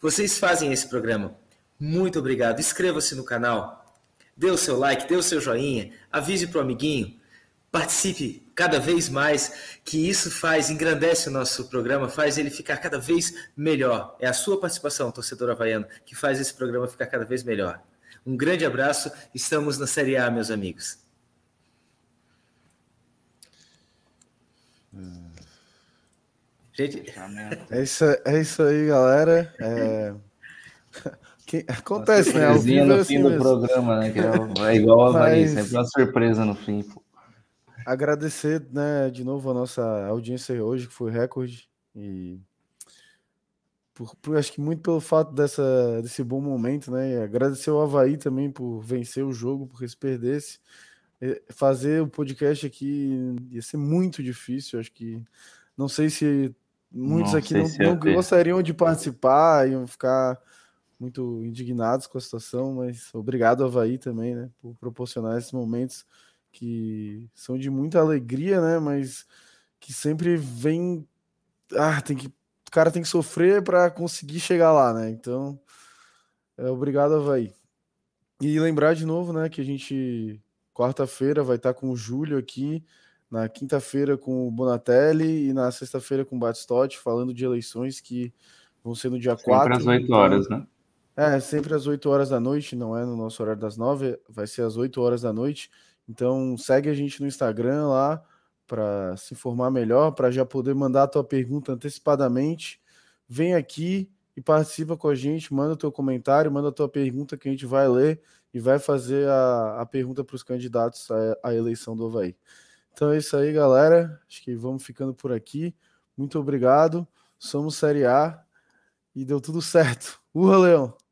Vocês fazem esse programa muito obrigado. Inscreva-se no canal, dê o seu like, dê o seu joinha, avise para o amiguinho, participe cada vez mais, que isso faz, engrandece o nosso programa, faz ele ficar cada vez melhor. É a sua participação, torcedor havaiano, que faz esse programa ficar cada vez melhor. Um grande abraço, estamos na Série A, meus amigos. Gente, é isso, é isso aí, galera. É... <laughs> Que... Acontece, né? Ao vivo no é assim fim mesmo. do programa, né? Que é, é igual a Mas... sempre uma surpresa no fim. Pô. Agradecer, né, de novo a nossa audiência hoje, que foi recorde. E por, por, acho que muito pelo fato dessa, desse bom momento, né? E agradecer ao Havaí também por vencer o jogo, porque se perdesse. Fazer o podcast aqui ia ser muito difícil. Acho que não sei se muitos não aqui não, não gostariam de participar, iam ficar muito indignados com a situação, mas obrigado, Havaí, também, né, por proporcionar esses momentos que são de muita alegria, né, mas que sempre vem. Ah, tem que. O cara tem que sofrer para conseguir chegar lá, né? Então, é, obrigado, Havaí. E lembrar de novo, né, que a gente, quarta-feira, vai estar com o Júlio aqui, na quinta-feira com o Bonatelli e na sexta-feira com o Batistotti, falando de eleições que vão ser no dia Sempre 4. às 8 então, horas, né? É, sempre às 8 horas da noite, não é no nosso horário das 9, vai ser às 8 horas da noite. Então segue a gente no Instagram lá para se informar melhor, para já poder mandar a tua pergunta antecipadamente. Vem aqui e participa com a gente, manda o teu comentário, manda a tua pergunta que a gente vai ler e vai fazer a, a pergunta para os candidatos à, à eleição do Havaí. Então é isso aí, galera. Acho que vamos ficando por aqui. Muito obrigado. Somos Série A e deu tudo certo. Urra, Leão!